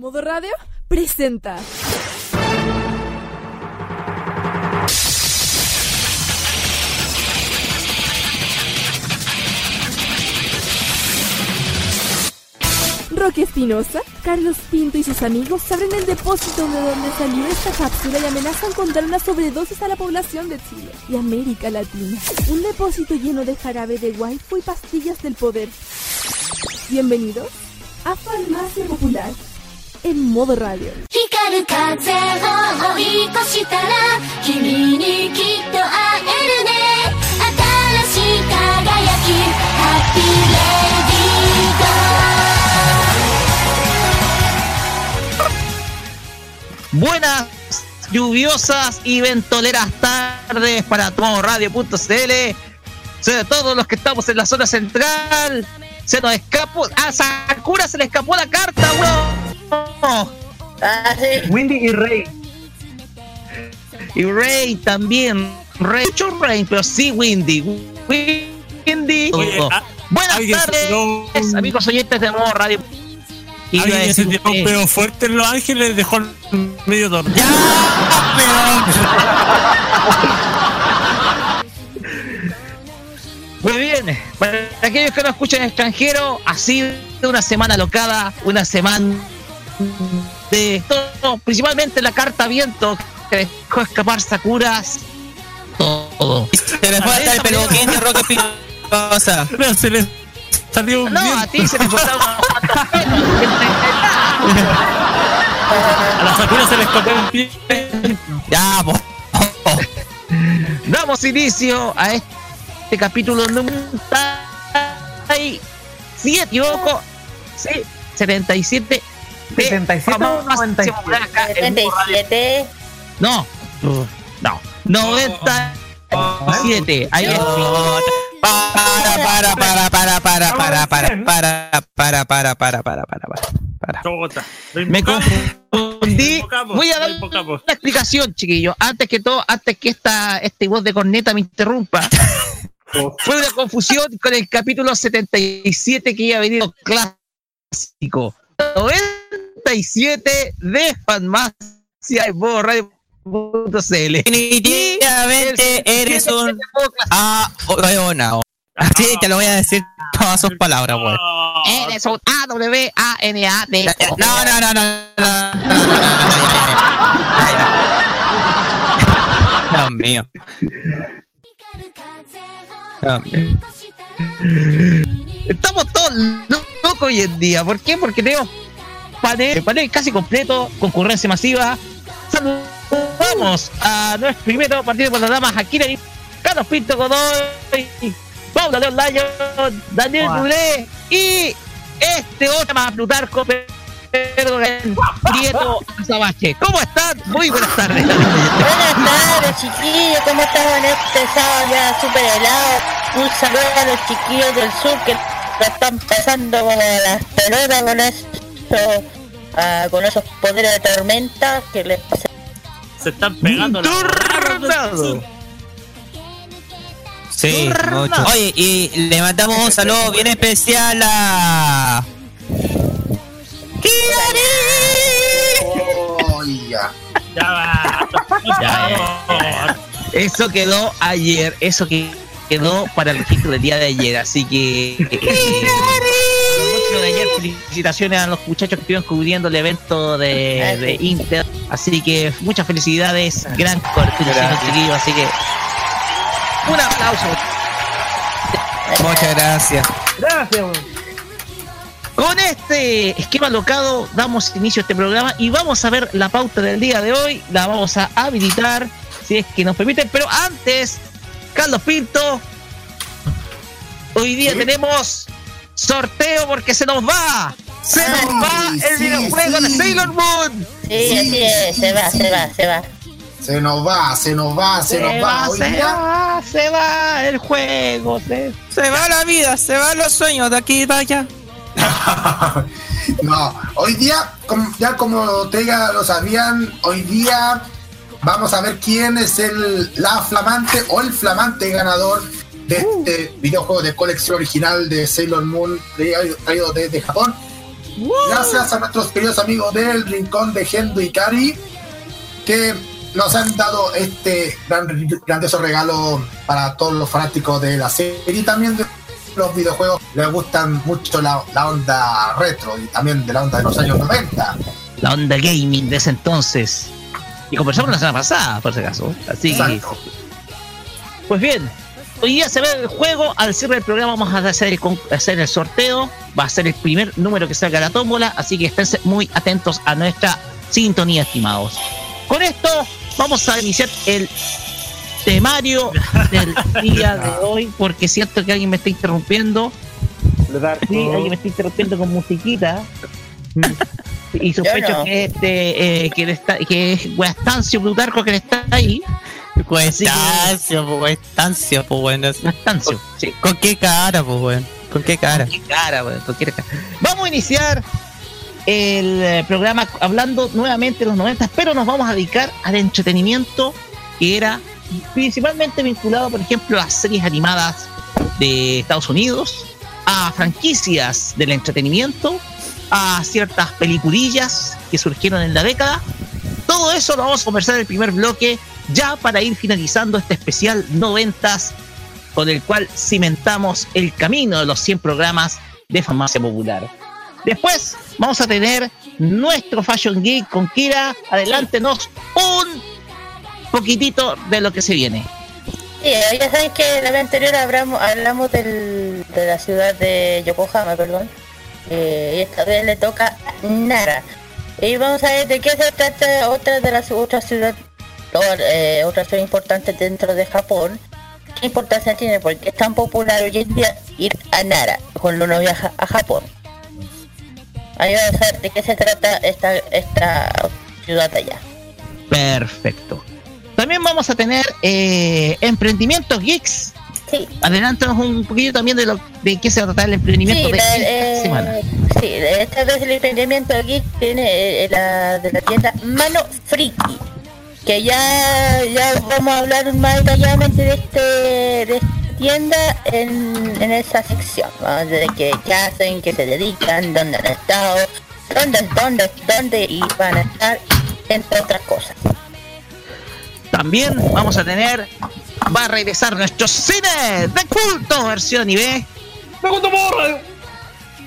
Modo radio presenta. Roque Espinosa, Carlos Pinto y sus amigos abren el depósito de donde salió esta cápsula y amenazan con dar una sobredosis a la población de Chile y América Latina. Un depósito lleno de jarabe de waifu y pastillas del poder. Bienvenidos a Farmacia Popular en modo radio. Buenas lluviosas y ventoleras tardes para Radio.cl, sobre todos los que estamos en la zona central. Se nos escapó. A Sakura se le escapó la carta, weón. Windy y Rey. Y Rey también. Rey, mucho Rey, pero sí Windy. Windy. Oye, ah, Buenas se tardes, un- amigos oyentes de Modo Radio. Y Alguien se tiró un pedo fuerte en Los Ángeles, dejó el medio torno. Muy bien, para aquellos que no escuchan extranjero, ha sido una semana locada, una semana de todo, principalmente la carta viento que dejó escapar Sakuras, todo. Se me falta el peluquín de Roque Espinosa. Pero se le salió un No, viento. a ti se te cortaron A la Sakura se le escapó un pie. Ya, po. Damos inicio a este capítulo número 7, equivoco, sí, 77 de 77 o Farmacia 97. Popular acá en Modo Radio. 77. No, no, 97. Ahí es. Para, para, para, para, para, para, para, para, para, para, para, para, para, para. Me confundí. Voy a dar una explicación, chiquillos. Antes que todo, antes que esta este voz de corneta me interrumpa. Fue una confusión con el capítulo 77 que ya ha venido clásico. 97 de Farmacia en modo radio.cl. Definitivamente eres un Ah, aonao. Así te lo voy a decir todas sus palabras, weón. Eres un A-W-A-N-A-D. No, no, no, no, no. Dios mío. Estamos todos lo- locos hoy en día. ¿Por qué? Porque tenemos panel, panel casi completo, concurrencia masiva. Saludamos a nuestro primero partido por las damas, Akira y Carlos Pinto Godoy, Paula León Daniel. Brulé y este otro más Plutarco Pedro Prieto Sabache. ¿Cómo están? Muy buenas tardes. Buenas tardes, chiquillos. ¿Cómo están este sábado ya super helado? Un saludo a los chiquillos del sur que la están pasando como las pelotas con esto, ah, con esos poderes de tormenta que les. Se están pegando Tornado. Sí, mucho. Oye, y le mandamos un saludo bien especial a. Ya va. Ya, Eso quedó ayer, eso que quedó para el registro del día de ayer, así que eh, de ayer, felicitaciones a los muchachos que estuvieron cubriendo el evento de, de Inter, así que muchas felicidades, gran cobertura así que un aplauso. Muchas gracias. Gracias. Con este esquema locado damos inicio a este programa y vamos a ver la pauta del día de hoy, la vamos a habilitar si es que nos permiten, pero antes, Carlos Pinto, hoy día tenemos sorteo porque se nos va Se nos va el sí, videojuego de. Sailor Moon. Sí, así es, se va, se va, se va. Se nos va, se nos va, se, nos va. Hoy se día- va, se va el juego. Se... Se va la vida, se van los sueños de aquí para allá. no, hoy día, como- ya como Tega lo sabían, hoy día vamos a ver quién es el la flamante o el flamante ganador de este videojuego de colección original de Sailor Moon traído traído desde Japón. Gracias a nuestros queridos amigos del Rincón de Gendo y Kari que nos han dado este gran, grandioso regalo para todos los fanáticos de la serie y también de los videojuegos. Les gustan mucho la, la onda retro y también de la onda de los años 90. La onda gaming de ese entonces. Y conversamos la semana pasada, por si acaso. Así que. Pues bien, hoy día se ve el juego. Al cierre del programa vamos a hacer el, hacer el sorteo. Va a ser el primer número que salga la tómbola. Así que estén muy atentos a nuestra sintonía, estimados. Con esto vamos a iniciar el temario del día de hoy. Porque siento que alguien me está interrumpiendo. Sí, alguien me está interrumpiendo con musiquita. Y sospecho no. que este eh, que, está, que es Guastancio Plutarco que está ahí. Estancia, pues, estancia, pues, bueno. Guastancio, sí. ¿Con qué cara, pues, weón? ¿Con qué cara? Qué cara, weón, cualquier cara. Vamos a iniciar el eh, programa hablando nuevamente de los 90, pero nos vamos a dedicar al entretenimiento que era principalmente vinculado, por ejemplo, a series animadas de Estados Unidos, a franquicias del entretenimiento, a ciertas peliculillas que surgieron en la década. Todo eso lo vamos a conversar en el primer bloque, ya para ir finalizando este especial noventas con el cual cimentamos el camino de los 100 programas de Farmacia Popular. Después vamos a tener nuestro Fashion Geek con Kira. Adelántenos un poquitito de lo que se viene. Sí, ya saben que la vez anterior hablamos, hablamos del, de la ciudad de Yokohama, perdón. Eh, y esta vez le toca Nara. Y vamos a ver de qué se trata otra de las otras ciudades, eh, otra ciudad importante dentro de Japón. ¿Qué importancia tiene? Porque es tan popular hoy en día ir a Nara cuando uno viaja a Japón. Ahí vamos a ver de qué se trata esta, esta ciudad allá. Perfecto. También vamos a tener eh, emprendimientos geeks. Sí. Adelántanos un poquito también de lo de qué se va a tratar el emprendimiento Sí, de la- esta eh, semana. sí, esta vez el emprendimiento aquí tiene eh, la, de la tienda Mano Friki. Que ya, ya vamos a hablar más detalladamente de este de esta tienda en, en esa sección. ¿no? De qué hacen, qué se dedican, dónde han estado, dónde, dónde, dónde y van a estar, entre otras cosas. También vamos a tener, va a regresar nuestro cine de culto versión anime.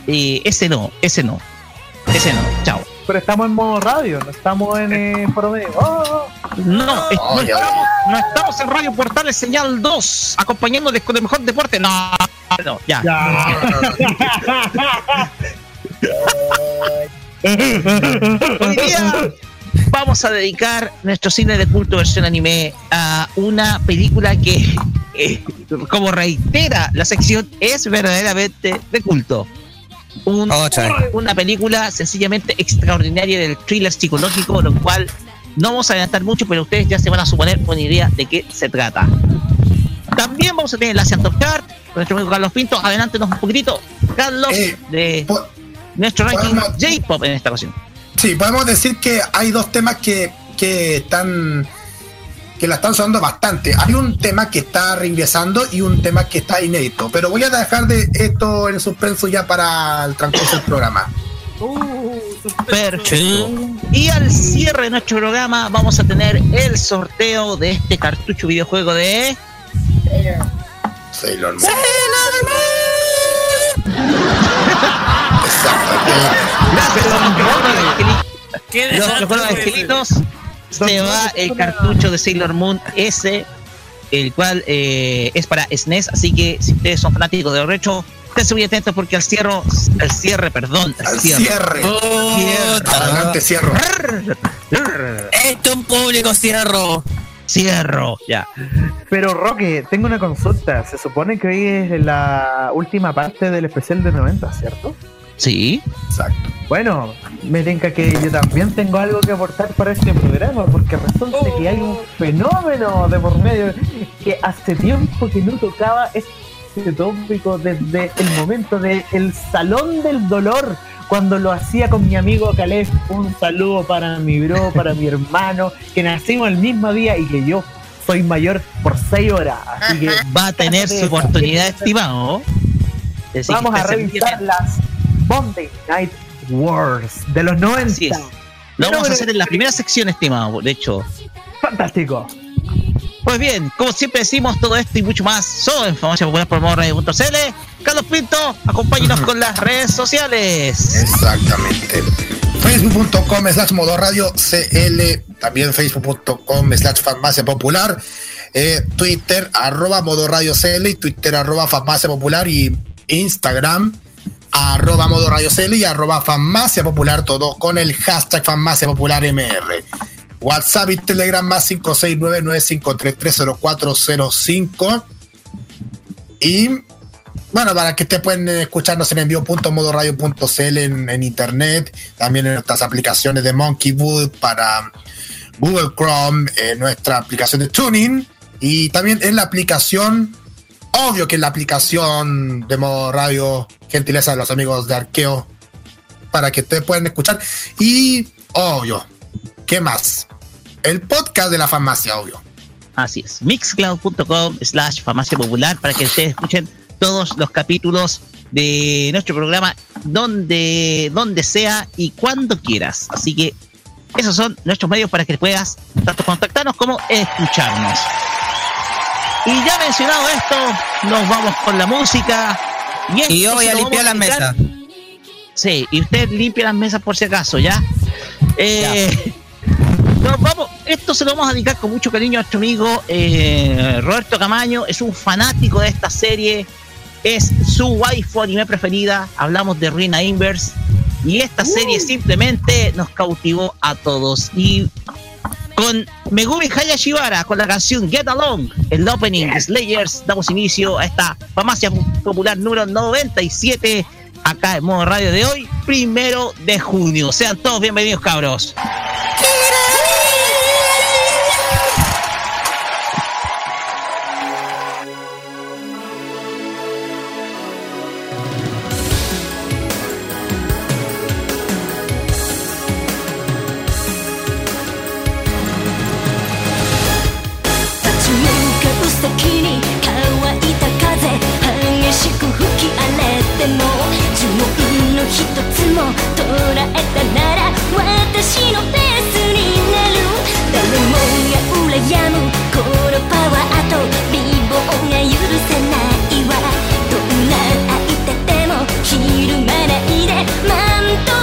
Y ese no, ese no, ese no, chao. Pero estamos en modo radio, no estamos en eh, foro medio. Oh, No, es- no, estamos, no estamos en Radio Portales Señal 2, acompañándoles con el mejor deporte. No, no, ya. Hoy día vamos a dedicar nuestro cine de culto versión anime a una película que, eh, como reitera la sección, es verdaderamente de culto. Un- vez. una película sencillamente extraordinaria del thriller psicológico, lo cual no vamos a adelantar mucho, pero ustedes ya se van a suponer una idea de qué se trata. También vamos a tener la Top Chart, con nuestro amigo Carlos Pinto. Adelántenos un poquitito, Carlos, Eh, de nuestro ranking J-Pop en esta ocasión. Sí, podemos decir que hay dos temas que, que están que la están sonando bastante. Hay un tema que está reingresando y un tema que está inédito. Pero voy a dejar de esto en suspenso ya para el transcurso del programa. Perfecto. Y al cierre de nuestro programa vamos a tener el sorteo de este cartucho videojuego de... Sailor Moon. Gracias a los juegos de angeli- los juegos de angelitos se va el cartucho de Sailor Moon S, el cual eh, es para SNES, así que si ustedes son fanáticos de Recho, estén muy atentos porque al cierre, al cierre, perdón, al Al cierre. Adelante, cierro. Esto es un público cierro. Cierro, ya. Pero Roque, tengo una consulta. Se supone que hoy es la última parte del especial de 90, ¿cierto? Sí. Exacto. Bueno, me tinca que yo también tengo algo que aportar para este programa, porque resulta que hay un fenómeno de por medio que hace tiempo que no tocaba este tópico desde el momento del el Salón del Dolor, cuando lo hacía con mi amigo Caleb. Un saludo para mi bro, para mi hermano, que nacimos el mismo día y que yo soy mayor por 6 horas. Así que Va a tener su oportunidad, estimado. Vamos a revisar las Monday Night Wars de los 90. Así es. Lo vamos a hacer en la primera sección, estimado. De hecho, Fantástico. Pues bien, como siempre decimos, todo esto y mucho más solo en Farmacia Popular por Modo Radio.cl. Carlos Pinto, acompáñenos con las redes sociales. Exactamente. Facebook.com slash modo radio CL, también Facebook.com slash farmacia popular, eh, Twitter arroba modo radio CL y Twitter arroba farmacia popular y Instagram arroba modo radio y arroba farmacia popular, todo con el hashtag farmacia popular MR. WhatsApp y Telegram más 569-95330405 y bueno, para que ustedes pueden escucharnos en envío.modoradio.cl en, en internet, también en nuestras aplicaciones de Monkey Wood para Google Chrome, en nuestra aplicación de Tuning y también en la aplicación, obvio que en la aplicación de Modo Radio, gentileza de los amigos de Arqueo, para que ustedes puedan escuchar y obvio, ¿qué más? El podcast de la farmacia, obvio. Así es, mixcloud.com slash farmacia popular para que ustedes escuchen todos los capítulos de nuestro programa donde, donde sea y cuando quieras. Así que esos son nuestros medios para que puedas tanto contactarnos como escucharnos. Y ya mencionado esto, nos vamos con la música. Y, yo voy a limpiar las mesas. Sí, y usted limpia las mesas por si acaso, ¿ya? Eh, nos vamos, esto se lo vamos a dedicar con mucho cariño a nuestro amigo eh, Roberto Camaño, es un fanático de esta serie, es su waifu anime preferida, hablamos de Rina Inverse, y esta serie simplemente nos cautivó a todos. Y con Megumi Hayashibara, con la canción Get Along, el opening Slayers, damos inicio a esta farmacia popular número 97, acá en modo radio de hoy, primero de junio. Sean todos bienvenidos, cabros. 一つも捉えたなら私のペースになる。誰もが羨むこのパワーと美貌が許せないわ。どんな相手でもひるまないで満足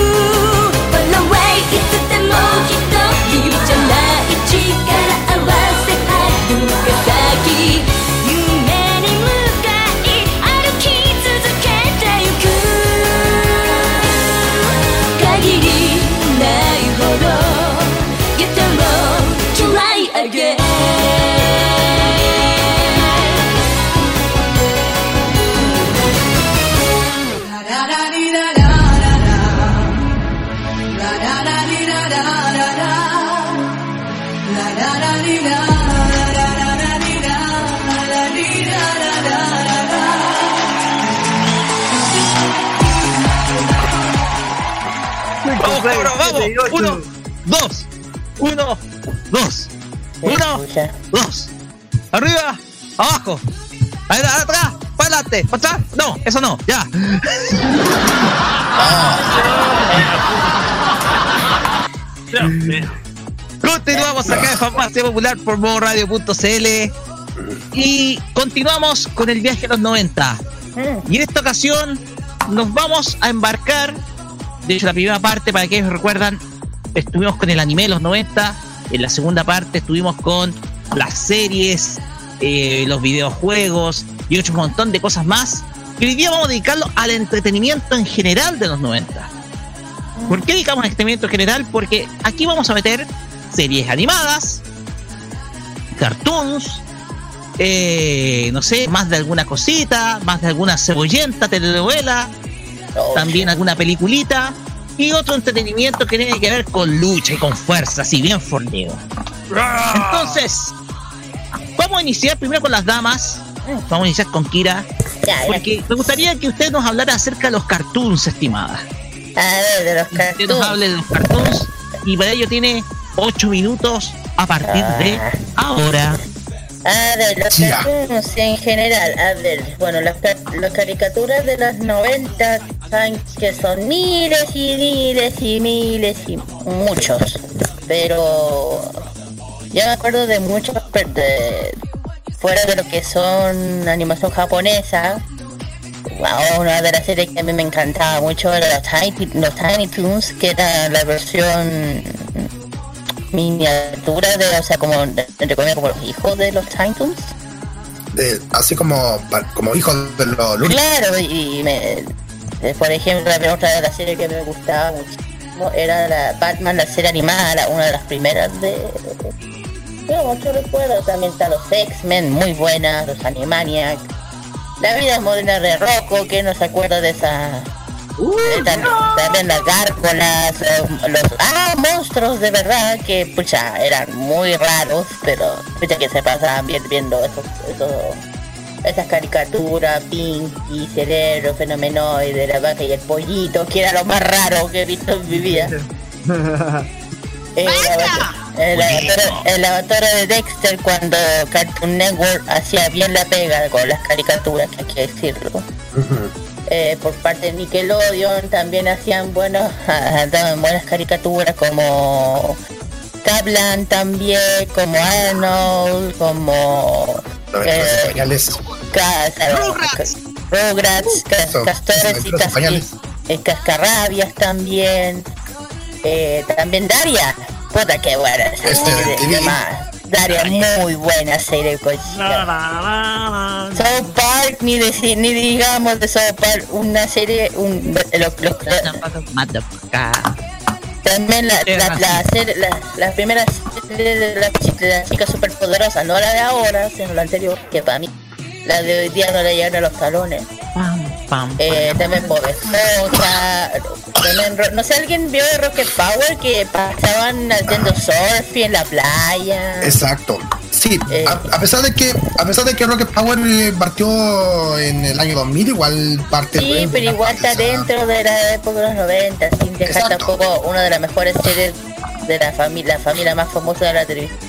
1, 1, 2, 1, 2, 1, 2. Arriba, abajo, atrás, para adelante, para atrás. No, eso no, ya. Continuamos acá en Farmacia Popular por modoradio.cl y continuamos con el viaje a los 90. Ah. Y en esta ocasión nos vamos a embarcar de hecho, la primera parte, para que ellos recuerdan, estuvimos con el anime de los 90. En la segunda parte estuvimos con las series, eh, los videojuegos y otro montón de cosas más. Y hoy día vamos a dedicarlo al entretenimiento en general de los 90. ¿Por qué dedicamos al entretenimiento en general? Porque aquí vamos a meter series animadas, cartoons, eh, no sé, más de alguna cosita, más de alguna cebollenta telenovela, También alguna peliculita y otro entretenimiento que tiene que ver con lucha y con fuerza, así bien fornido. Entonces, vamos a iniciar primero con las damas. Vamos a iniciar con Kira, porque me gustaría que usted nos hablara acerca de los cartoons, estimada. A ver, de los Que usted nos hable de los cartoons y para ello tiene 8 minutos a partir de ahora. A ver, los cartoons en general, a ver, bueno, las, las caricaturas de los 90 saben que son miles y miles y miles y muchos, pero yo me acuerdo de muchos, de, fuera de lo que son animación japonesa, wow, una de las series que a mí me encantaba mucho era los Tiny, los Tiny Toons, que era la versión miniatura de, o sea, como, entre comillas, como los hijos de los Tiny Toons. De- así como, como hijo de los Looney Claro, y me, eh, por ejemplo, la otra de la serie que me gustaba muchísimo era la Batman, la serie animada, la- una de las primeras de... Yo mucho recuerdo, también está los X-Men, muy buenas, los Animaniacs. La vida moderna de Rocco, que no se acuerda de esa... eh, tam- También las gárgolas, los ah, monstruos de verdad que pucha eran muy raros, pero pucha que se pasaban bien viendo esos, esos esas caricaturas, Pinky, Cerebro, Fenomenoide, la vaca y el pollito, que era lo más raro que he visto en mi vida. El lavato- el lavatorio de Dexter cuando Cartoon Network hacía bien la pega con las caricaturas, que hay que decirlo. Eh, por parte de Nickelodeon también hacían buenos, daban buenas caricaturas como Kaplan también, como Arnold, como eh, los Rugrats. Castores y, aventuras en cas- pañales. y- y cascarrabias también. Eh, también Daria. Puta que buena Este. Daria, muy buena serie la. South Park, ni, deci- ni digamos de South Park, una serie, un, los- los- también la, la, la, serie- la, primera serie de la, chi- de la chica superpoderosa, no la de ahora, sino la anterior, que para mí, la de hoy día no le llegan a los talones. Pam, pam, Eh, también Bob Esponja, no sé, ¿alguien vio de Rocket Power que pasaban haciendo surf en la playa? Exacto. Sí, Eh. a, a pesar de que a pesar de que Rocket Power eh, partió en el año 2000, igual parte Sí, fue pero igual está dentro de la época de los 90, sin dejar Exacto. tampoco una de las mejores series de la familia, la familia más famosa de la televisión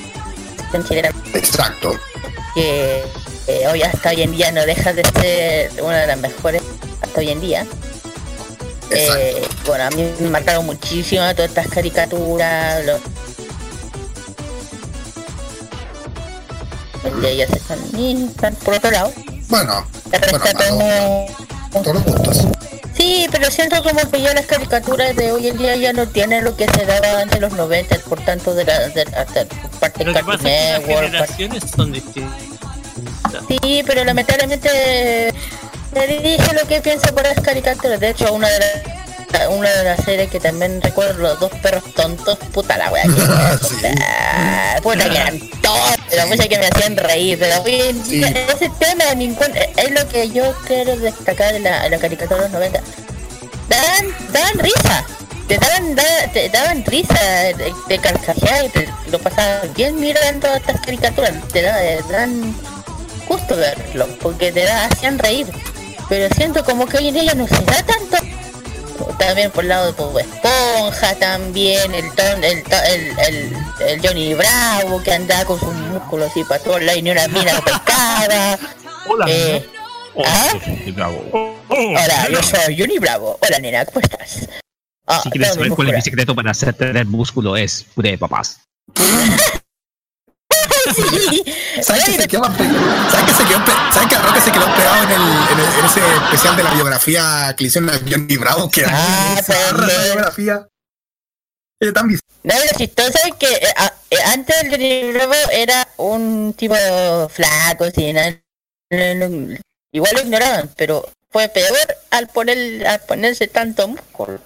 chilena, Exacto. que eh, hoy hasta hoy en día no deja de ser una de las mejores hasta hoy en día. Eh, bueno, a mí me marcaron muchísimo todas estas caricaturas, los... Y ellas están, y están por otro lado. Bueno, bueno, no- todos los gustos. Sí, pero siento como que ya las caricaturas de hoy en día ya no tienen lo que se daba antes de los 90, por tanto de la, de, parte de Cartoon las Network. generaciones son distintas. Sí, pero lamentablemente le dije lo que pienso por las caricaturas. De hecho, una de las una de las series que también recuerdo los dos perros tontos, puta la wea que Sí. Puta que eran tontos, pero muchas que me hacían reír, pero en Sí. ese tema ningún, es lo que yo quiero destacar de la, la caricatura de los 90. Daban, daban risa, te daban, da- te daban risa, te, te y te lo pasaban bien mirando todas estas caricaturas, te da- gusto verlo, porque te da, hacían reír. Pero siento como que hoy en día no se da tanto. también por el lado de Bob Esponja, también el, ton- el, el, el, el Johnny Bravo que andaba con sus músculos así para todos lados y ni una mina lo pescaba. Hola, Eh, Oh, ¿ah? bravo. Oh, oh, Hola, yo soy Johnny Bravo. Hola nena, ¿cómo estás? Ah, Si quieres mi saber cuál es mi secreto para hacer tener músculo es puré de papás. Sí. ¿Sabes que se quedó ¿Sabes que se quedó ¿Sabes que Roque se quedó pegado en, el, en, el- en ese especial de la biografía que le hicieron a Johnny Bravo? Que era Ah, sí. biografía. Era tan. No, lo chistoso es que eh, a- eh, antes el Johnny Bravo era un tipo flaco, sin igual lo ignoraban, pero fue peor al poner al ponerse tanto músculo.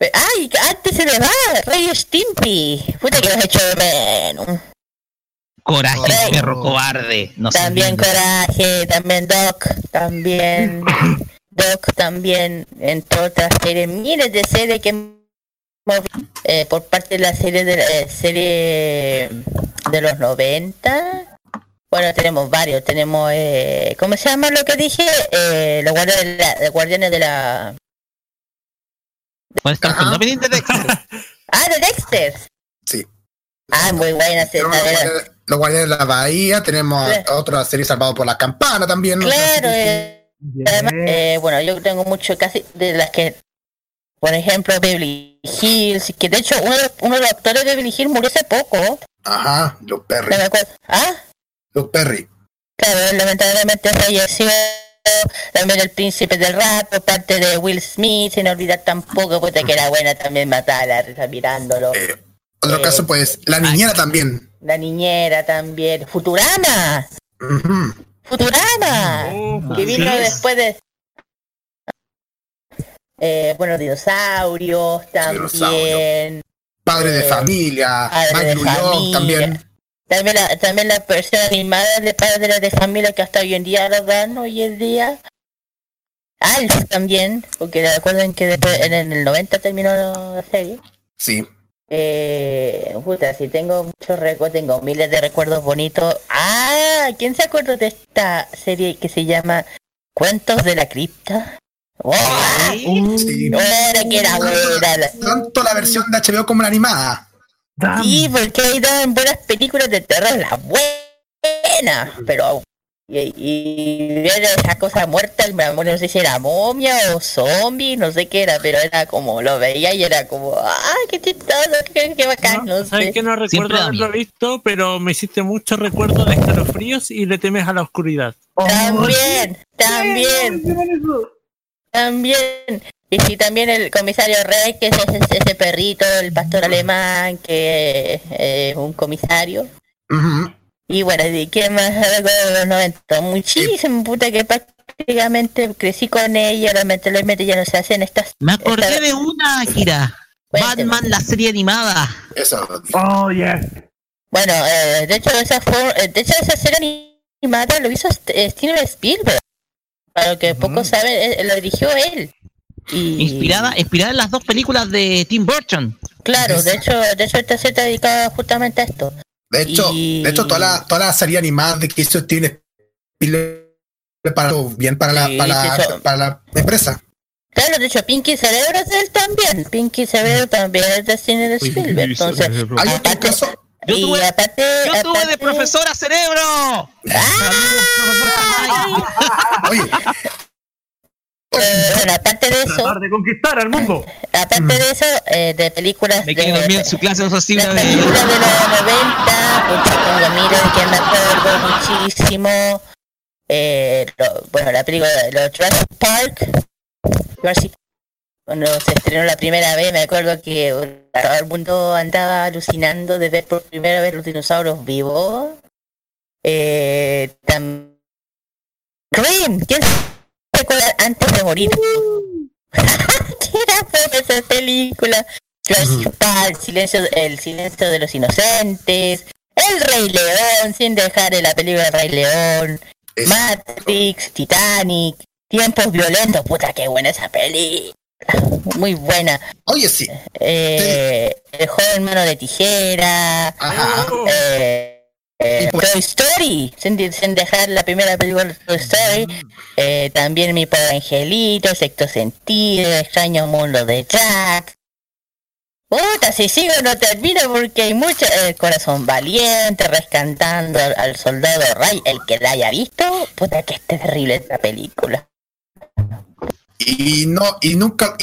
¡Ay! Antes se me va, Rey Stimpy. Puta que lo has hecho de menos. Coraje, Oh. perro cobarde. No. También Coraje, también Doc, también Doc, también, entre otras series, miles de series que hemos visto, eh, por parte de la serie de la eh, serie de los 90. Bueno, tenemos varios, tenemos, eh, ¿cómo se llama lo que dije? Eh, los guardianes de la, los guardianes de la... No de Ah, de Dexter. Sí. Ah, muy buena serie. Los, guardianes, los Guardianes de la Bahía, tenemos Sí. otra serie salvado por la campana también. Claro, eh, Además, eh, bueno, yo tengo mucho casi de las que, por ejemplo, Beverly Hills, que de hecho uno de, uno de los actores de Beverly Hills murió hace poco. Ajá, Luke Perry. Ah, Luke Perry. claro, lamentablemente falleció. También el príncipe del rap, por parte de Will Smith, sin olvidar tampoco, puta que era buena también matar a la risa mirándolo. Eh, otro Eh. caso, pues, la niñera también. La niñera también. Futurama. Futurama, Oh, que vino después de... Eh, bueno, dinosaurios también. Padre de Eh, familia. Padre Mike de New York familia. también. También la, también la versión animada de Padre de Familia que hasta hoy en día lo dan hoy en día. Alf también, porque recuerden que después en el 90 terminó la serie. Sí. Eh, puta, si tengo muchos recuerdos, tengo miles de recuerdos bonitos. Ah, ¿quién se acuerda de esta serie que se llama Cuentos de la Cripta? ¡Oh! sí. Era que era buena. la- Tanto la versión de HBO como la animada. Sí, porque ahí dan buenas películas de terror, las buenas, pero y, y ver esa cosa muerta, el amor, no sé si era momia o zombie, no sé qué era, pero era como, lo veía y era como, ah, qué chistoso, qué, qué bacán, no, ¿Sabes sé. que no recuerdo haberlo visto? Pero me hiciste mucho recuerdo de escalofríos y le temes a la oscuridad. También, también, también. Y sí, también el comisario Rey, que es ese, ese perrito, el pastor alemán, que es un comisario. Y bueno, ¿de qué más de los 90? Muchísimo, puta, que prácticamente crecí con ella, lamentablemente ya no se hacen estas... Me acordé estas- de una. Cuénteme. Batman, la serie animada. Eso. Oh, yes. Bueno, eh, de hecho esa fue, eh, de hecho esa serie animada lo hizo eh, Steven Spielberg. Para lo que pocos saben, eh, lo dirigió él. Y, Inspirada, inspirada en las dos películas de Tim Burton. Claro, de hecho, de hecho esta serie está dedicada justamente a esto. De hecho, Y- de hecho toda la, toda la serie animada de que hizo tiene preparado bien para la, Sí, para, la, sí, eso. para la empresa. Claro, de hecho Pinky Cerebro es él también. Pinky Cerebro también es de cine de Spielberg. Entonces, Hay otro aparte, caso, Yo y tuve- aparte, Yo tuve de aparte- profesora cerebro. ¡Ay! oye, Eh, bueno, aparte de eso, de conquistar al mundo. aparte de eso, eh, de películas Me de, quedé dormido en su clase de las sociedad de... películas de los 90, pucha, tengo miles que me acuerdo muchísimo. Eh, lo- bueno, la película de los Jurassic Park, Jurassic- cuando se estrenó la primera vez, me acuerdo que todo el mundo andaba alucinando de ver por primera vez los dinosaurios vivos. Eh, tam- Scream, ¿quién antes de morir? ¿Qué era esa película? Jurassic Park, silencio, el silencio de los inocentes, El Rey León, sin dejar en la película El Rey León, es- Matrix, Titanic, Tiempos Violentos, puta qué buena esa peli. Muy buena. oye, sí. Eh, el joven mano de tijera. Ajá. Eh, Eh, Toy Story, sin, de- sin dejar la primera película de Toy Story. Eh, también Mi Pobre Angelito, Sexto Sentido, Extraño Mundo de Jack. Puta, si sigo no termino porque hay mucho. El corazón valiente, rescatando al, al soldado Ray, el que la haya visto. Puta, que es terrible esta película. Y no, y nunca,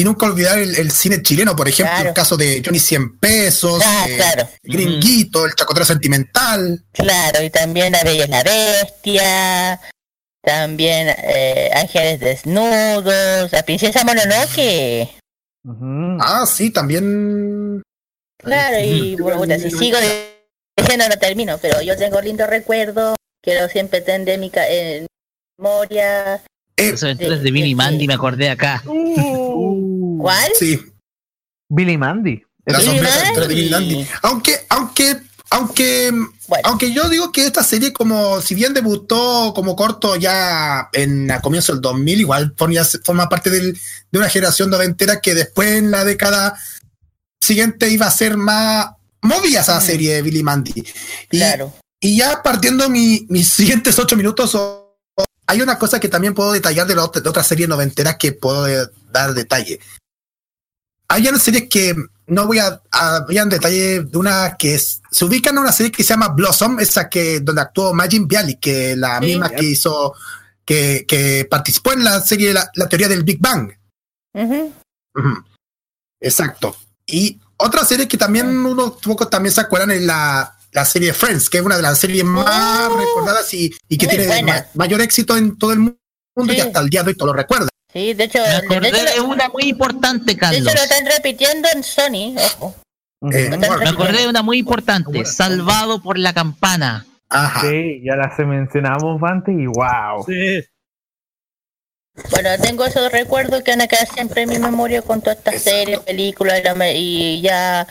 y nunca olvidar el, el cine chileno, por ejemplo, Claro. el caso de Johnny 100 pesos, Ah, eh, claro. Gringuito, el chacotero sentimental. Claro, y también La Bella y la Bestia. También eh, Ángeles Desnudos, La Princesa Mononoke. Ah, sí, también. Claro, y bueno, si sigo diciendo no termino, pero yo tengo lindo recuerdo, quiero siempre tener mi memoria. Eh, Las aventuras de Billy Mandy me acordé acá. ¿Cuál? sí, Billy Mandy. las aventuras de Billy Mandy. Aunque, aunque, aunque, Bueno. aunque yo digo que esta serie, como si bien debutó como corto ya en a comienzo del 2000, igual ponía- forma parte del- de una generación noventera que después en la década siguiente iba a ser más movía esa serie de Billy Mandy. Y, Claro. y ya partiendo mi- mis siguientes ocho minutos, o- hay una cosa que también puedo detallar de, la otra, de otra serie noventera que puedo dar detalle. Hay unas series que no voy a, a voy a en detalle de una que es, se ubican en una serie que se llama Blossom, esa que donde actuó Majin Bialik, que la Sí. misma que hizo, que, que participó en la serie la, la teoría del Big Bang. Exacto. Y otra serie que también unos pocos también se acuerdan es la, la serie Friends, que es una de las series más Oh. recordadas y, y que tiene ma- mayor éxito en todo el mundo y hasta el día de hoy todo lo recuerda. Sí, de hecho, de acordé hecho, de una muy importante, de hecho Carlos. lo están repitiendo en Sony, ojo. Eh, Me acordé de una muy importante. Salvado por la campana. Ajá. Sí, ya las mencionamos antes y wow. Sí. Bueno, tengo esos recuerdos que van a quedar siempre en mi memoria con todas estas series, películas y ya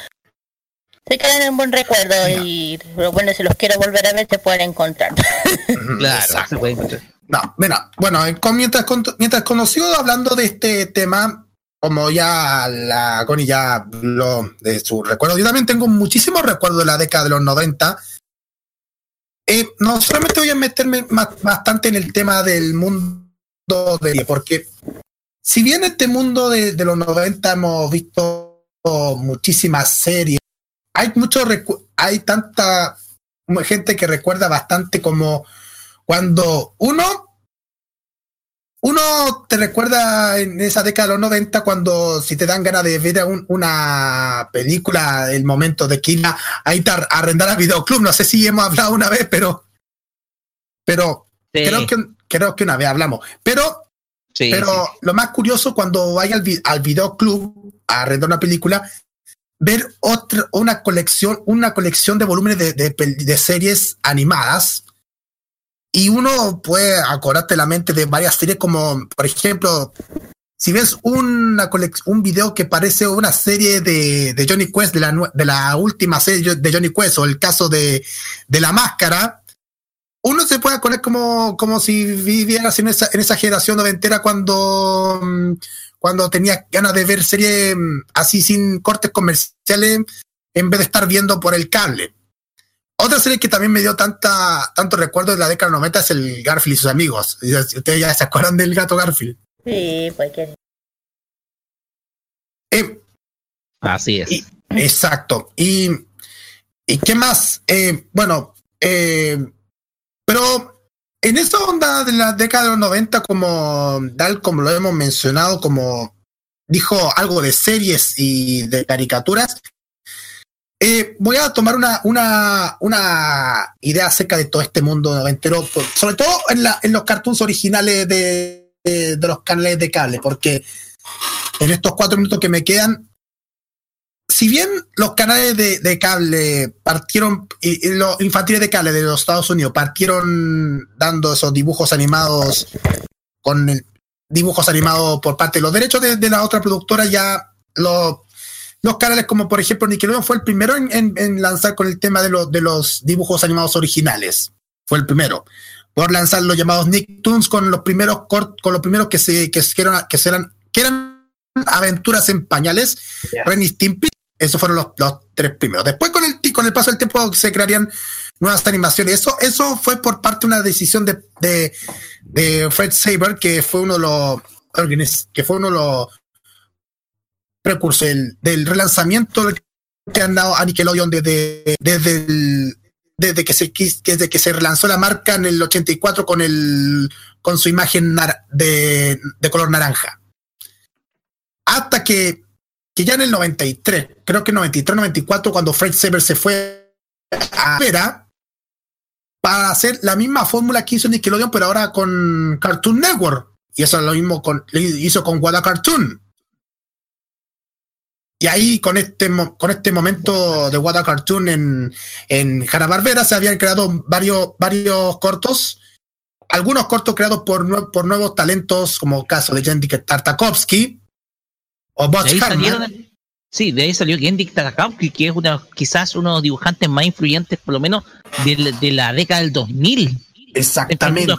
se quedan en buen recuerdo y pero bueno, si los quiero volver a ver se pueden encontrar. Claro, se puede encontrar. No, mira, bueno, eh, con- mientras, con- mientras conoció hablando de este tema, como ya la Connie ya habló de su recuerdo, yo también tengo muchísimos recuerdos de la década de los 90. Eh, no solamente voy a meterme ma- bastante en el tema del mundo de porque si bien este mundo de, de los 90 hemos visto muchísimas series, hay mucho hay tanta gente que recuerda bastante como cuando uno uno te recuerda en esa década de los 90 cuando si te dan ganas de ver un- una película el momento de que ir a, a arrendar a videoclub. No sé si hemos hablado una vez pero pero Sí, creo que creo que una vez hablamos. Pero sí, pero sí. lo más curioso cuando vaya al, al videoclub a arrendar una película, ver otra, una colección, una colección de volúmenes de, de series animadas. Y uno puede acordarte la mente de varias series como, por ejemplo, si ves una un video que parece una serie de, de Johnny Quest, de la, de la última serie de Johnny Quest, o el caso de, de la máscara, uno se puede acordar como, como si vivieras en esa, en esa generación noventera cuando, mm, cuando tenías ganas de ver series mm, así sin cortes comerciales en vez de estar viendo por el cable. Otra serie que también me dio tanta, tanto recuerdo de la década 90 es el Garfield y sus amigos. Ustedes ya se acuerdan del gato Garfield. Sí, pues que Eh, Así es. Y- Exacto. Y, ¿y qué más? Eh, bueno, eh, pero en esa onda de la década de los 90, como tal como lo hemos mencionado, como dijo algo de series y de caricaturas, eh, voy a tomar una, una, una idea acerca de todo este mundo noventero, sobre todo en, la, en los cartoons originales de- de los canales de cable, porque en estos cuatro minutos que me quedan, si bien los canales de, de cable partieron, y, y los infantiles de cable de los Estados Unidos partieron dando esos dibujos animados con el- dibujos animados por parte de los derechos de, de la otra productora, ya los, los canales como por ejemplo Nickelodeon fue el primero en, en- en lanzar con el tema de, los de los dibujos animados originales. Fue el primero. Por lanzar los llamados Nicktoons con los primeros cort- con los primeros que se que, eran, que, eran, que eran aventuras en pañales, Ya. Ren y Stimpy. Esos fueron los, tres primeros. Después, con el, con el paso del tiempo, se crearían nuevas animaciones. Eso, fue por parte de una decisión de, Fred Saber, que fue uno de los que fue uno de los precursores del, relanzamiento que han dado a Nickelodeon desde, desde, que se desde que se relanzó la marca en el 84 con el con su imagen de color naranja. Hasta que, que ya en el 93, creo que 93, 94, cuando Fred Saber se fue a Vera para hacer la misma fórmula que hizo Nickelodeon, pero ahora con Cartoon Network. Y eso es lo mismo con, hizo con Wada Cartoon. Y ahí, con este, con este momento de Wada Cartoon en, en Hanna-Barbera, se habían creado varios, varios cortos. Algunos cortos creados por, por nuevos talentos, como el caso de Jendy Tartakovsky o Hartman. sí, de ahí salió Gendik Takakowski, que es una, quizás uno de los dibujantes más influyentes, por lo menos, de, la- de la década del 2000. Exactamente.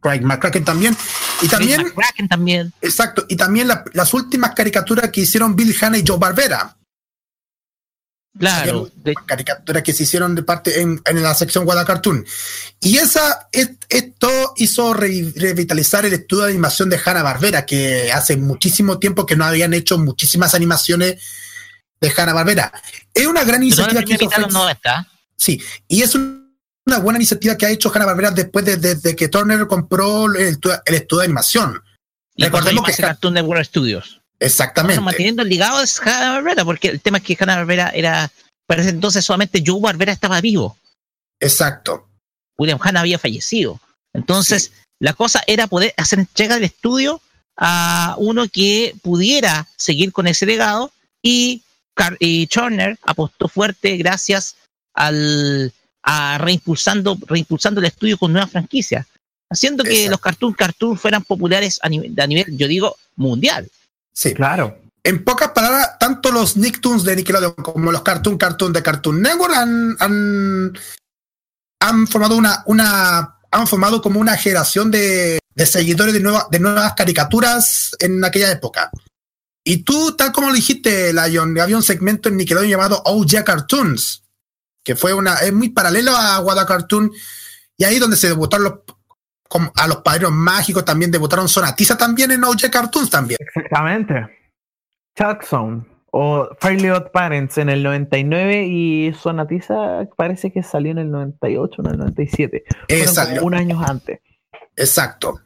Craig McCracken también. Y también, Craig McCracken también. exacto, y también la- las últimas caricaturas que hicieron Bill Hanna y Joe Barbera. Claro. de- caricaturas que se hicieron de parte en, en la sección Guada Cartoon. Y esa, es- esto hizo re- revitalizar el estudio de animación de Hanna Barbera, que hace muchísimo tiempo que no habían hecho muchísimas animaciones de Hanna Barbera. Es una gran iniciativa que hizo de Fred- 90. Sí, y es un- una buena iniciativa que ha hecho Hanna Barbera después de, de- de que Turner compró el, el estudio de animación. Y Recordemos que Cartoon Network Studios. Exactamente. Bueno, manteniendo el ligado es Hanna Barbera, porque el tema es que Hanna Barbera era, para ese entonces solamente Joe Barbera estaba vivo. Exacto. William Hanna había fallecido. Entonces, la cosa era poder hacer entrega del estudio a uno que pudiera seguir con ese legado y, Car- y Turner apostó fuerte gracias al a reimpulsando, reimpulsando el estudio con nuevas franquicias, haciendo que Exacto. los cartoon cartoon fueran populares a nivel, a nivel, yo digo, mundial. Sí. Claro. En pocas palabras, tanto los Nicktoons de Nickelodeon como los Cartoon Cartoon de Cartoon Network han, han, han formado una, una han formado como una generación de, de seguidores de, nueva- de nuevas caricaturas en aquella época. Y tú, tal como lo dijiste, Lion, había un segmento en Nickelodeon llamado Oh Yeah Cartoons, que fue una, es muy paralelo a Wada Cartoon, y ahí donde se debutaron los, a los padrinos mágicos, también debutaron Sonatiza también en Yeah Cartoons también. Exactamente. Zone o Fairly Odd Parents en el 99 y Sonatiza parece que salió en el 98 o en el 97. Eh, Fueron como salió. un año antes. Exacto.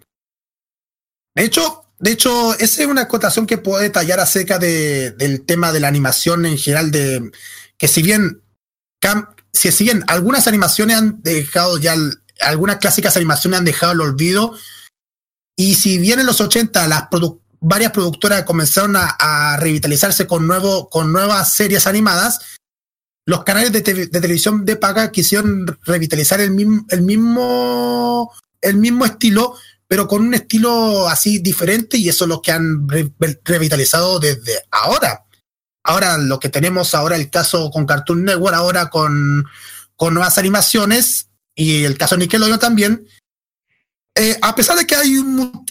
De hecho, de hecho, esa es una acotación que puedo detallar acerca de, del tema de la animación en general, de que si bien, si, si bien algunas animaciones han dejado ya, el- algunas clásicas animaciones han dejado el olvido, y si bien en los 80 las produ- varias productoras comenzaron a, a revitalizarse con, nuevo, con nuevas series animadas, los canales de, te- de televisión de paga quisieron revitalizar el mismo, el mismo, el mismo estilo, pero con un estilo así diferente y eso es lo que han re- revitalizado desde ahora. Ahora lo que tenemos ahora el caso con Cartoon Network, ahora con, con nuevas animaciones y el caso de Nickelodeon también. Eh, a pesar de que hay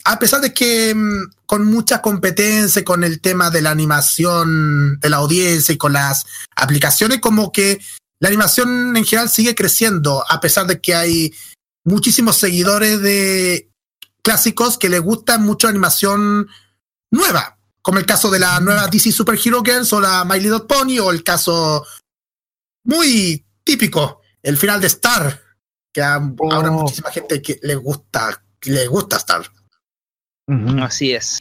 a pesar de que mm, con mucha competencia con el tema de la animación de la audiencia y con las aplicaciones como que la animación en general sigue creciendo a pesar de que hay muchísimos seguidores de clásicos que les gusta mucho animación nueva, como el caso de la nueva DC Super Hero Girls o la My Little Pony o el caso muy típico, el final de Star, que a, ahora Oh. muchísima gente que le gusta, que le gusta Star. Ujú. Así es.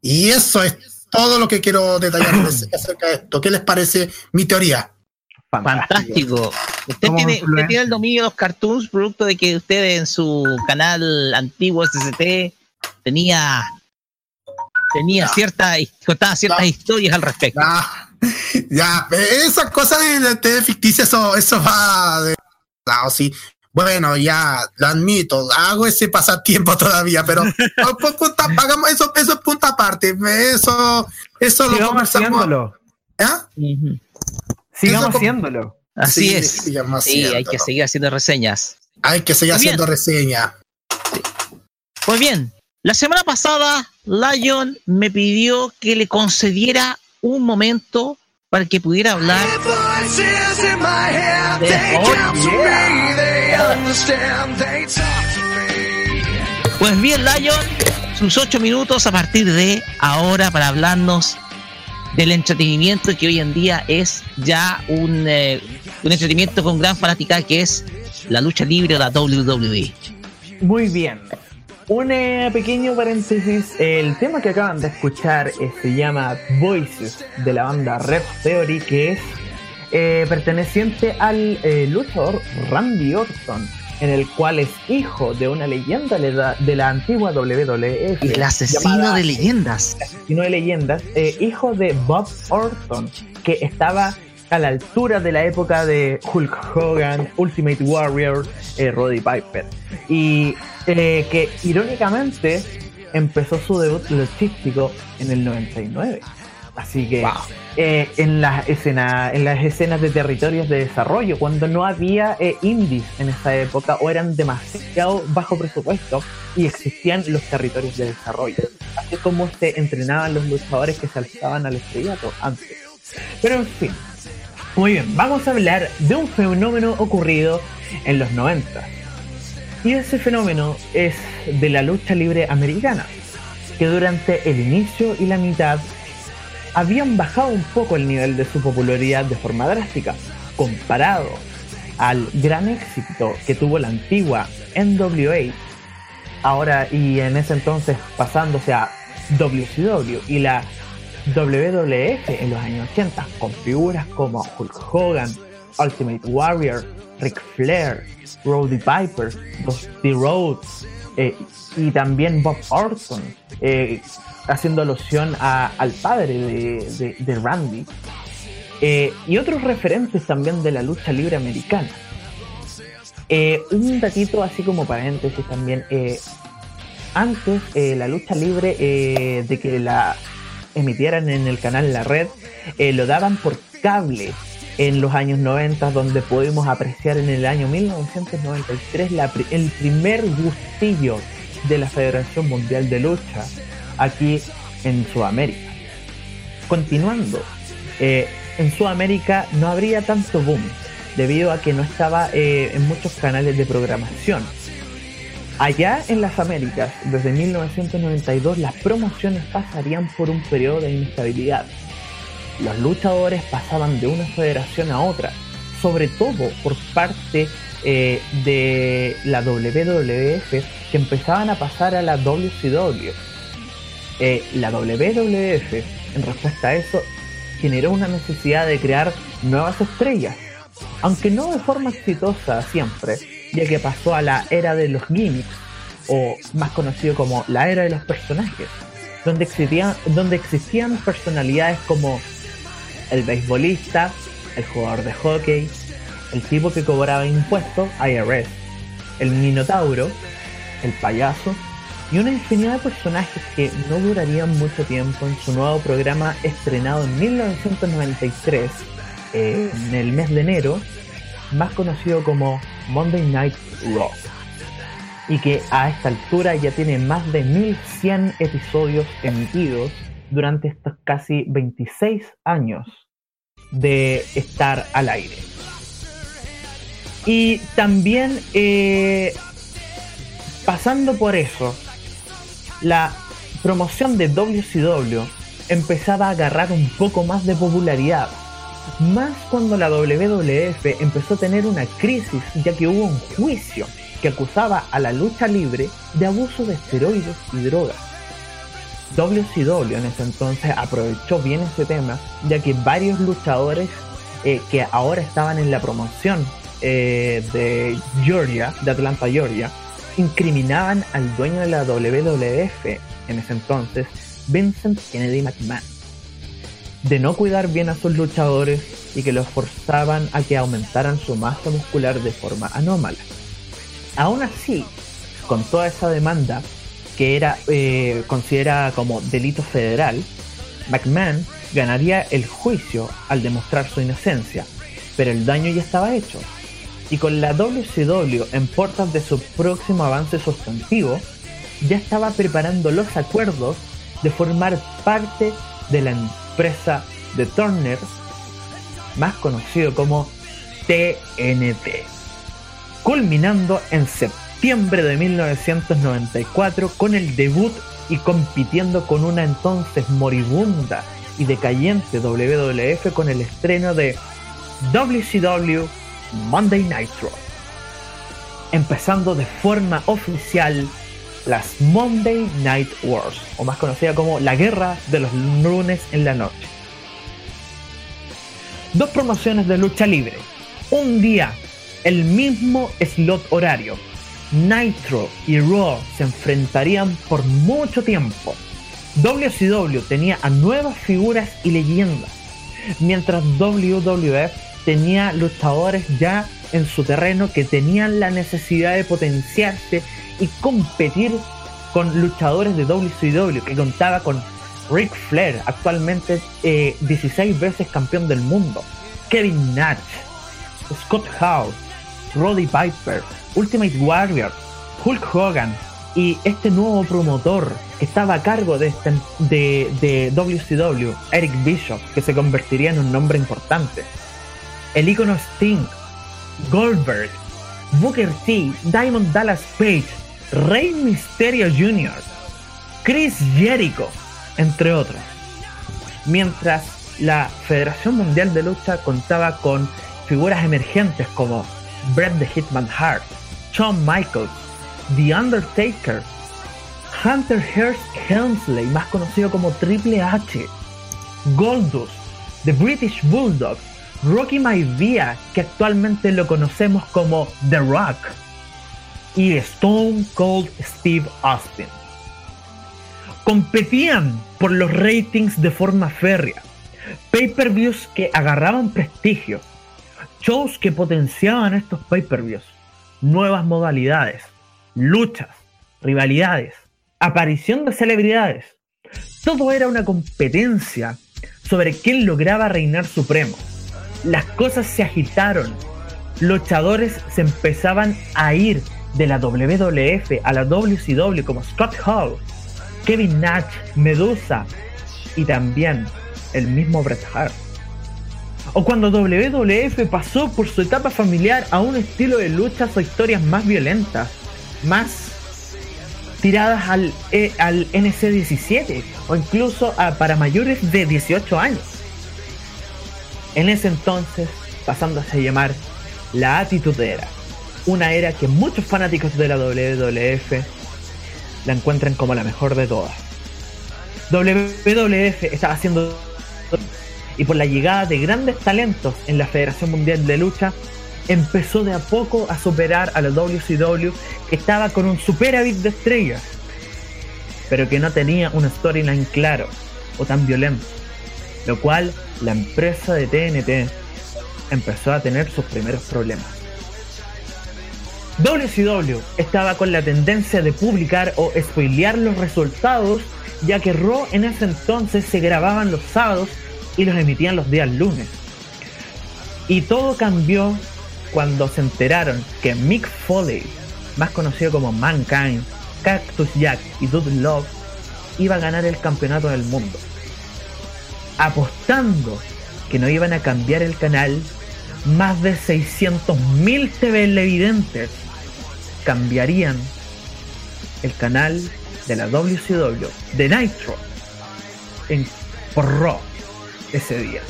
Y eso es todo lo que quiero detallar acerca de esto. ¿Qué les parece mi teoría? Fantástico. Usted tiene, usted influencers. tiene el dominio de los cartoons, producto de que usted en su canal antiguo SCT tenía tenía No. cierta contaba ciertas No. historias al respecto. Ah, ya, esas cosas de, de ficticia, eso, eso va de lado, sí. Bueno, ya lo admito, hago ese pasatiempo todavía, pero pu- punta- hagamos eso, eso es punta aparte. Eso, eso lo Sigamos conversamos. haciéndolo. ¿Ah? Ujú. Sigamos haciéndolo. Así Sí, es. sigamos Sí, hay que seguir haciendo reseñas. Hay que seguir Muy haciendo reseña. Pues bien, la semana pasada Lion me pidió que le concediera un momento para que pudiera hablar Pues bien, Lion, sus ocho minutos a partir de ahora para hablarnos del entretenimiento que hoy en día es ya un, eh, un entretenimiento con gran fanática que es la lucha libre de la WWE. Muy bien. Un eh, pequeño paréntesis. El tema que acaban de escuchar eh, se llama Voices de la banda Rep Theory, que es eh, perteneciente al eh, luchador Randy Orton, en el cual es hijo de una leyenda de la, antigua WWF. El asesino llamada- de leyendas. asesino de leyendas, eh, hijo de Bob Orton, que estaba a la altura de la época de Hulk Hogan, Ultimate Warrior, eh, Roddy Piper. Y eh, que irónicamente empezó su debut luchístico en el 99. Así que eh, en, las escenas, en las escenas de territorios de desarrollo, cuando no había eh, indies en esa época o eran demasiado bajo presupuesto y existían los territorios de desarrollo. Así como se entrenaban los luchadores que se alzaban al estrellato antes. Pero en fin, muy bien, vamos a hablar de un fenómeno ocurrido en los 90. Y ese fenómeno es de la lucha libre americana, que durante el inicio y la mitad habían bajado un poco el nivel de su popularidad de forma drástica, comparado al gran éxito que tuvo la antigua NWA, ahora y en ese entonces pasándose a WCW y la WWF en los años 80, con figuras como Hulk Hogan, Ultimate Warrior, Ric Flair, Roddy Piper, Dusty Rhodes eh, y también Bob Orton, eh, haciendo alusión a- al padre de, de- Randy, eh, y otros referentes también de la lucha libre americana. Un datito así como paréntesis también. antes la lucha libre de que la emitieran en el canal La Red eh, lo daban por cable en los años 90 donde pudimos apreciar en el año 1993 la el primer gustillo de la Federación Mundial de Lucha aquí en Sudamérica. Continuando, eh, en Sudamérica no habría tanto boom debido a que no estaba eh, en muchos canales de programación. Allá en las Américas, desde 1992, las promociones pasarían por un periodo de inestabilidad. Los luchadores pasaban de una federación a otra, sobre todo por parte eh, de la WWF, que empezaban a pasar a la WCW. Eh, la WWF, en respuesta a eso, generó una necesidad de crear nuevas estrellas, aunque no de forma exitosa siempre, ya que pasó a la era de los gimmicks, o más conocido como la era de los personajes, donde existían, donde existían personalidades como el beisbolista, el jugador de hockey, el tipo que cobraba impuestos, IRS, el minotauro, el payaso, y una infinidad de personajes que no durarían mucho tiempo en su nuevo programa estrenado en 1993, eh, en el mes de enero, más conocido como Monday Night Raw. Y que a esta altura ya tiene más de 1100 episodios emitidos durante estos casi 26 años de estar al aire. Y también, eh, pasando por eso, la promoción de WCW empezaba a agarrar un poco más de popularidad. Más cuando la WWF empezó a tener una crisis, ya que hubo un juicio que acusaba a la lucha libre de abuso de esteroides y drogas. WCW en ese entonces aprovechó bien ese tema, ya que varios luchadores eh, que ahora estaban en la promoción eh, de Georgia, de Atlanta, Georgia, incriminaban al dueño de la WWF en ese entonces, Vincent Kennedy McMahon, de no cuidar bien a sus luchadores y que los forzaban a que aumentaran su masa muscular de forma anómala. Aún así, con toda esa demanda, que era eh, considerada como delito federal, McMahon ganaría el juicio al demostrar su inocencia, pero el daño ya estaba hecho. Y con la WCW en portas de su próximo avance sustantivo, ya estaba preparando los acuerdos de formar parte de la empresa de Turner más conocido como TNT, culminando en septiembre de 1994 con el debut y compitiendo con una entonces moribunda y decayente WWF con el estreno de WCW Monday Nitro, empezando de forma oficial las Monday Night Wars, o más conocida como la guerra de los lunes en la noche. Dos promociones de lucha libre, un día, el mismo slot horario. Nitro y Raw se enfrentarían por mucho tiempo. WCW tenía a nuevas figuras y leyendas, mientras WWF tenía luchadores ya en su terreno que tenían la necesidad de potenciarse y competir con luchadores de WCW que contaba con Ric Flair, actualmente eh, 16 veces campeón del mundo, Kevin Nash, Scott Hall, Roddy Piper, Ultimate Warrior, Hulk Hogan y este nuevo promotor que estaba a cargo de, este- de, de WCW, Eric Bishop, que se convertiría en un nombre importante. El ícono Sting, Goldberg, Booker T, Diamond Dallas Page, Rey Mysterio Jr., Chris Jericho, entre otros. Mientras la Federación Mundial de Lucha contaba con figuras emergentes como Bret the Hitman Hart, Shawn Michaels, The Undertaker, Hunter Hearst Helmsley, más conocido como Triple H, Goldust, The British Bulldog, Rocky Maivia, que actualmente lo conocemos como The Rock, y Stone Cold Steve Austin. Competían por los ratings de forma férrea, pay-per-views que agarraban prestigio, shows que potenciaban estos pay-per-views, nuevas modalidades, luchas, rivalidades, aparición de celebridades. Todo era una competencia sobre quién lograba reinar supremo. Las cosas se agitaron. Luchadores se empezaban a ir de la WWF a la WCW como Scott Hall, Kevin Nash, Medusa y también el mismo Bret Hart. O cuando WWF pasó por su etapa familiar a un estilo de luchas o historias más violentas, más tiradas al, eh, al NC17 o incluso a- para mayores de 18 años. En ese entonces, pasándose a llamar la Attitude Era, una era que muchos fanáticos de la WWF la encuentran como la mejor de todas. WWF estaba haciendo y por la llegada de grandes talentos en la Federación Mundial de Lucha, empezó de a poco a superar a la WCW que estaba con un superávit de estrellas, pero que no tenía un storyline claro o tan violento, lo cual la empresa de TNT empezó a tener sus primeros problemas. WCW estaba con la tendencia de publicar o spoilear los resultados, ya que Raw en ese entonces se grababan los sábados y los emitían los días lunes. Y todo cambió cuando se enteraron que Mick Foley, más conocido como Mankind, Cactus Jack y Dude Love, iba a ganar el campeonato del mundo. Apostando que no iban a cambiar el canal, más de 600.000 televidentes cambiarían el canal de la WCW de Nitro en, por Raw ese día,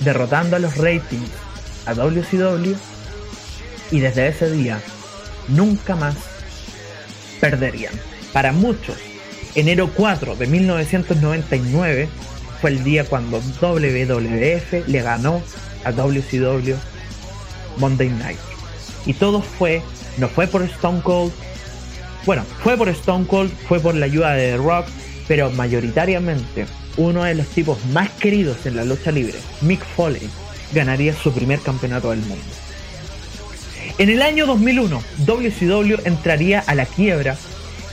derrotando a los ratings a WCW y desde ese día nunca más perderían. Para muchos, enero 4 de 1999 fue el día cuando WWF le ganó a WCW Monday Night. Y todo fue, no fue por Stone Cold, bueno, fue por Stone Cold, fue por la ayuda de The Rock, pero mayoritariamente uno de los tipos más queridos en la lucha libre, Mick Foley, ganaría su primer campeonato del mundo. En el año 2001, WCW entraría a la quiebra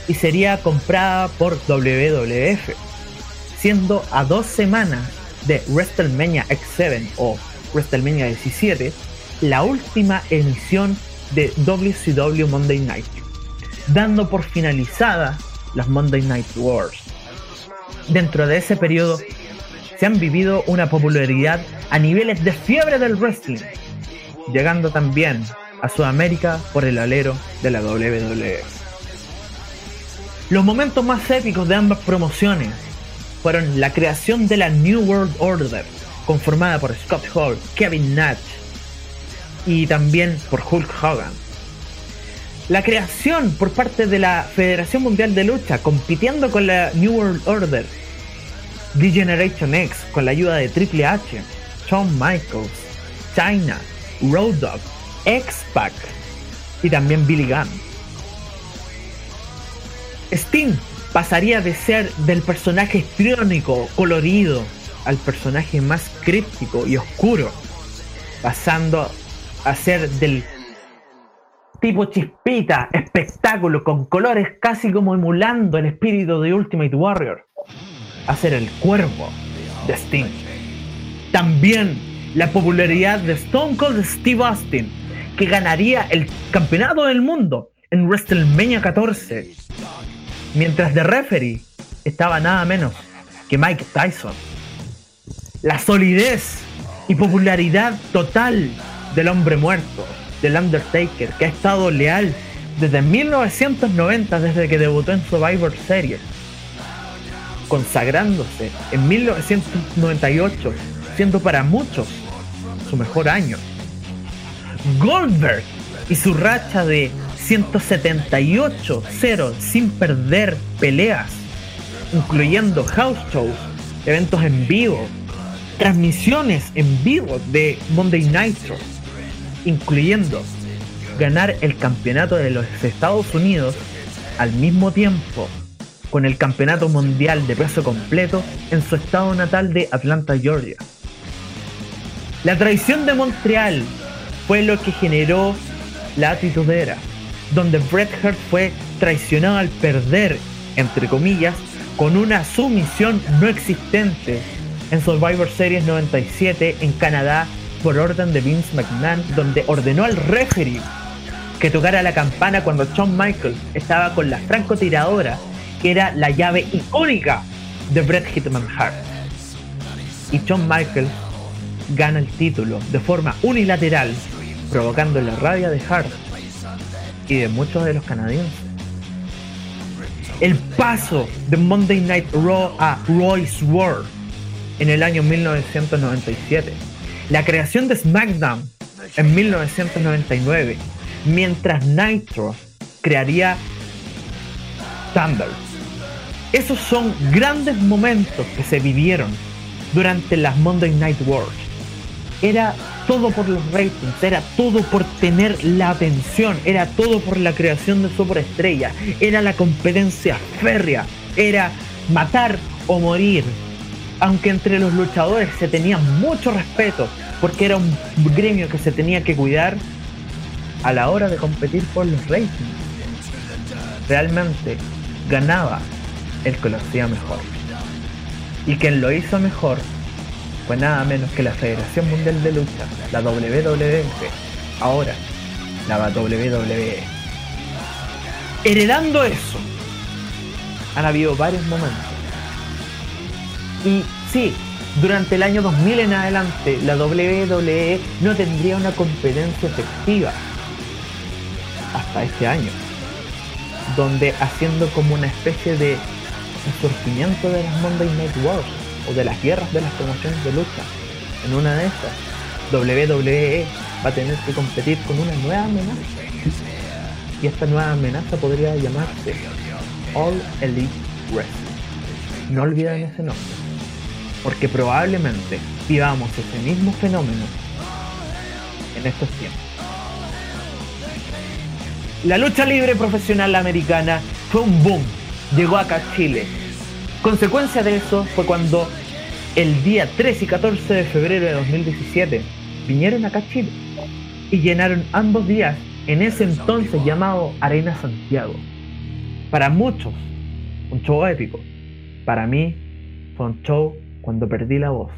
y sería comprada por WWF, siendo a dos semanas de WrestleMania X7 o WrestleMania 17 la última emisión de WCW Monday Night, dando por finalizada las Monday Night Wars. Dentro de ese periodo se han vivido una popularidad a niveles de fiebre del wrestling, llegando también a Sudamérica por el alero de la WWE. Los momentos más épicos de ambas promociones fueron la creación de la New World Order, conformada por Scott Hall, Kevin Nash y también por Hulk Hogan. La creación por parte de la Federación Mundial de Lucha, compitiendo con la New World Order, D-Generation X, con la ayuda de Triple H, Shawn Michaels, China, Road Dogg, X-Pac y también Billy Gunn. Sting pasaría de ser del personaje histriónico, colorido, al personaje más críptico y oscuro, pasando a ser del tipo chispita, espectáculo, con colores casi como emulando el espíritu de Ultimate Warrior, a ser el cuervo de Sting. También la popularidad de Stone Cold Steve Austin, que ganaría el campeonato del mundo en WrestleMania 14, mientras de referee estaba nada menos que Mike Tyson. La solidez y popularidad total del hombre muerto, del Undertaker, que ha estado leal desde 1990, desde que debutó en Survivor Series, consagrándose en 1998, siendo para muchos su mejor año. Goldberg y su racha de 178-0 sin perder peleas, incluyendo house shows, eventos en vivo, transmisiones en vivo de Monday Nitro, incluyendo ganar el campeonato de los Estados Unidos al mismo tiempo con el campeonato mundial de peso completo en su estado natal de Atlanta, Georgia. La traición de Montreal fue lo que generó la atitudera, donde Bret Hart fue traicionado al perder, entre comillas, con una sumisión no existente en Survivor Series 97 en Canadá por orden de Vince McMahon, donde ordenó al referee que tocara la campana cuando Shawn Michaels estaba con la francotiradora, que era la llave icónica de Bret Hitman Hart. Y Shawn Michaels gana el título de forma unilateral, provocando la rabia de Hart y de muchos de los canadienses. El paso de Monday Night Raw a Royce World en el año 1997. La creación de SmackDown en 1999, mientras Nitro crearía Thunder. Esos son grandes momentos que se vivieron durante las Monday Night Wars. Era todo por los ratings, era todo por tener la atención, era todo por la creación de superestrella, era la competencia férrea, era matar o morir. Aunque entre los luchadores se tenía mucho respeto, porque era un gremio que se tenía que cuidar a la hora de competir por los ratings. Realmente ganaba el que lo hacía mejor. Y quien lo hizo mejor fue nada menos que la Federación Mundial de Lucha, la WWF, ahora la WWE. Heredando eso, han habido varios momentos. Y sí, durante el año 2000 en adelante, la WWE no tendría una competencia efectiva hasta este año, donde haciendo como una especie de surgimiento de las Monday Night Wars o de las guerras de las promociones de lucha. En una de estas, WWE va a tener que competir con una nueva amenaza. Y esta nueva amenaza podría llamarse All Elite Wrestling. No olviden ese nombre, porque probablemente vivamos ese mismo fenómeno en estos tiempos. La lucha libre profesional americana fue un boom. Llegó acá a Chile. Consecuencia de eso fue cuando el día 13 y 14 de febrero de 2017 vinieron acá a Chile y llenaron ambos días en ese entonces llamado Arena Santiago. Para muchos, un show épico. Para mí, fue un show cuando perdí la voz.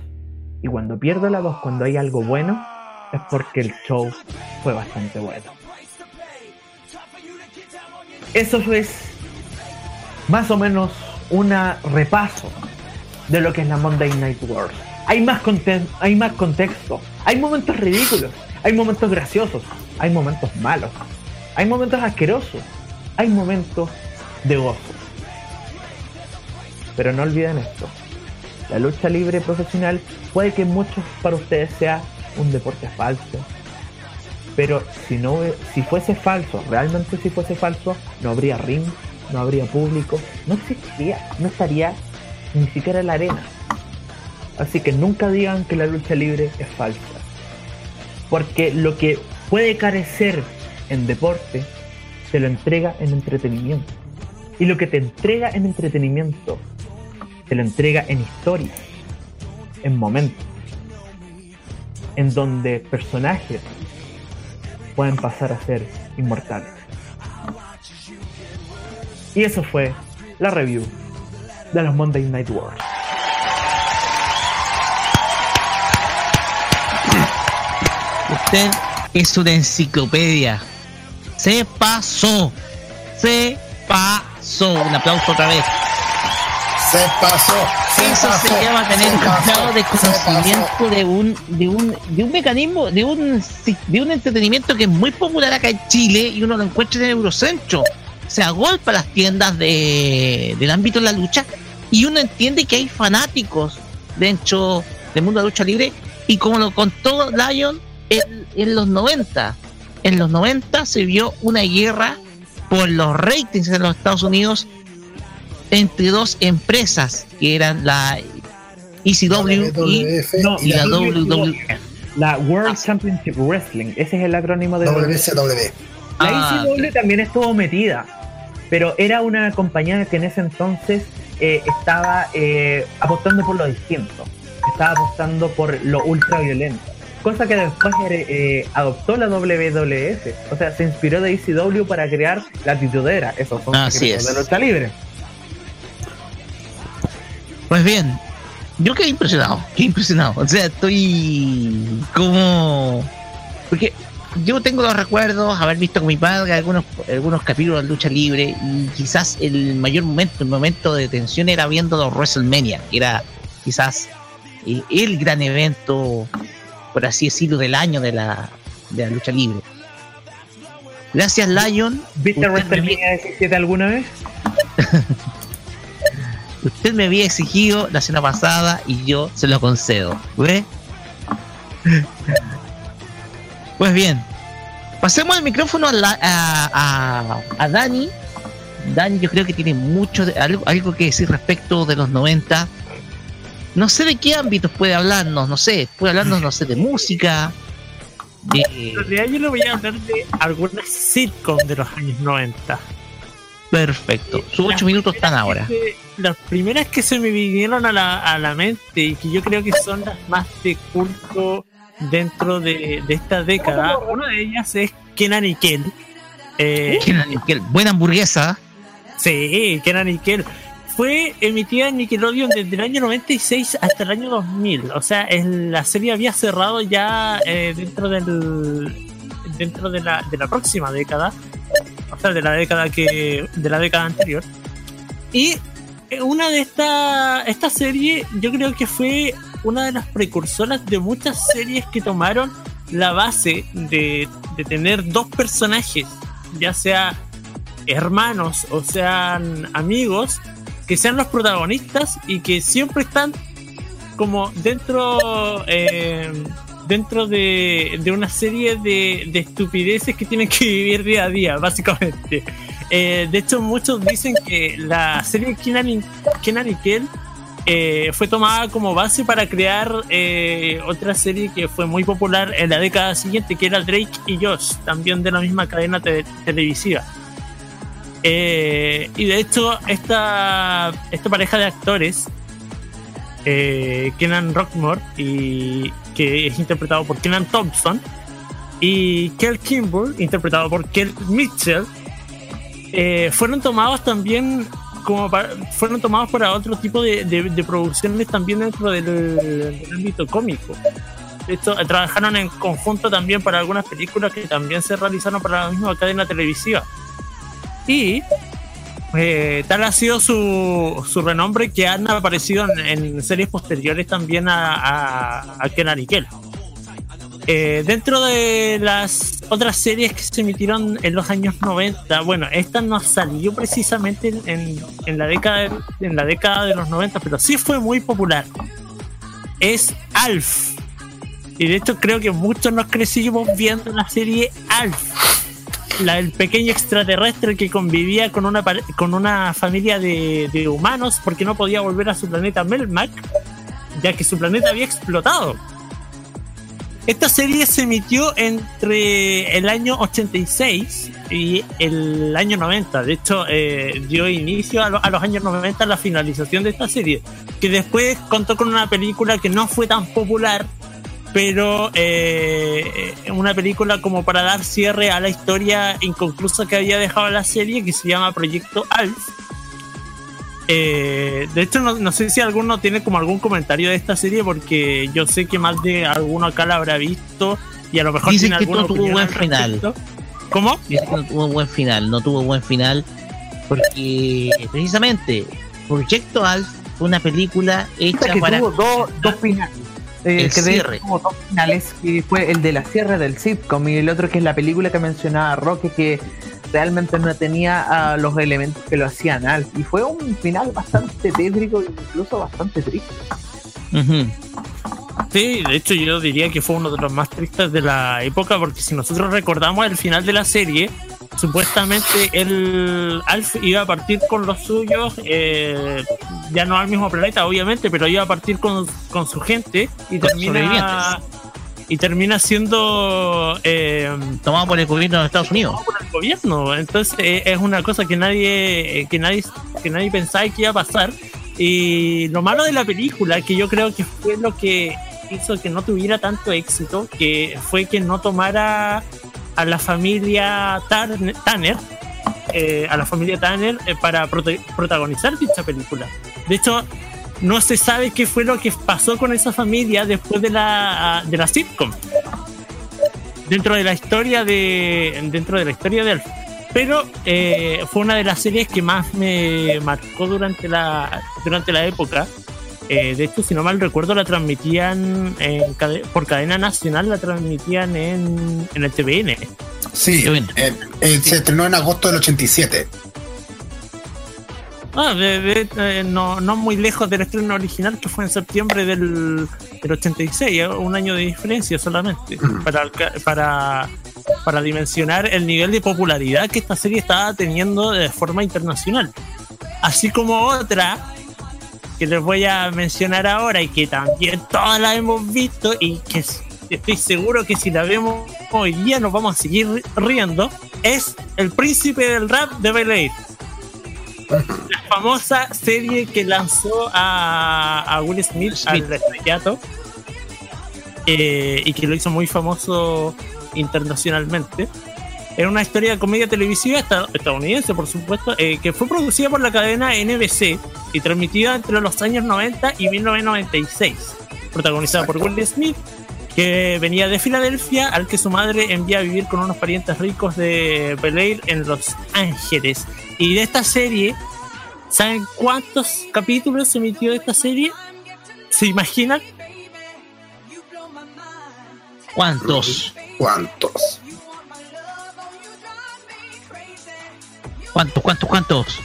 Y cuando pierdo la voz cuando hay algo bueno, es porque el show fue bastante bueno. Eso es más o menos un repaso de lo que es la Monday Night Wars. Hay más, hay más contexto, hay momentos ridículos, hay momentos graciosos, hay momentos malos, hay momentos asquerosos, hay momentos de gozo. Pero no olviden esto, la lucha libre profesional puede que muchos para ustedes sea un deporte falso, pero si no si fuese falso, realmente si fuese falso, no habría ring, no habría público, no existiría, no estaría ni siquiera la arena. Así que nunca digan que la lucha libre es falsa. Porque lo que puede carecer en deporte, te lo entrega en entretenimiento. Y lo que te entrega en entretenimiento, te lo entrega en historia, en momentos, en donde personajes pueden pasar a ser inmortales. Y eso fue la review de los Monday Night Wars. Usted es una enciclopedia. Se pasó. Se pasó. Un aplauso otra vez. Se pasó. Se Eso pasó, se llama tener un grado de conocimiento de un, de un, de un mecanismo, de un, de un entretenimiento que es muy popular acá en Chile y uno lo encuentra en el Eurocentro. Se agolpa las tiendas de, del ámbito de la lucha y uno entiende que hay fanáticos dentro del mundo de la lucha libre y como lo contó Lion en, en los 90. En los 90 se vio una guerra por los ratings en los Estados Unidos entre dos empresas que eran la ECW y, No, y la W- WWF. La World Championship Wrestling, ese es el acrónimo de WCW. La Ah, ECW también estuvo metida, pero era una compañía que en ese entonces eh, estaba eh, apostando por lo distinto, estaba apostando por lo ultra violento, cosa que después eh, adoptó la WWF, o sea, se inspiró de ECW para crear la titudera, esos son Así es. de lucha libre. Pues bien, yo quedé impresionado, quedé impresionado. O sea, estoy como... Porque yo tengo los recuerdos, haber visto con mi padre algunos, algunos capítulos de lucha libre y quizás el mayor momento, el momento de tensión era viendo los WrestleMania, que era quizás eh, el gran evento, por así decirlo, del año de la, de la lucha libre. Gracias, Lion. ¿Viste WrestleMania 17 alguna vez? Usted me había exigido la semana pasada y yo se lo concedo. ¿Ve? Pues bien, pasemos el micrófono a, la- a, a- a Dani. Dani, yo creo que tiene mucho de- algo, algo que decir respecto de los 90. No sé de qué ámbitos puede hablarnos, no sé, puede hablarnos, no sé, de música, de, En realidad yo le voy a hablar de algunas sitcom de los años 90. Perfecto. Sus ocho minutos están ahora. Que las primeras que se me vinieron a la, a la mente y que yo creo que son las más de culto dentro de, de esta década, una de ellas es Kenan y Kel. Eh, Kenan y Kel, Buena hamburguesa. Sí, Kenan y Kel. Fue emitida en Nickelodeon desde el año 96 hasta el año 2000. O sea, el- la serie había cerrado ya eh, dentro del dentro de la, de la próxima década. O sea, de la década que de la década anterior. Y eh, una de esta esta serie yo creo que fue una de las precursoras de muchas series que tomaron la base de, de tener dos personajes, ya sea hermanos o sean amigos, que sean los protagonistas y que siempre están como dentro eh, dentro de, una serie de, de estupideces que tienen que vivir día a día, básicamente. Eh, de hecho, muchos dicen que la serie Kenan y, Kenan y eh, fue tomada como base para crear eh, otra serie que fue muy popular en la década siguiente, que era Drake y Josh, también de la misma cadena te- televisiva. Eh, y de hecho, esta, esta pareja de actores, Kenan Rockmore, que es interpretado por Kenan Thompson, y Kel Kimball, interpretado por Kel Mitchell, fueron tomados también como para- fueron tomados para otro tipo de, producciones también dentro del, ámbito cómico. Eh, trabajaron en conjunto también para algunas películas que también se realizaron para la misma cadena televisiva. Y Eh, tal ha sido su, su renombre que han aparecido en, series posteriores también a, a, a Kenan y. Eh, dentro de las otras series que se emitieron en los años 90, bueno, esta no salió precisamente en, la, década, de los 90, pero sí fue muy popular. Es Alf. Y de hecho creo que muchos nos crecimos viendo la serie Alf. La del pequeño extraterrestre que convivía con una, familia de humanos porque no podía volver a su planeta Melmac, ya que su planeta había explotado. Esta serie se emitió entre el año 86 y el año 90. De hecho, eh, dio inicio a, lo- a los años 90 la finalización de esta serie, que después contó con una película que no fue tan popular, pero eh, una película como para dar cierre a la historia inconclusa que había dejado la serie, que se llama Proyecto Alf. Eh, de hecho, no, no sé si alguno tiene como algún comentario de esta serie, porque yo sé que más de alguno acá la habrá visto y a lo mejor Dicen tiene que no tuvo buen al final. ¿Cómo? Dice que no tuvo buen final, no tuvo buen final, porque precisamente Proyecto Alf fue una película hecha que para tuvo dos, dos finales. Eh, El que cierre. tuvo dos finales, que fue el de la cierre del sitcom y el otro que es la película que mencionaba Roque, que realmente no tenía ah, los elementos que lo hacían Alf. Y fue un final bastante tétrico e incluso bastante triste. Ujú. Sí, de hecho yo diría que fue uno de los más tristes de la época porque si nosotros recordamos el final de la serie, supuestamente el Alf iba a partir con los suyos, eh, ya no al mismo planeta obviamente, pero iba a partir con, con su gente y termina sobrevivientes. Y termina siendo eh, tomado por el gobierno de Estados Unidos. por el gobierno. Entonces eh, es una cosa que nadie, eh, que nadie, que nadie pensaba que iba a pasar. Y lo malo de la película, que yo creo que fue lo que hizo que no tuviera tanto éxito, que fue que no tomara a la familia Tan- Tanner, eh, a la familia Tanner eh, para protagonizar dicha película. De hecho, no se sabe qué fue lo que pasó con esa familia después de la, de la sitcom dentro de la historia de dentro de la historia de Alf. Pero eh, fue una de las series que más me marcó durante la durante la época. Eh, de hecho, si no mal recuerdo, la transmitían en cade- por cadena nacional, la transmitían en, en el TVN. Sí, eh, eh, se estrenó en agosto del 87. Ah, de- de- eh, no, no muy lejos del estreno original, que fue en septiembre del, del 86, eh, un año de diferencia solamente, para, alca- para, para dimensionar el nivel de popularidad que esta serie estaba teniendo de forma internacional. Así como otra que les voy a mencionar ahora y que también todas la hemos visto y que estoy seguro que si la vemos hoy día nos vamos a seguir ri- riendo, es El Príncipe del Rap de Bel Air la famosa serie que lanzó a, a Will Smith, Smith. al estrellato eh, y que lo hizo muy famoso internacionalmente. Era una historia de comedia televisiva esta- estadounidense, por supuesto, eh, que fue producida por la cadena NBC y transmitida entre los años 90 y 1996. Protagonizada por Will Smith, que venía de Filadelfia, al que su madre envía a vivir con unos parientes ricos de Bel Air en Los Ángeles. Y de esta serie, ¿saben cuántos capítulos se emitió de esta serie? ¿Se imaginan? ¿Cuántos? ¿Cuántos? ¿Cuántos? ¿Cuántos? ¿Cuántos?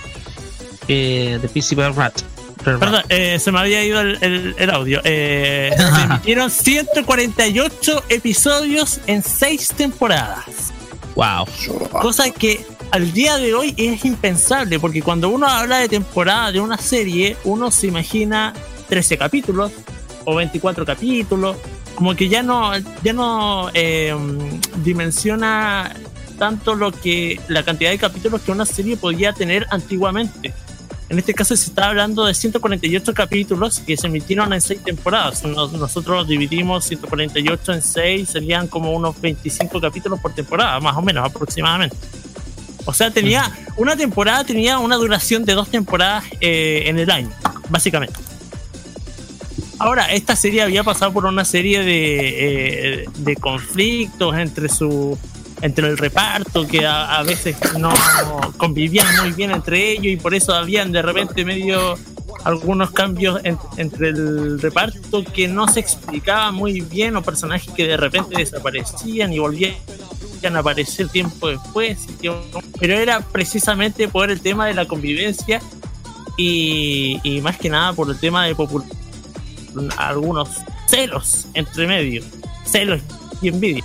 Eh, The Principal Rat. Perdón, eh, se me había ido el, el- el audio. Eh, se emitieron 148 episodios en 6 temporadas. Wow. Cosa que al día de hoy es impensable, porque cuando uno habla de temporada de una serie, uno se imagina 13 capítulos o 24 capítulos, como que ya no, ya no eh, dimensiona tanto lo que la cantidad de capítulos que una serie podía tener antiguamente. En este caso se está hablando de 148 capítulos que se emitieron en 6 temporadas. Nos- nosotros dividimos 148 en 6, serían como unos 25 capítulos por temporada, más o menos aproximadamente. O sea, tenía una temporada tenía una duración de dos temporadas eh, en el año, básicamente. Ahora, esta serie había pasado por una serie de, eh, de conflictos entre su entre el reparto, que a, veces no convivían muy bien entre ellos y por eso habían de repente medio algunos cambios en- entre el reparto que no se explicaba muy bien o personajes que de repente desaparecían y volvían a aparecer tiempo después. Pero era precisamente por el tema de la convivencia y, y más que nada por el tema de popul- algunos celos entre medio, celos y envidia.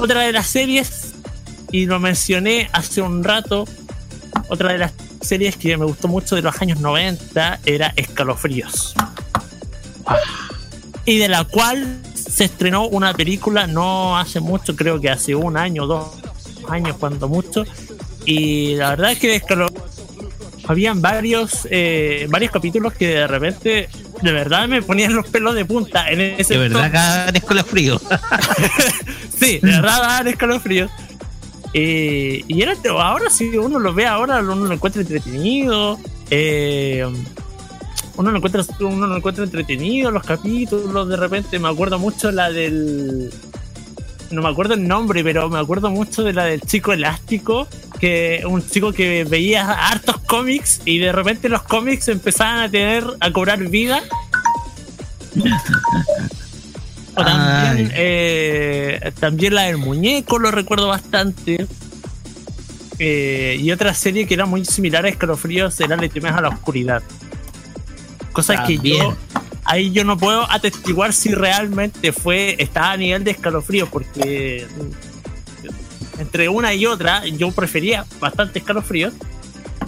Otra de las series, y lo mencioné hace un rato, otra de las series que me gustó mucho de los años 90 era Escalofríos. Y de la cual se estrenó una película no hace mucho, creo que hace un año, dos años, cuando mucho. Y la verdad es que de Escalofríos habían varios, eh, varios capítulos que de repente, de verdad, me ponían los pelos de punta. En ese De verdad, entonces. acá en escalofrío. Sí, de verdad daban escalofríos. Eh, y era, ahora si uno lo ve ahora, uno lo encuentra entretenido. eh, uno lo encuentra, uno lo encuentra entretenido, los capítulos, de repente me acuerdo mucho la del. No me acuerdo el nombre, pero me acuerdo mucho de la del chico elástico, que un chico que veía hartos cómics y de repente los cómics empezaban a tener, a cobrar vida. O también, Ay. eh, también la del muñeco, lo recuerdo bastante. Eh, y otra serie que era muy similar a Escalofríos era Le temes a la oscuridad. Cosa que También. yo, ahí yo no puedo atestiguar si realmente fue, estaba a nivel de Escalofríos, porque entre una y otra yo prefería bastante Escalofríos.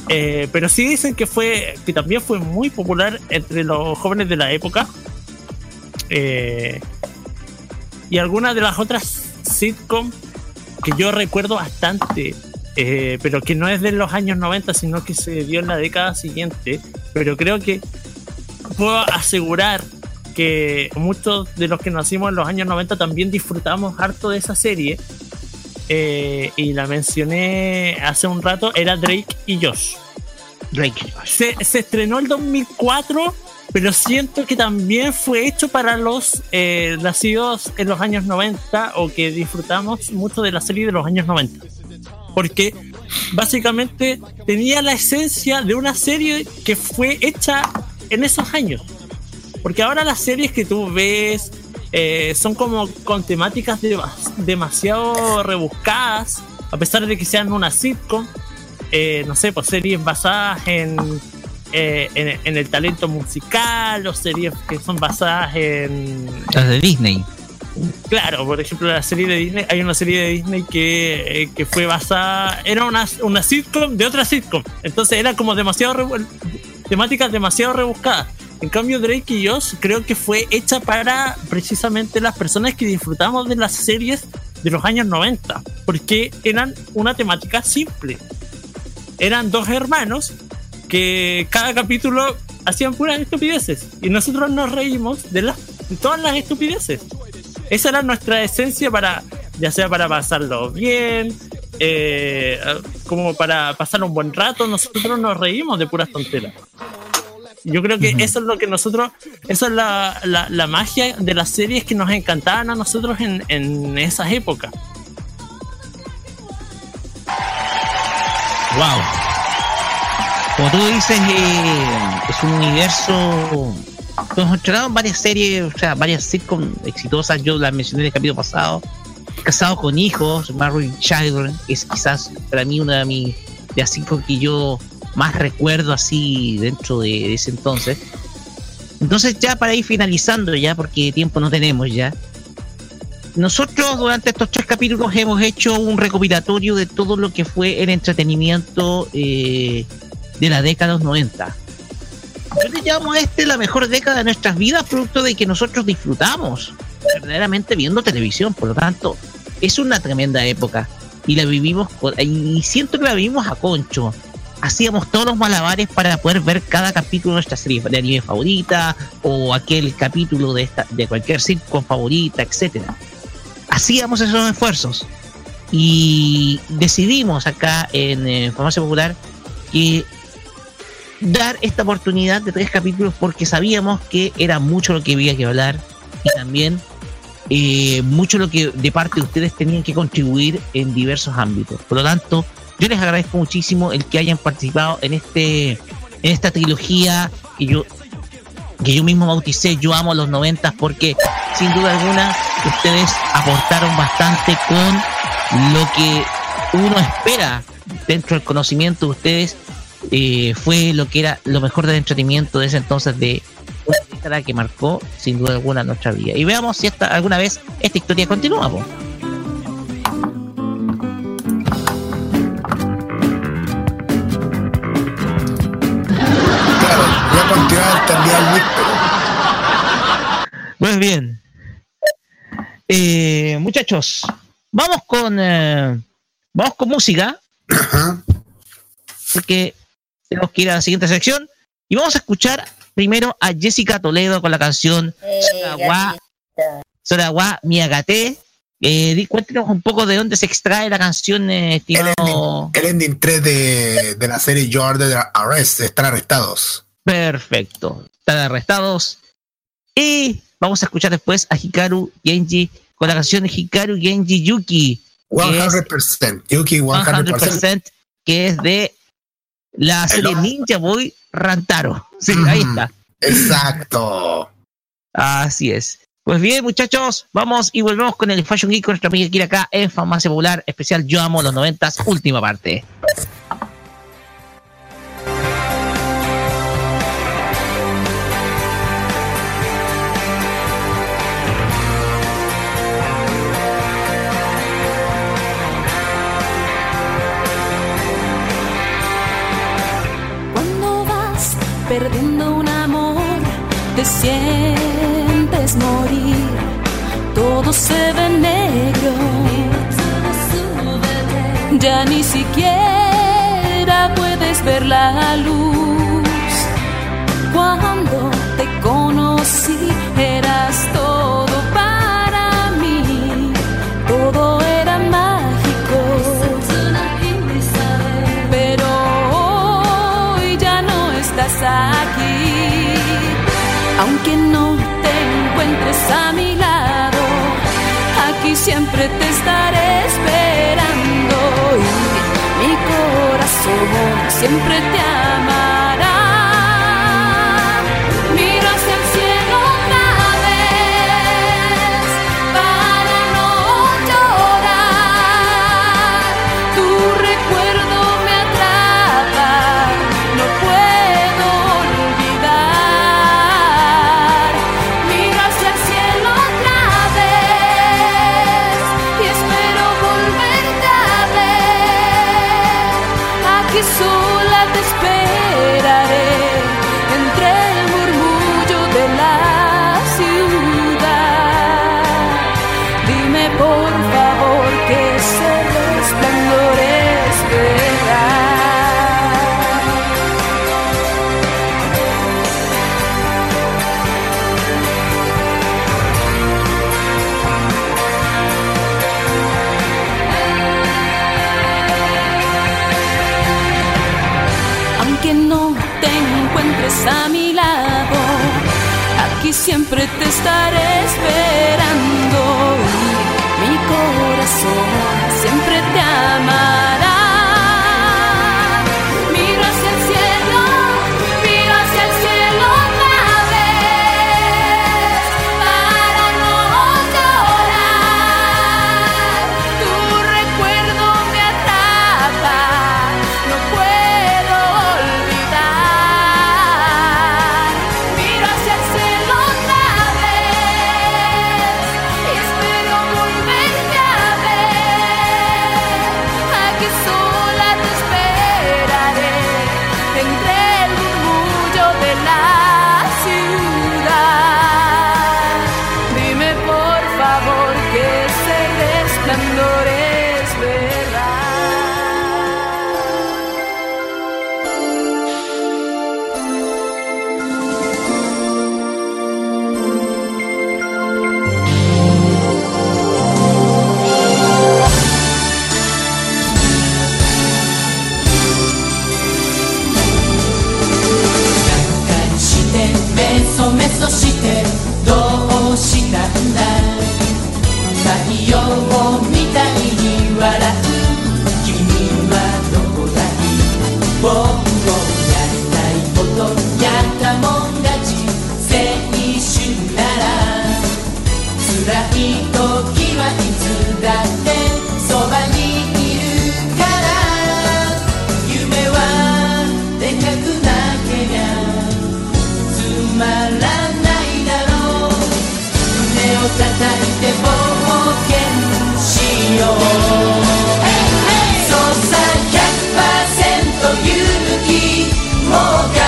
Eh, pero sí dicen que fue que también fue muy popular entre los jóvenes de la época. Eh, y algunas de las otras sitcom que yo recuerdo bastante, eh, pero que no es de los años 90, sino que se dio en la década siguiente. Pero creo que puedo asegurar que muchos de los que nacimos en los años 90 también disfrutamos harto de esa serie. Eh, y la mencioné hace un rato, era Drake y Josh. Drake. Se, se estrenó el 2004, pero siento que también fue hecho para los eh, nacidos en los años 90 o que disfrutamos mucho de la serie de los años 90. Porque básicamente tenía la esencia de una serie que fue hecha en esos años. Porque ahora las series que tú ves eh, son como con temáticas dema- demasiado rebuscadas, a pesar de que sean una sitcom. eh, no sé, pues series basadas en, eh, en, en el talento musical, o series que son basadas en, Las de Disney. Claro, por ejemplo, la serie de Disney, hay una serie de Disney que, que fue basada, era una, una sitcom de otra sitcom, entonces era como demasiado, temáticas demasiado rebuscadas. En cambio, Drake y Josh creo que fue hecha para precisamente las personas que disfrutamos de las series de los años 90, porque eran una temática simple. Eran dos hermanos que cada capítulo hacían puras estupideces y nosotros nos reímos de, las, de todas las estupideces. Esa era nuestra esencia para, ya sea para pasarlo bien, eh, como para pasar un buen rato, nosotros nos reímos de puras tonteras. Yo creo que eso es lo que nosotros, eso es la, la, la magia de las series que nos encantaban a nosotros en, en esas épocas. Wow. Como tú dices, eh, es un universo. Hemos mencionado varias series, o sea, varias sitcoms exitosas. Yo las mencioné en el capítulo pasado. Casado con hijos, Married Children, que es quizás para mí una de mis de las sitcoms que yo más recuerdo así dentro de, de ese entonces. Entonces, ya para ir finalizando, ya, porque tiempo no tenemos ya. Nosotros durante estos tres capítulos hemos hecho un recopilatorio de todo lo que fue el entretenimiento eh, de la década de los 90. Yo le llamo a este la mejor década de nuestras vidas, producto de que nosotros disfrutamos verdaderamente viendo televisión. Por lo tanto, es una tremenda época y la vivimos y siento que la vivimos a concho. Hacíamos todos los malabares para poder ver cada capítulo de nuestra serie de anime favorita o aquel capítulo de esta de cualquier sitcom favorita, etcétera hacíamos esos esfuerzos y decidimos acá en eh, Popular que dar esta oportunidad de tres capítulos porque sabíamos que era mucho lo que había que hablar y también eh, mucho lo que de parte de ustedes tenían que contribuir en diversos ámbitos. Por lo tanto, yo les agradezco muchísimo el que hayan participado en este en esta trilogía que yo que yo mismo bauticé Yo amo los noventas porque sin duda alguna ustedes aportaron bastante con lo que uno espera dentro del conocimiento de ustedes eh, fue lo que era lo mejor del entretenimiento de ese entonces de una década que marcó sin duda alguna nuestra vida. Y veamos si esta, alguna vez esta historia continúa. Bien. Eh, muchachos, vamos con eh, vamos con música. Porque tenemos que ir a la siguiente sección. Y vamos a escuchar primero a Jessica Toledo con la canción Sorawa, Sorawa Miyagate. Eh, cuéntenos un poco de dónde se extrae la canción, eh, el ending, el ending 3 de, de la serie Order Arrest, están arrestados. Perfecto. Están arrestados. Y vamos a escuchar después a Hikaru Genji con la canción de Hikaru Genji Yuki. que es 100%, Yuki 100%. 100%, que es de la serie Ninja Boy Rantaro. Sí, ahí está. Exacto. Así es. Pues bien, muchachos, vamos y volvemos con el Fashion Geek con nuestra amiga Kira acá en Farmacia Popular, especial Yo Amo los noventas, última parte. Perdiendo un amor, te sientes morir. Todo se ve negro. Ya ni siquiera puedes ver la luz. Cuando te conocí, eras todo te estaré esperando. Y mi corazón siempre te amará. そうさ100%勇気もう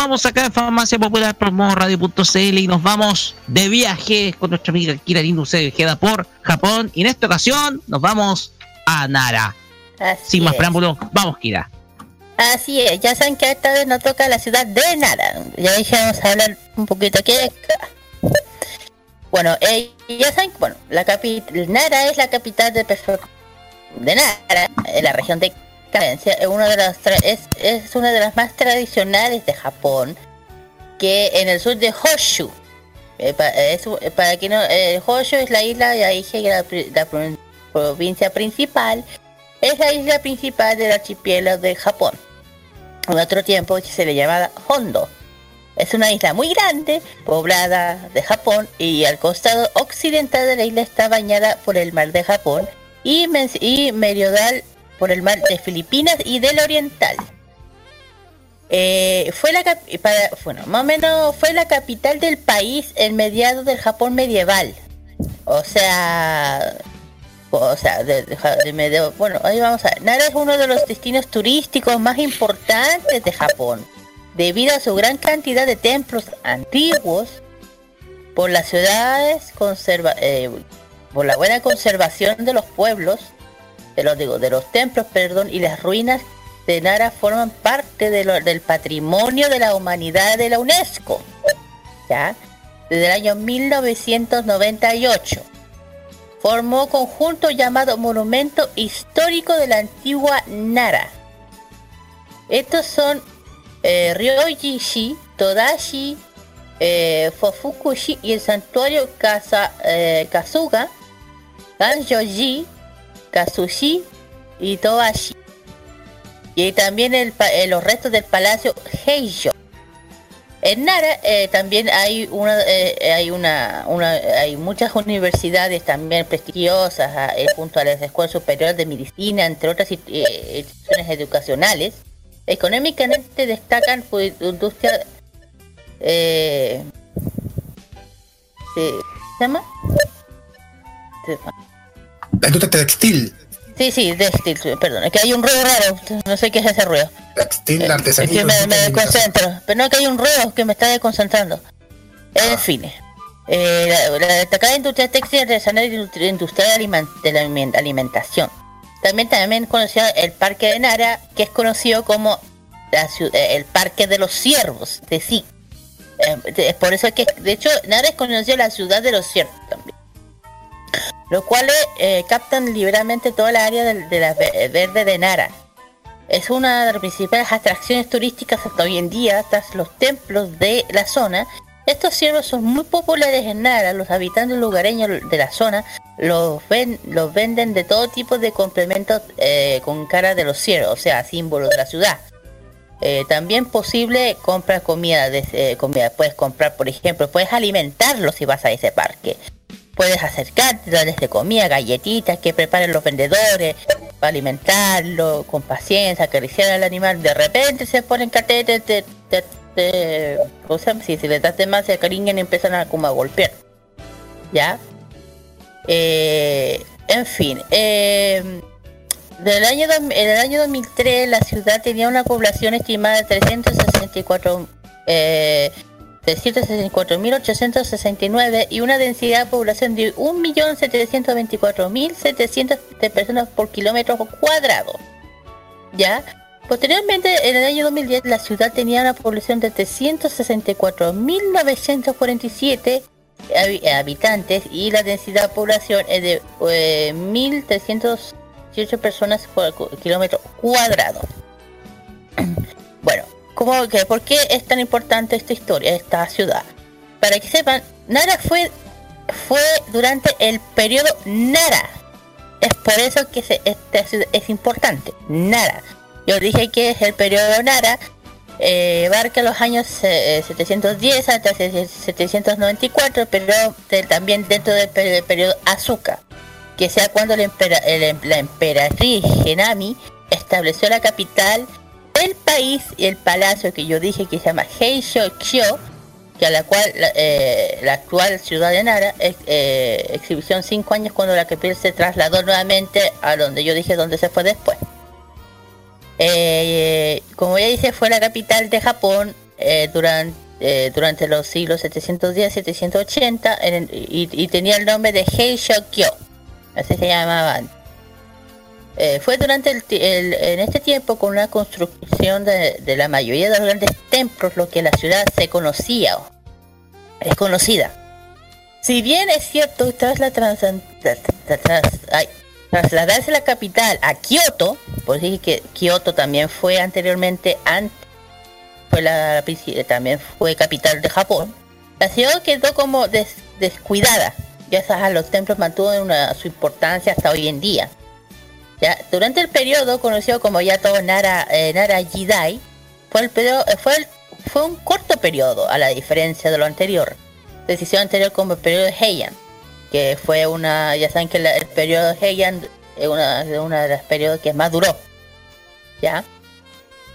Continuamos acá en Farmacia Popular por Radio.cl y nos vamos de viaje con nuestra amiga Kira Lindu se queda por Japón y en esta ocasión nos vamos a Nara. Así Sin más preámbulos, vamos Kira. Así es, ya saben que esta vez nos toca la ciudad de Nara. Ya dije, vamos a hablar un poquito aquí. Bueno, eh, ya saben, que, bueno, la capi Nara es la capital de de Nara, en la región de Es una de las es, es una de las más tradicionales de Japón, que en el sur de Honshu. Eh, pa- es- eh, para que no, eh, Honshu es la isla, dije que la, la pro- provincia principal, es la isla principal del archipiélago de Japón. En otro tiempo se le llamaba Hondo. Es una isla muy grande, poblada de Japón, y al costado occidental de la isla está bañada por el mar de Japón y, y meridional por el mar de Filipinas y del oriental. Eh, fue la para, bueno, más o menos fue la capital del país en mediados del Japón medieval. O sea, o sea, de medio, bueno, ahí vamos a ver. Nara es uno de los destinos turísticos más importantes de Japón. debido a su gran cantidad de templos antiguos, por las ciudades conserva eh, por la buena conservación de los pueblos, de los digo, de los templos, perdón, y las ruinas de Nara forman parte del patrimonio de la humanidad de la UNESCO. ¿Ya? Desde el año 1998 formó conjunto llamado Monumento Histórico de la Antigua Nara. Estos son eh, Ryoji-shi, Todashi, eh, Fofuku-shi y el santuario Kasa, eh, Kasuga, Kazushi y Tobashi. Y también eh, los restos del palacio Heijo. En Nara eh, también hay una, eh, hay una, hay muchas universidades también prestigiosas ah, eh, junto a las escuelas superiores de medicina, entre otras inst- instituciones educacionales. Económicamente destacan su industria eh, ¿se llama? La industria textil, Sí, sí, textil, perdón, es que hay un ruido raro, no sé qué es ese ruido. textil, Es artesanía. que me, me desconcentro. Pero no que hay un ruido que me está desconcentrando. En fin. eh, la, la destacada industria textil artesanal y industri- industrial de la alimen- alimentación. También también conocido el Parque de Nara, que es conocido como la ciu- eh, el Parque de los Ciervos, de sí. Eh, de- es por eso que, de hecho, Nara es conocido la ciudad de los ciervos también. Los cuales eh, captan libremente toda la área de, la ve- verde de Nara. Es una de las principales atracciones turísticas hasta hoy en día, tras los templos de la zona. Estos ciervos son muy populares en Nara, los habitantes lugareños de la zona los, ven, los venden de todo tipo de complementos eh, con cara de los ciervos, o sea, símbolos de la ciudad. Eh, también posible comprar comida, de, eh, comida, puedes comprar, por ejemplo, puedes alimentarlos si vas a ese parque. Puedes acercarte, darles de comida, galletitas que preparen los vendedores, para alimentarlo con paciencia, acariciar al animal. De repente se ponen catetes, te, te, te-. Si, si les das de más, se y empiezan a, como a golpear. ¿Ya? Eh, en fin, eh, del año, en el año 2003 la ciudad tenía una población estimada de 364 eh, 364.869 y una densidad de población de 1.724.700 de personas por kilómetro cuadrado. ¿Ya? Posteriormente, en el año 2010, la ciudad tenía una población de 364.947 habi- habitantes y la densidad de población es de eh, 1.318 personas por kilómetro cuadrado. Bueno, ¿cómo que, ¿por qué es tan importante esta historia, esta ciudad? Para que sepan, Nara fue, fue durante el periodo Nara. Es por eso que esta ciudad es importante. Nara. Yo dije que es el periodo Nara. eh, los años eh, 710 hasta 794, pero también dentro del, del periodo Azuka, que sea cuando la, em- la emperatriz Genami estableció la capital del país y el palacio que yo dije que se llama Heisho-kyo, que a la cual eh, la actual ciudad de Nara ex- eh, exhibición cinco años cuando la capital se trasladó nuevamente a donde yo dije donde se fue después. Eh, como ya dije, fue la capital de Japón durante, durante los siglos 710-780 en el- y, y tenía el nombre de Heisho-kyo, así se llamaban. Eh, fue durante el, el- en este tiempo con una construcción de, la mayoría de los grandes templos lo que la ciudad se conocía, es conocida. Si bien es cierto, tras la trans, tra- tra- tras- trasladarse la capital a Kioto, por decir que Kioto también fue anteriormente antes, fue la princi- también fue capital de Japón, la ciudad quedó como des- descuidada. Ya sabes, los templos mantuvo su importancia hasta hoy en día. Ya, durante el periodo conocido como ya todo Nara, eh, Nara Jidai, fue, el periodo, eh, fue, fue un corto periodo a la diferencia de lo anterior. Decisión anterior como el periodo de Heian, que fue una, ya saben que el periodo de Heian es una, una de los periodos que más duró. ¿Ya?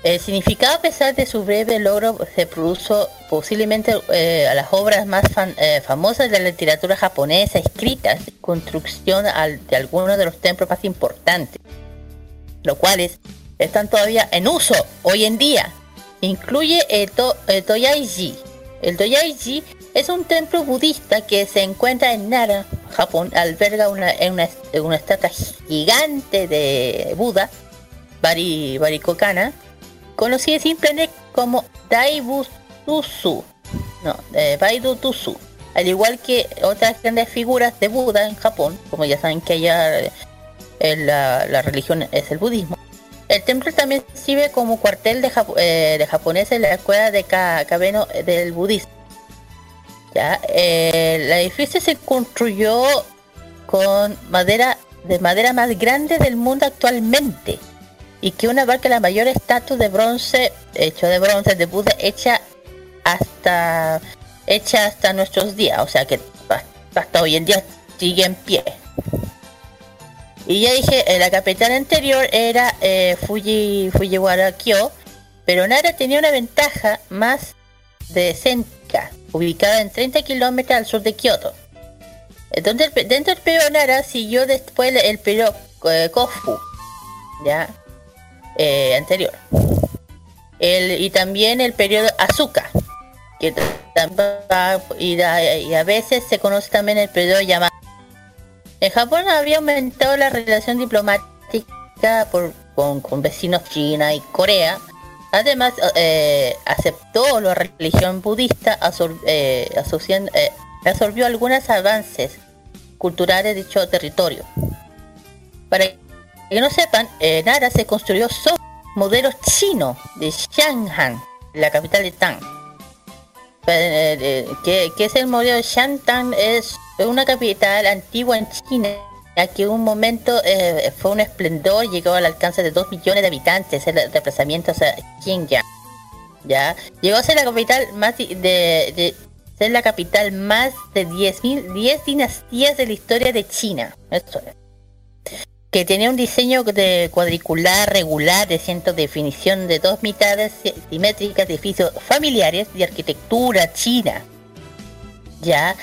El significado a pesar de su breve logro se produjo posiblemente eh, a las obras más eh, famosas de la literatura japonesa escritas, construcción de algunos de los templos más importantes, los cuales están todavía en uso hoy en día. incluye el, to, el Toyaiji. El Toyaiji es un templo budista que se encuentra en Nara, Japón. Alberga una estatua gigante de Buda, Bari, Barikokana, conocida simplemente como Daibutusu. No, eh, Baidutusu. Al igual que otras grandes figuras de Buda en Japón, como ya saben que allá eh, la, religión es el budismo. El templo también sirve como cuartel de, japo- eh, de japoneses en la escuela de Ka- Kabeno del budismo. Ya, eh, el edificio se construyó con madera de madera más grande del mundo actualmente y que una abarca la mayor estatua de bronce hecho de bronce de Buda hecha hasta hecha hasta nuestros días, o sea que hasta hoy en día sigue en pie. Y ya dije, la capital anterior era eh, Fuji, Fujiwara-kyo, pero Nara tenía una ventaja más de céntrica, ubicada en 30 kilómetros al sur de Kioto. Entonces, dentro del periodo Nara siguió después el periodo eh, Kofu, ya, eh, anterior. El, y también el periodo Asuka, que y, a- veces se conoce también el periodo Yamato. En Japón había aumentado la relación diplomática por- con, vecinos China y Corea. Además, eh, aceptó la religión budista, absor- eh, absorbió algunos avances culturales de dicho territorio. Para que no sepan, eh, Nara se construyó sobre modelo chino de Shanghai, la capital de Tang. Eh, eh, que, que es el modelo de Shantan, es una capital antigua en China, que en un momento eh, fue un esplendor, llegó al alcance de 2 millones de habitantes, el desplazamiento hacia Xinjiang. ¿ya? Llegó a ser la capital más de, de ser la capital más de 10.000 10 dinastías de la historia de China. Eso es que tenía un diseño de cuadricular regular de centro de definición de dos mitades si- simétricas de edificios familiares de arquitectura china. Ya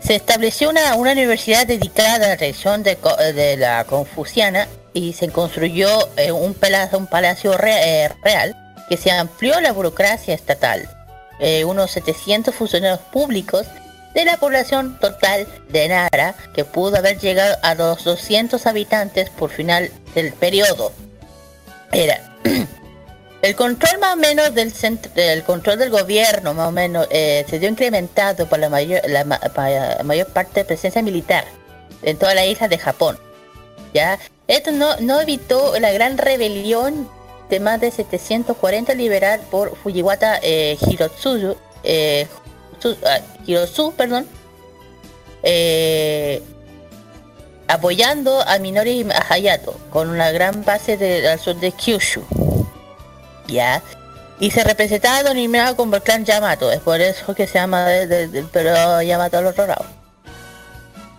se estableció una, una universidad dedicada a la religión de, de la confuciana y se construyó eh, un palacio, un palacio re- eh, real que se amplió la burocracia estatal. Eh, unos 700 funcionarios públicos de la población total de Nara, que pudo haber llegado a los 200 habitantes por final del periodo. Era el control más o menos del centro, el control del gobierno más o menos eh, se dio incrementado por la mayor, la, mayor parte de presencia militar en toda la isla de Japón. ¿ya? Esto no, no evitó la gran rebelión de más de 740 liberal por Fujiwata eh, Hirotsuyu, eh, Su- ah, Hirozu, perdón, eh, apoyando a Minori Hayato con una gran base de, al sur de Kyushu. Ya. Y se representaba denominado como el clan Yamato, es por eso que se llama de- de- del periodo Yamato al otro lado.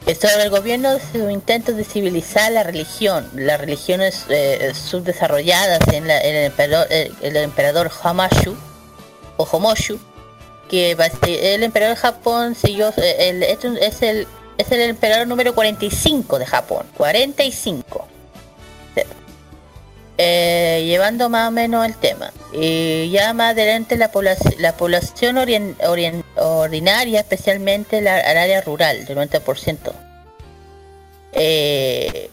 Eh, Sobre el gobierno, su intento de civilizar la religión, las religiones eh, subdesarrolladas en, la- en el, emperador, eh, el emperador Hamashu, o Homoshu, que el emperador de Japón siguió, eh, el, esto es el es el emperador número 45 de Japón, 45. Sí. Eh, llevando más o menos el tema. Y ya más adelante la, poblac- la población orien- orien- ordinaria, especialmente la, el área rural, del 90%. Eh,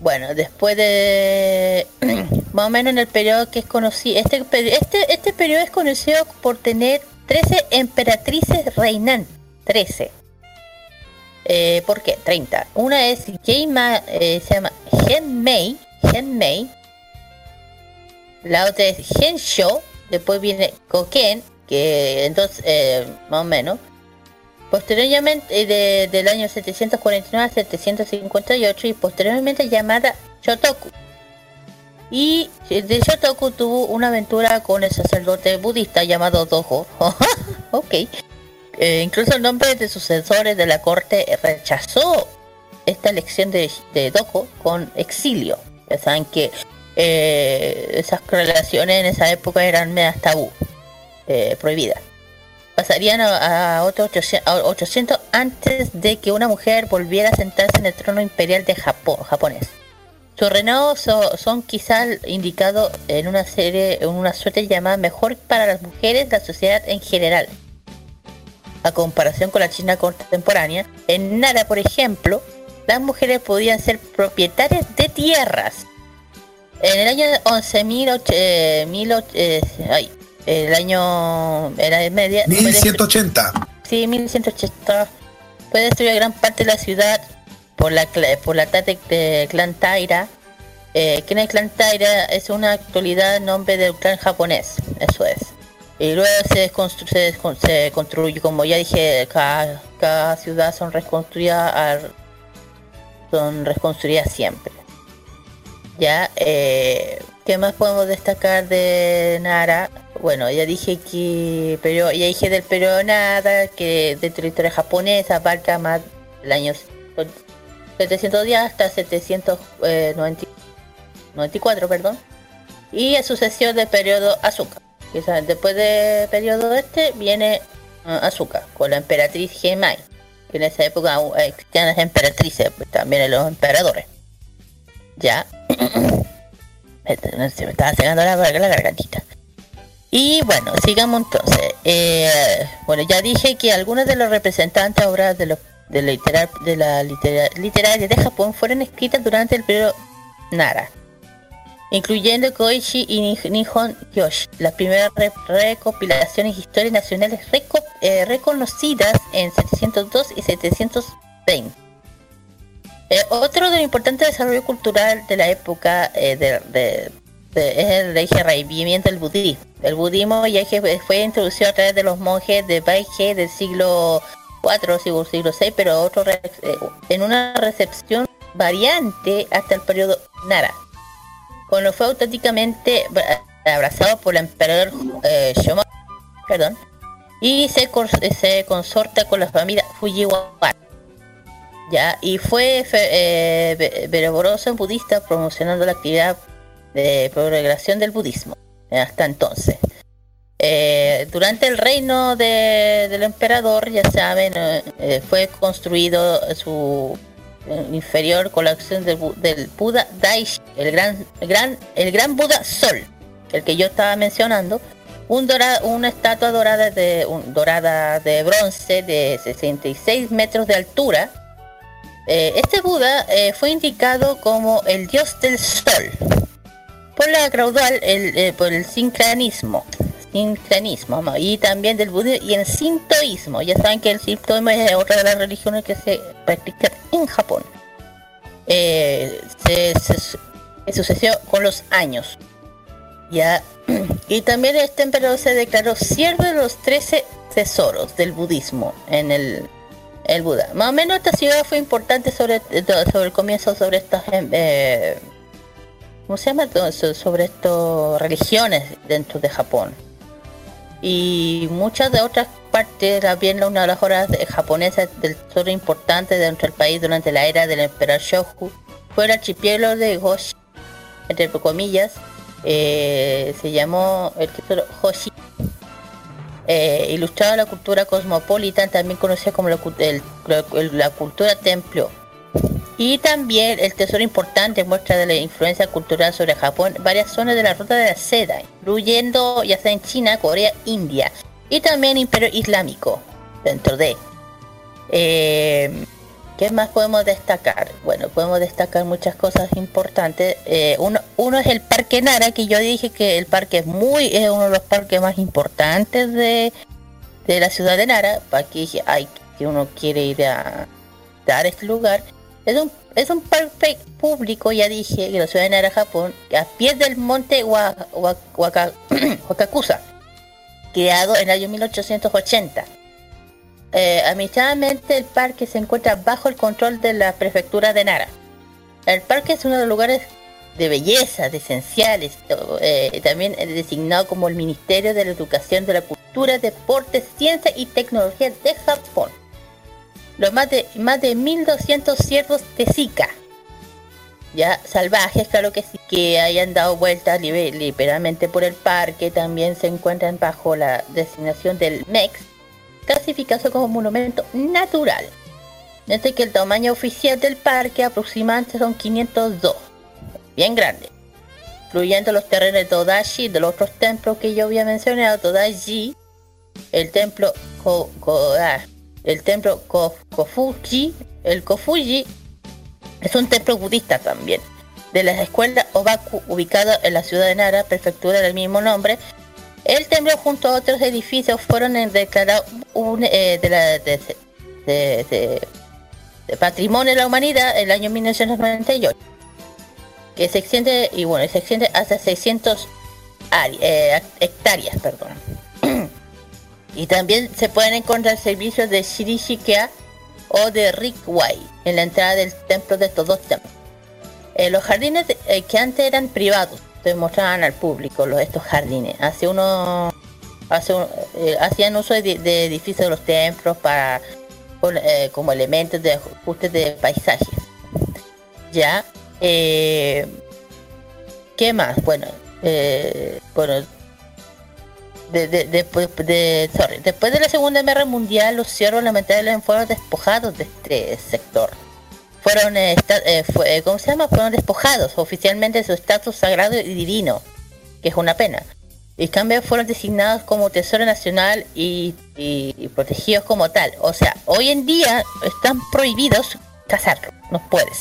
bueno, después de más o menos en el periodo que es conocido, este, este, este periodo es conocido por tener 13 emperatrices reinantes. 13. Eh, ¿Por qué? 30. Una es Geima, eh, se llama Genmei, Genmei. La otra es Gensho, después viene Koken, que entonces, eh, más o menos. Posteriormente, eh, de- del año 749 a 758 y posteriormente llamada Shotoku. Y de Shotoku tuvo una aventura con el sacerdote budista llamado Dojo. ok. Eh, incluso el nombre de sucesores de la corte rechazó esta elección de, de Dojo con exilio. Ya saben que eh, esas relaciones en esa época eran medias tabú, eh, prohibidas. Pasarían a, a otros 800, a 800 antes de que una mujer volviera a sentarse en el trono imperial de Japón, japonés. Sus reinados so- son quizás indicados en una serie, en una suerte llamada Mejor para las mujeres la sociedad en general. A comparación con la China contemporánea, en Nara, por ejemplo, las mujeres podían ser propietarias de tierras. En el año 11.000, eh, eh, ay, el año era de media, fue destru- 1180. Sí, 1180 fue destruida gran parte de la ciudad por la por la ataque de clan Taira. Eh, ¿Quién es el clan Taira? Es una actualidad nombre del clan japonés, eso es. Y luego se, desconstru- como ya dije, cada, ciudad son reconstruidas son reconstruidas siempre. Ya, eh, ¿qué más podemos destacar de Nara? Bueno, ya dije que, pero ya dije del periodo Nara, que de la historia japonesa abarca más el año 710 hasta 794, perdón. Y a sucesión del periodo. Que sa- después del periodo este viene uh, Azuka, con la emperatriz Gemai. Que en esa época aún existían las emperatrices, pues, también los emperadores. Ya. Se me estaba secando la, la gargantita. Y bueno, sigamos entonces. Eh, bueno, ya dije que algunos de los representantes ahora de los de la, literar- de la litera- literaria de Japón fueron escritas durante el periodo Nara, incluyendo Koichi y Ni- Nihon Yoshi, las primeras re- recopilaciones historias nacionales eh, reconocidas en 702 y 720. Eh, otro de los importantes desarrollos cultural de la época eh, de, de- de- es el revivimiento del budismo. El budismo ya que fue introducido a través de los monjes de Baige del siglo Siglo, siglo pero otro eh, en una recepción variante hasta el periodo Nara, cuando fue auténticamente bra- abrazado por el emperador eh, perdón, y se, se consorta con la familia Fujiwara. Ya, y fue eh, budista promocionando la actividad de progregación del budismo eh, hasta entonces. Eh, durante el reino de- del emperador, ya saben, eh, eh, fue construido su inferior colección del, del Buda Daishi, el gran, el gran, el gran Buda Sol, el que yo estaba mencionando, un dora- una estatua dorada de un- dorada de bronce de 66 metros de altura. Este Buda fue indicado como el dios del sol por la caudal, el, por el sincranismo, ¿no? y también del budismo y el sintoísmo. Ya saben que el sintoísmo es otra de las religiones que se practica en Japón. Eh, se, se- sucedió con los años. Ya. Y también este emperador se declaró siervo de los 13 tesoros del budismo en el, el Buda. Más o menos esta ciudad fue importante sobre, sobre el comienzo sobre estas em, eh, ¿cómo se llama? sobre estas religiones dentro de Japón. Y muchas de otras partes, también una de las horas de- japonesas del tesoro importante dentro del país durante la era del emperador Shohu fue el archipiélago de Goshi, entre comillas, eh, se llamó el tesoro Hoshi. Eh, ilustraba la cultura cosmopolita, también conocida como la cultura templo. Y también el tesoro importante muestra de la influencia cultural sobre Japón, varias zonas de la ruta de la seda, incluyendo ya sea en China, Corea, India y también Imperio Islámico dentro de. Eh, ¿Qué más podemos destacar? Bueno, podemos destacar muchas cosas importantes. Eh, uno, uno es el Parque Nara, que yo dije que el parque es muy, es uno de los parques más importantes de, de la ciudad de Nara. Que dije, ay, que uno quiere ir a dar este lugar. Es un, es un parque público, ya dije, que la ciudad de Nara, Japón, a pies del monte Wa- Wa- Waka- Wakakusa, creado en el año 1880. Eh, el parque se encuentra bajo el control de la prefectura de Nara. El parque es uno de los lugares de belleza, de esenciales, eh, también es designado como el Ministerio de la Educación, de la Cultura, Deportes, Ciencia y Tecnología de Japón. Los más de, más de 1200 ciervos de Zika, ya salvajes, claro que sí, que hayan dado vueltas libe- liberalmente por el parque, también se encuentran bajo la designación del MEX, clasificado como monumento natural. Desde que el tamaño oficial del parque aproximadamente son 502. bien grande, incluyendo los terrenos de Todashi, de los otros templos que yo había mencionado, Todashi, el templo Ko- Ko- ah, el templo Ko- Kofuji, el Kofuji es un templo budista también, de la escuela Obaku, ubicado en la ciudad de Nara, prefectura del mismo nombre. El templo junto a otros edificios fueron declarados eh, de, la, de, Patrimonio de la Humanidad el año 1998, que se extiende y bueno, se extiende hasta 600 ari- eh, hectáreas, perdón. Y también se pueden encontrar servicios de Shirishikea o de Rikwai en la entrada del templo de estos dos templos. Eh, los jardines eh, que antes eran privados se mostraban al público los, estos jardines. Hace uno hace eh, hacían uso de, edificios de los templos para eh, como elementos de ajuste de paisajes. Ya. ¿Qué más? Bueno, bueno. De, de- sorry, después de la Segunda Guerra Mundial, los ciervos lamentablemente fueron despojados de este sector. Fueron, eh, eh, fue- ¿cómo se llama? Fueron despojados oficialmente de su estatus sagrado y divino, que es una pena. Y cambio fueron designados como Tesoro Nacional y, y- y protegidos como tal. O sea, hoy en día están prohibidos cazarlos, no puedes.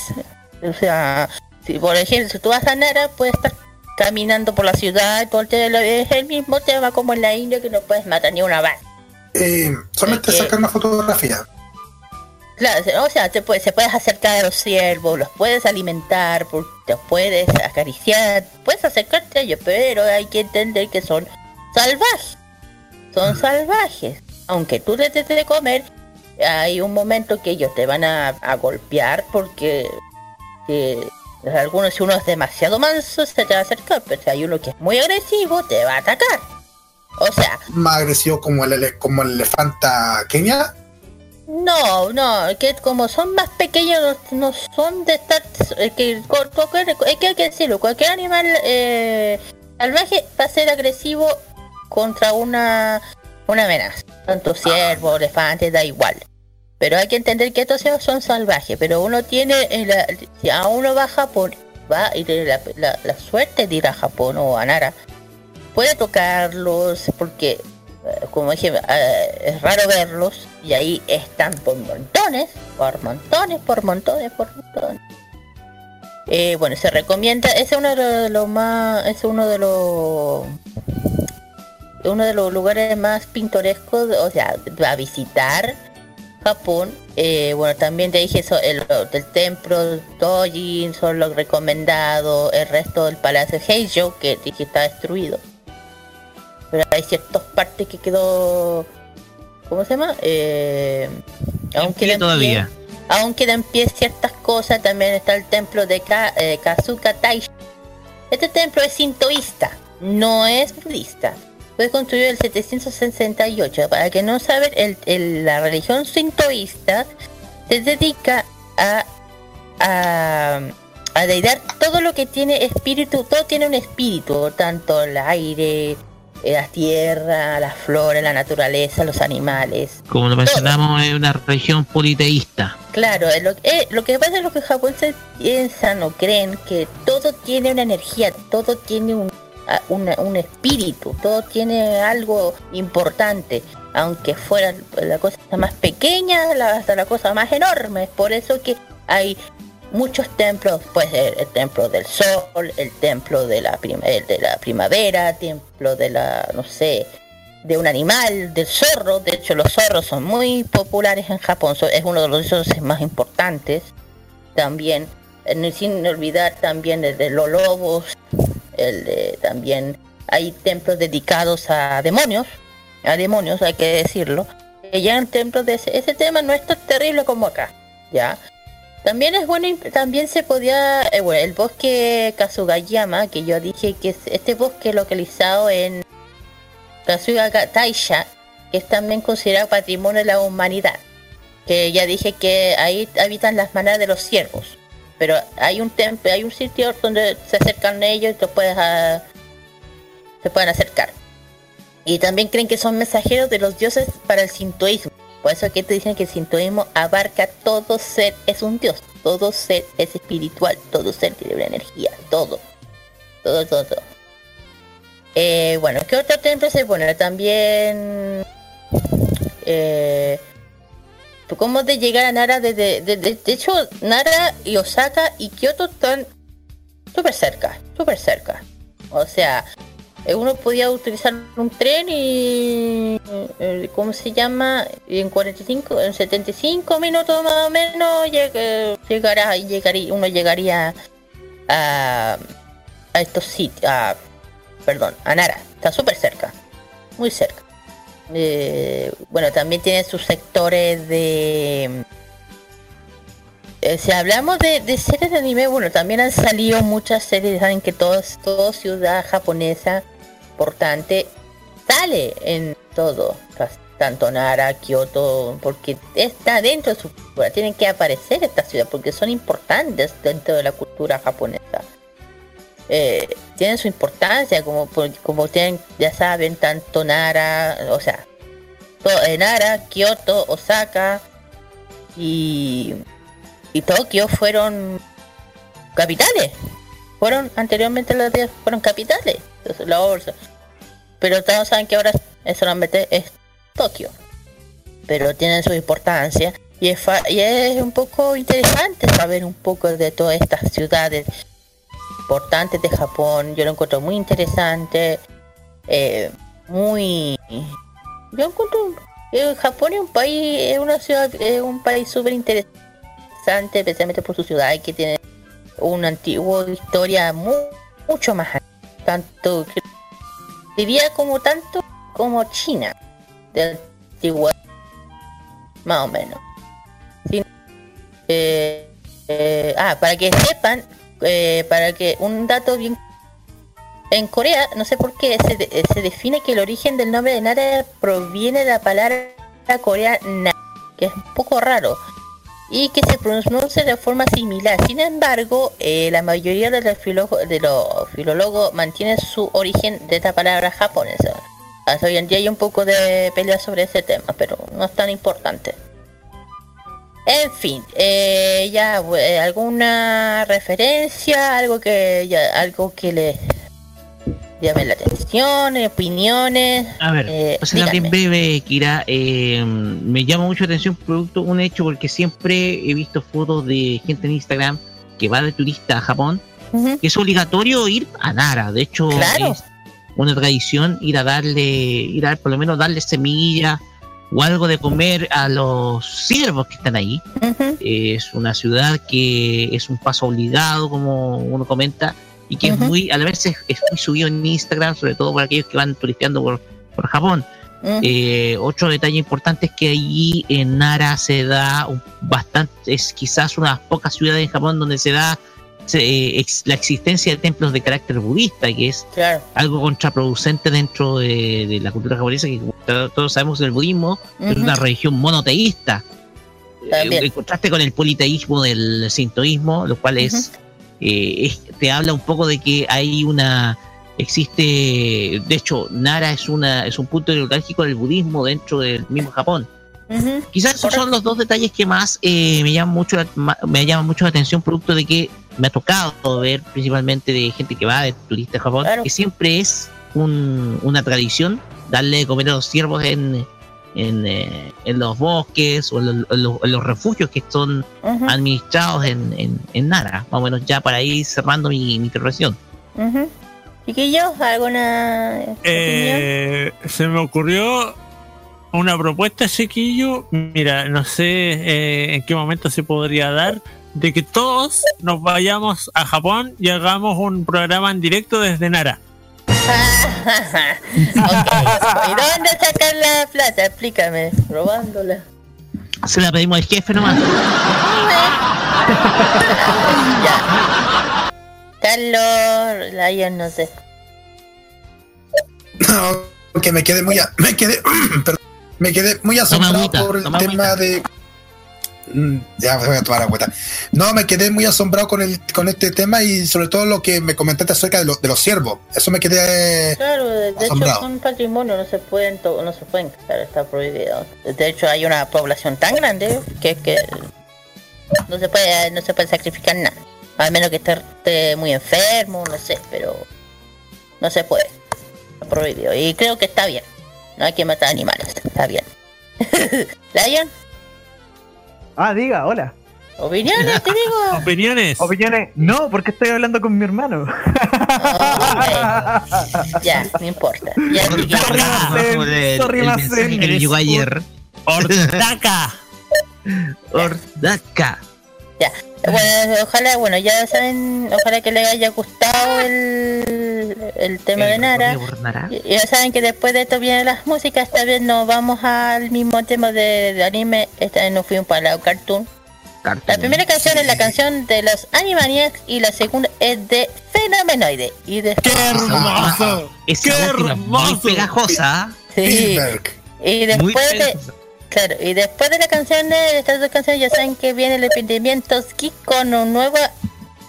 O sea, si por ejemplo, si tú vas a Nara, puedes estar caminando por la ciudad tema, es el mismo tema como en la India que no puedes matar ni una vaca. Eh, solamente Es que- sacar una fotografía. Claro, o sea, te puedes, se puedes acercar a los ciervos, los puedes alimentar, los puedes acariciar, puedes acercarte a ellos, pero hay que entender que son salvajes. Son salvajes. Aunque tú les des de comer, hay un momento que ellos te van a, a golpear porque eh, algunos, si uno es demasiado manso, se te va a acercar, pero si hay uno que es muy agresivo, te va a atacar. O sea, Más agresivo como el, ele- como el elefanta Kenia. No, no, que como son más pequeños no, no son de estar eh, que cualquier- es que hay que decirlo, cualquier animal eh, salvaje va a ser agresivo contra una una amenaza, tanto ciervo, elefante, da igual. Pero hay que entender que estos son salvajes, pero uno tiene eh, la- si a uno va a Japón, va y tiene la, la- la suerte de ir a Japón o a Nara, puede tocarlos porque eh, como dije, eh, es raro verlos y ahí están por montones, por montones, por montones, por montones. Bueno, se recomienda, es uno de los más, es uno de los uno de los lugares más pintorescos, o sea, a visitar Japón. Eh, bueno, también te dije eso, el, del templo Dojin son los recomendados, el resto del palacio Heijo, que dije está destruido pero hay ciertas partes que quedó ¿cómo se llama? Eh, aún pie queda en todavía. pie- aún quedan en pie ciertas cosas también está el templo de Ka- eh, Kazuka Taisha este templo es sintoísta no es budista fue construido en el 768 para que no saben el, el- la religión sintoísta se dedica a a, a deidar todo lo que tiene espíritu, todo tiene un espíritu, tanto el aire, eh, la tierra, la flora, la naturaleza, los animales. Como lo mencionamos, es una religión politeísta. Claro, lo, eh, lo que pasa es lo que los japoneses piensan o creen que todo tiene una energía, todo tiene un, una- un espíritu, todo tiene algo importante, aunque fuera la cosa más pequeña la- hasta la cosa más enorme. Es por eso que hay muchos templos, pues el, el templo del sol, el templo de la, prim- el de la primavera, templo de la, no sé, de un animal, del zorro. De hecho, los zorros son muy populares en Japón. es uno de los dioses más importantes. También, en- sin olvidar también el los lobos. También hay templos dedicados a demonios. A demonios, hay que decirlo. Que ya en templos de ese, ese tema no es tan terrible como acá. Ya. También es bueno, también se podía, eh, bueno, el bosque Kazugayama, que yo dije que es este bosque localizado en Kazuga Taisha, que es también considerado patrimonio de la humanidad. Que ya dije que ahí habitan las manadas de los ciervos. Pero hay un templo, hay un sitio donde se acercan ellos y te puedes ah, se pueden acercar. Y también creen que son mensajeros de los dioses para el sintoísmo. Por eso que te dicen que el sintoísmo abarca todo ser, es un dios, todo ser es espiritual, todo ser tiene una energía, todo. Todo, todo, todo. Eh, bueno, ¿qué otro templo se pone? También... Eh, ¿Cómo de llegar a Nara desde... De, hecho, Nara y Osaka y Kyoto están súper cerca, súper cerca. O sea, eh, uno podía utilizar un tren y... eh, ¿Cómo se llama? En 45, en 75 minutos más o menos lleg- llegará, llegaría, uno llegaría a, estos sitios, perdón, a Nara. Está súper cerca, muy cerca. Eh, bueno, también tiene sus sectores de... eh, si hablamos de, de series de anime, bueno, también han salido muchas series, saben que todos, toda ciudad japonesa importante sale en todo, tanto Nara, Kioto, porque está dentro de su cultura, tienen que aparecer esta ciudad porque son importantes dentro de la cultura japonesa. Eh, tienen su importancia, como, como tienen, ya saben, tanto Nara, o sea, to- eh, Nara, Kioto, Osaka y, y Tokio fueron capitales. Fueron anteriormente las de- fueron capitales. La bolsa. Pero todos saben que ahora es solamente es Tokio. Pero tienen su importancia. Y es, y es un poco interesante saber un poco de todas estas ciudades importantes de Japón. Yo lo encuentro muy interesante. eh, muy... Yo encuentro... eh, Japón es un país, es una ciudad, es un país súper interesante, especialmente por su ciudad que tiene una antigua historia mu- mucho más tanto diría como tanto como China de antigüedad más o menos. Eh, eh, ah para que sepan eh, para que un dato bien en Corea no sé por qué se, de- se define que el origen del nombre de Nara proviene de la palabra coreana na, que es un poco raro y que se pronuncia de forma similar. Sin embargo, eh, la mayoría de los, filólogo- de los filólogos mantienen su origen de esta palabra japonesa. Hasta hoy en día hay un poco de pelea sobre ese tema, pero no es tan importante. En fin, eh, ya eh, alguna referencia, algo que ya, algo que les llame la atención, opiniones. A ver, eh, bien díganme. breve, Kira, eh, me llama mucho la atención producto, un hecho, porque siempre he visto fotos de gente en Instagram que va de turista a Japón, que es obligatorio ir a Nara. De hecho, Claro. es una tradición ir a darle, ir a por lo menos darle semilla o algo de comer a los ciervos que están ahí. Es una ciudad que es un paso obligado, como uno comenta, y que es muy, a la vez es, es muy subido en Instagram, sobre todo para aquellos que van turisteando por, por Japón. Eh, otro detalle importante es que allí en Nara se da un- bastante, es quizás una de las pocas ciudades en Japón donde se da se- ex- la existencia de templos de carácter budista, que es Claro. algo contraproducente dentro de, de la cultura japonesa, que todos sabemos el budismo es una religión monoteísta. También. Eh, En contraste con el politeísmo del sintoísmo, lo cual es, eh, es- te habla un poco de que hay una existe, de hecho, Nara es una es un punto neurálgico del budismo dentro del mismo Japón. Ujú. Quizás esos son los dos detalles que más eh, me llaman mucho me llaman mucho la atención producto de que me ha tocado ver principalmente de gente que va de turista a Japón Claro. que siempre es un- una tradición darle de comer a los ciervos en en, eh, en los bosques o en los, en los- en los refugios que son administrados en, en, en Nara, más o menos ya para ir cerrando mi, mi intervención. Ujú. Chiquillos, ¿alguna? Eh, se me ocurrió una propuesta, chiquillo. Mira, no sé eh, en qué momento se podría dar de que todos nos vayamos a Japón y hagamos un programa en directo desde Nara. ok. ¿Y dónde sacar la plata? Explícame. Robándola. Se la pedimos al jefe nomás. ya. Carlos, Lion, no sé. No, porque me quedé muy, a- me quedé, perdón, me quedé muy asombrado agüita, por el tema agüita. de Mm, Ya voy a tomar la cuenta. No, me quedé muy asombrado con el con este tema y sobre todo lo que me comentaste acerca de, lo- de los ciervos. Eso me quedé Claro, de hecho asombrado. son patrimonio, no se pueden no se pueden cazar, está prohibido. De hecho hay una población tan grande que que no se puede no se puede sacrificar nada. Al menos que esté, esté muy enfermo, no sé, pero no se puede. Está prohibido. Y creo que está bien. No hay que matar animales, está bien. Lion, Ah, diga, hola. opiniones te digo. Opiniones. Opiniones. No, porque estoy hablando con mi hermano. Ah, ok. Ya, no importa. Ya, Sorry, que le llegó ayer. Ortaca. Ordaca. Ya, bueno, ojalá, bueno, ya saben, ojalá que les haya gustado el, el tema de Nara. Ya saben que después de esto vienen las músicas, esta vez nos vamos al mismo tema de, de anime, esta vez nos fuimos para la cartoon. La primera canción es la canción de los Animaniacs y la segunda es de Fenomenoide. Y después, ¡Qué hermoso! Esa ¡Qué es muy hermoso! pegajosa. sí, y Muy después de, pegajosa. Claro, y después de la canción de estas dos canciones ya saben que viene el emprendimiento Ski con una nueva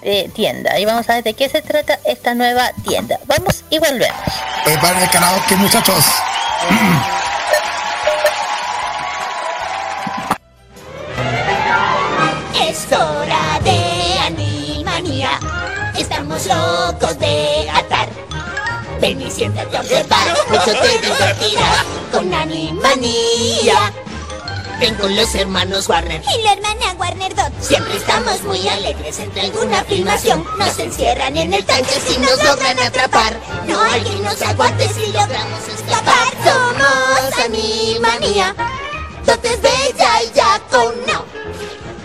eh, tienda. Y vamos a ver de qué se trata esta nueva tienda. Vamos y volvemos. Preparen el karaoke, muchachos. Es hora de Animanía. Estamos locos de atar. Ven y siéntate a observar, mucho te divertirás con Animanía. Ven con los hermanos Warner y la hermana Warner Dot. Siempre estamos muy alegres entre alguna filmación. Nos encierran en el tanque si nos logran atrapar. No hay quien nos aguante si logramos escapar. Somos Animanía. Dot es bella y ya con no.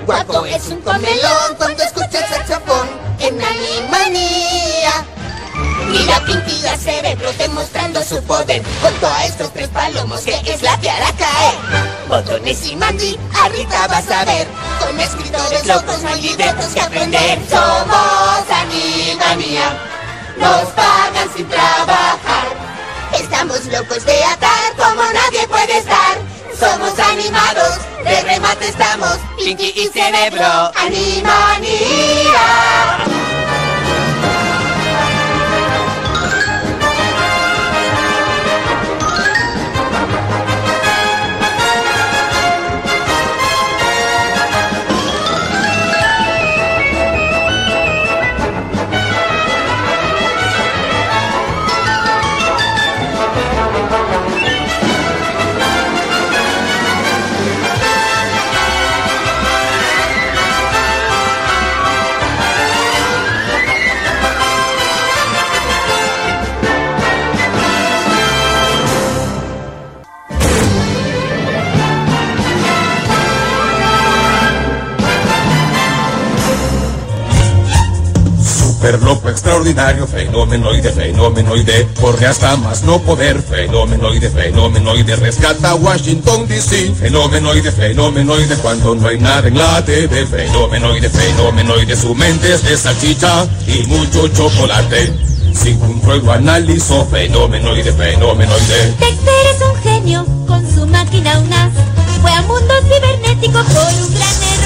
Guapo es un comelón cuando escucha el saxofón en Animanía. Mira Pinky a Cerebro demostrando su poder Junto a estos tres palomos que es la piara caer. Botones y Mandy, ahorita vas a ver. Con escritores locos no libretos que aprender. Somos Animanía Nos pagan sin trabajar. Estamos locos de atar como nadie puede estar. Somos animados, de remate estamos. Pinky y Cerebro Animanía Super loco extraordinario, fenomenoide, fenomenoide, corre hasta más no poder, fenomenoide, fenomenoide, rescata Washington DC, fenomenoide, fenomenoide, cuando no hay nada en la TV, fenomenoide, fenomenoide, su mente es de salchicha y mucho chocolate, sin control lo analizó, fenomenoide, fenomenoide. Dexter es un genio con su máquina UNAS. Fue a mundos cibernéticos por un gran.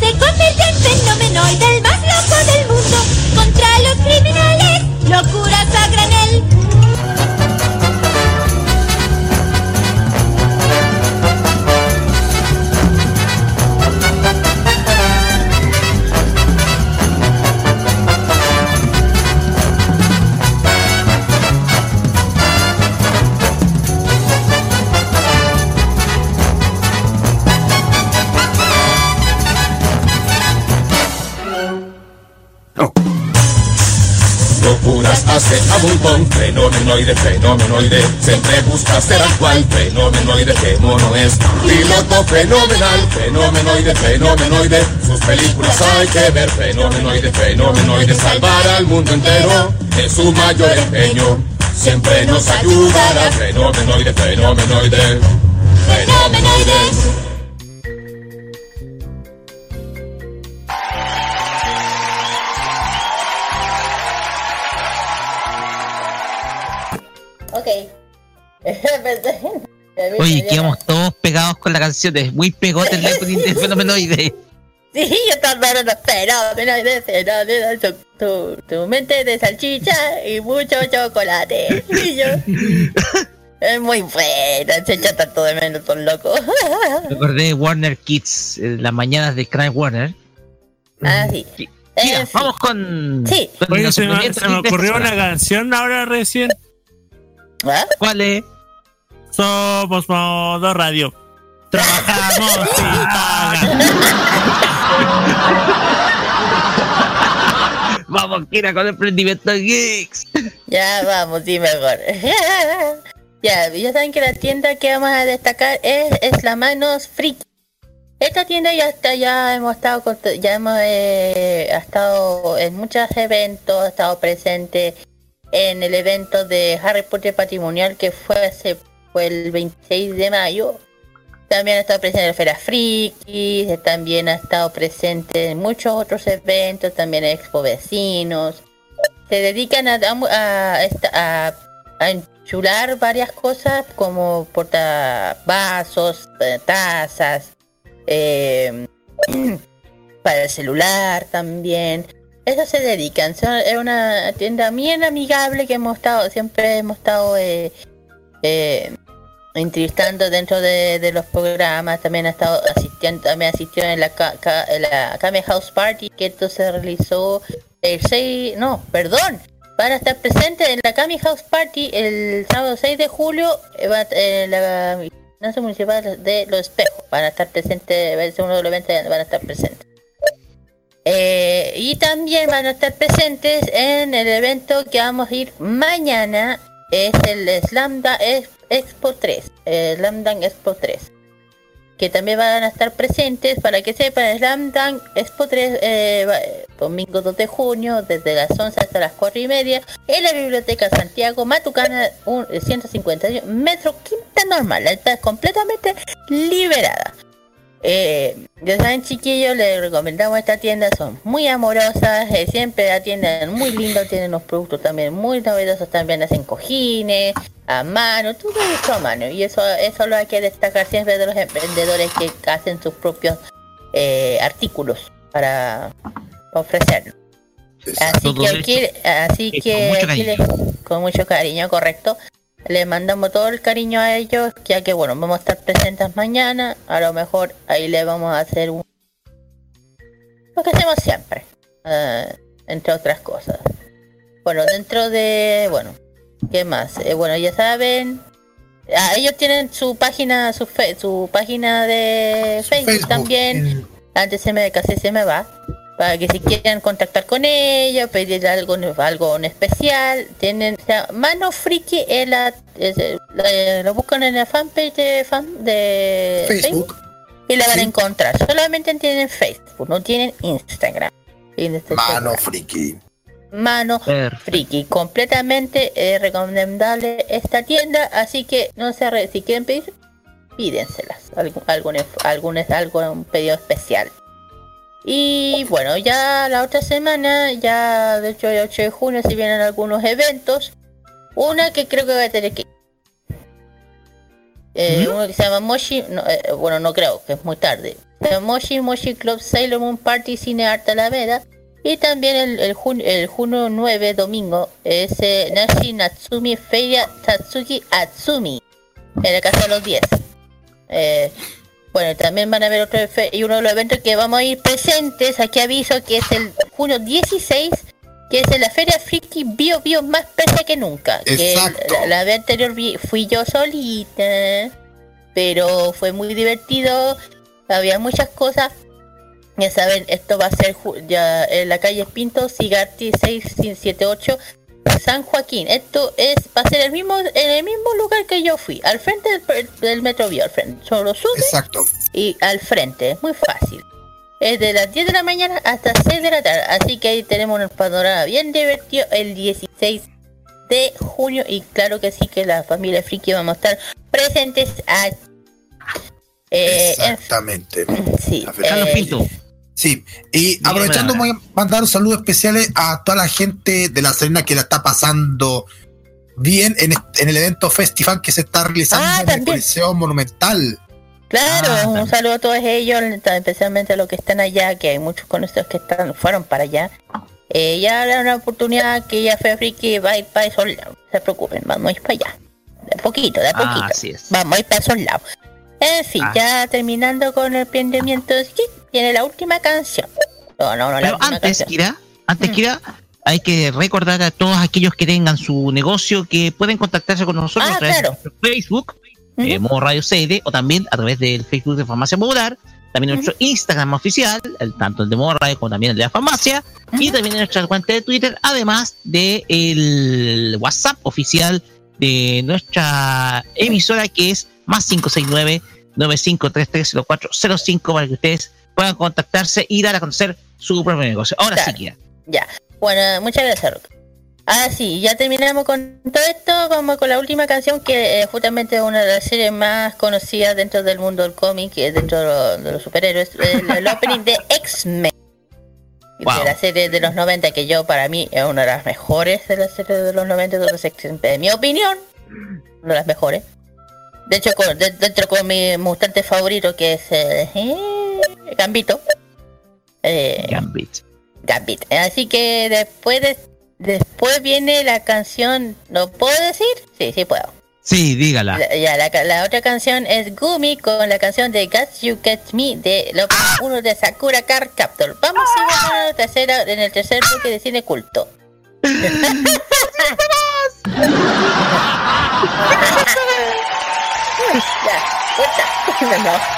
Se convirtió en fenomenoide, el más loco del mundo. Contra los criminales, locuras a granel. Locuras hace a montón, fenomenoide, fenomenoide, siempre busca ser actual, fenomenoide, qué mono es, piloto fenomenal, fenomenoide, fenomenoide, sus películas hay que ver, fenomenoide, fenomenoide, salvar al mundo entero es su mayor empeño, siempre nos ayudará, fenomenoide, fenomenoide, fenomenoide. Oye, quedamos todos pegados con la canción. Es muy pegote el de Fenomenoide. Sí, yo hablando fenómeno, fenómeno, tu, tu, mente de salchicha y mucho chocolate. Y yo, es muy bueno, se echa tanto de menos, son locos. Recordé de Warner Kids, eh, las mañanas de Cry Warner. Ah, sí. Mira, Eh, sí. vamos con. Sí. con Oye, los se me, se ocurrió una canción ahora recién. ¿Ah? ¿Cuál es? Somos modo radio. Trabajamos sin paga. Vamos, Kira, con el emprendimiento de Geeks. Ya vamos, sí, mejor. ya, ya saben que la tienda que vamos a destacar es, es la Manos Friki. Esta tienda ya está, ya hemos estado, con- ya hemos eh, ha estado en muchos eventos, ha estado presente en el evento de Harry Potter Patrimonial que fue hace, fue el 26 de mayo. También ha estado presente en la Feria Friki, también ha estado presente en muchos otros eventos, también en Expo Vecinos se dedican a, a, a- enchular varias cosas como portavasos, eh, tazas, eh, para el celular también. Eso se dedican. Son- es una tienda bien amigable que hemos estado, siempre hemos estado eh, entrevistando dentro de, los programas. También ha estado asistiendo, también asistió en la, en la Kame House Party que esto se realizó el 6, no, perdón, van a estar presentes en la Kami House Party el sábado 6 de julio eh, va, en la Gimnasia Municipal de Los Espejos. Van a estar presentes, va a ser uno de los eventos van a estar presentes. Eh, y también van a estar presentes en el evento que vamos a ir mañana, es el Slam Ex- Expo 3, eh, Slam Dunk Expo 3 que también van a estar presentes. Para que sepan Slam Dunk Expo 3 eh, eh, domingo 2 de junio desde las 11 hasta las 4 y media en la biblioteca Santiago Matucana un, eh, 151 metro quinta normal. Está completamente liberada eh, ya saben chiquillos les recomendamos esta tienda son muy amorosas eh, siempre atienden muy lindo tienen unos productos también muy novedosos también hacen cojines a mano todo hecho a mano y eso eso lo hay que destacar siempre de los emprendedores que hacen sus propios eh, artículos para, ofrecerlos así que aquí, así Eh, que con mucho aquí cariño. le- con mucho cariño correcto le mandamos todo el cariño a ellos ya que bueno vamos a estar presentes mañana a lo mejor ahí le vamos a hacer un lo que hacemos siempre eh, entre otras cosas. Bueno dentro de bueno qué más Eh, bueno ya saben ah, ellos tienen su página su fe- su página de Facebook, Facebook, también antes se me casi se me va para que si quieren contactar con ella pedir algo algo en especial tienen o sea, mano friki es la, es, la- lo buscan en la fanpage de fan de Facebook. y la van a encontrar. Solamente tienen Facebook no tienen Instagram. Y estoy Mano friki. mano friki completamente eh, recomendable esta tienda así que no se arre- si quieren pedir pídenselas. Algún algún algún algún pedido especial y bueno ya la otra semana ya de hecho el 8 de junio si vienen algunos eventos una que creo que va a tener que eh, uno que se llama Moshi no, eh, bueno no creo que es muy tarde. Se llama Moshi Moshi Club Sailor Moon Party Cine Arte Alameda. Y también el, el, jun- el junio 9 domingo es eh, Nashi Natsumi Feria Tatsuki Atsumi en la casa de los 10 eh, bueno, también van a haber otro y uno de los eventos que vamos a ir presentes, aquí aviso que es el junio 16, que es en la Feria Friki Bio Bio más presa que nunca. Que la, la vez anterior fui yo solita, pero fue muy divertido, había muchas cosas. Ya saben, esto va a ser ju- ya en la calle Pinto, Cigarti 678, San Joaquín. Esto es va a ser el mismo en el mismo lugar que yo fui, al frente del, del Metro Bio, al frente. Solo sube Exacto. y al frente, es muy fácil. Es de las 10 de la mañana hasta 6 de la tarde, así que ahí tenemos un panorama bien divertido el 16 de junio y claro que sí que la familia Friki vamos a estar presentes a eh, en- Exactamente. sí, Carlos eh, Pinto. Sí, y aprovechando voy a mandar un saludo especiales a toda la gente de La Serena que la está pasando bien en, el evento Festival que se está realizando Ah, en el. Coliseo Monumental. Claro, Ah, un también. saludo a todos ellos, especialmente a los que están allá, que hay muchos conocidos que están, fueron para allá. Eh, ya habrá una oportunidad que ya fue friki va a ir para esos lados. No se preocupen, vamos a ir para allá. De poquito, de a Ah, poquito. así es. Vamos a ir para esos lados. En fin, Ah. ya terminando con el emprendimiento, sí, viene la última canción. No, no, no, Pero antes. Kira, antes, Mm. Kira, hay que recordar a todos aquellos que tengan su negocio que pueden contactarse con nosotros Ah, a través claro. de Facebook, eh, Modo Radio CD, o también a través del Facebook de Farmacia Popular, también nuestro Instagram oficial, el, tanto el de Modo Radio como también el de la farmacia, y también nuestra cuenta de Twitter, además de el WhatsApp oficial de nuestra emisora que es más 569 95330405 para que ustedes puedan contactarse y dar a conocer su propio negocio. Ahora sí, Kira. Ya. Bueno, muchas gracias, Rock. Ah, sí, ya terminamos con todo esto. Vamos con la última canción que eh, justamente es una de las series más conocidas dentro del mundo del cómic, dentro de, lo- de los superhéroes, el, el opening de X-Men. Wow. De la serie de los 90, que yo para mí es una de las mejores de la serie de los 90 de los X-Men. En mi opinión, una de las mejores. De hecho, con, de- dentro con mi mutante favorito, que es eh, Gambito. Eh, Gambit. Gambit. Así que después de, después viene la canción, ¿lo puedo decir? Sí, sí puedo. Sí, dígala. La, ya, la, la otra canción es Gumi con la canción de Got You Catch Me de lo uno de Sakura Card Captor. Vamos a ir a la tercera, en el tercer bloque de cine culto. ya,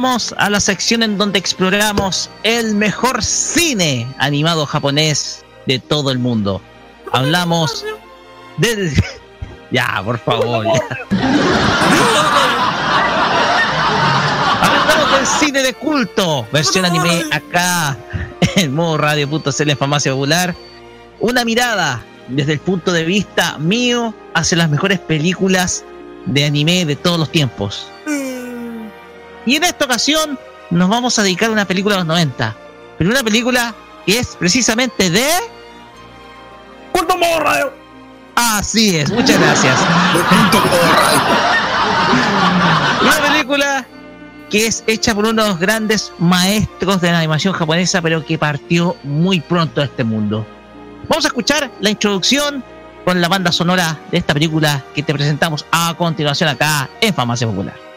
Llegamos a la sección en donde exploramos el mejor cine animado japonés de todo el mundo. Hablamos del... Ya, por favor. Hablamos del cine de culto, versión anime acá en modo radio.cl en Farmacia Popular. Una mirada desde el punto de vista mío hacia las mejores películas de anime de todos los tiempos. Y en esta ocasión nos vamos a dedicar a una película de los 90. Pero una película que es precisamente de. ¡Culto Radio! Así es, muchas gracias. Una película que es hecha por unos grandes maestros de la animación japonesa, pero que partió muy pronto a este mundo. Vamos a escuchar la introducción con la banda sonora de esta película que te presentamos a continuación acá en Farmacia Popular.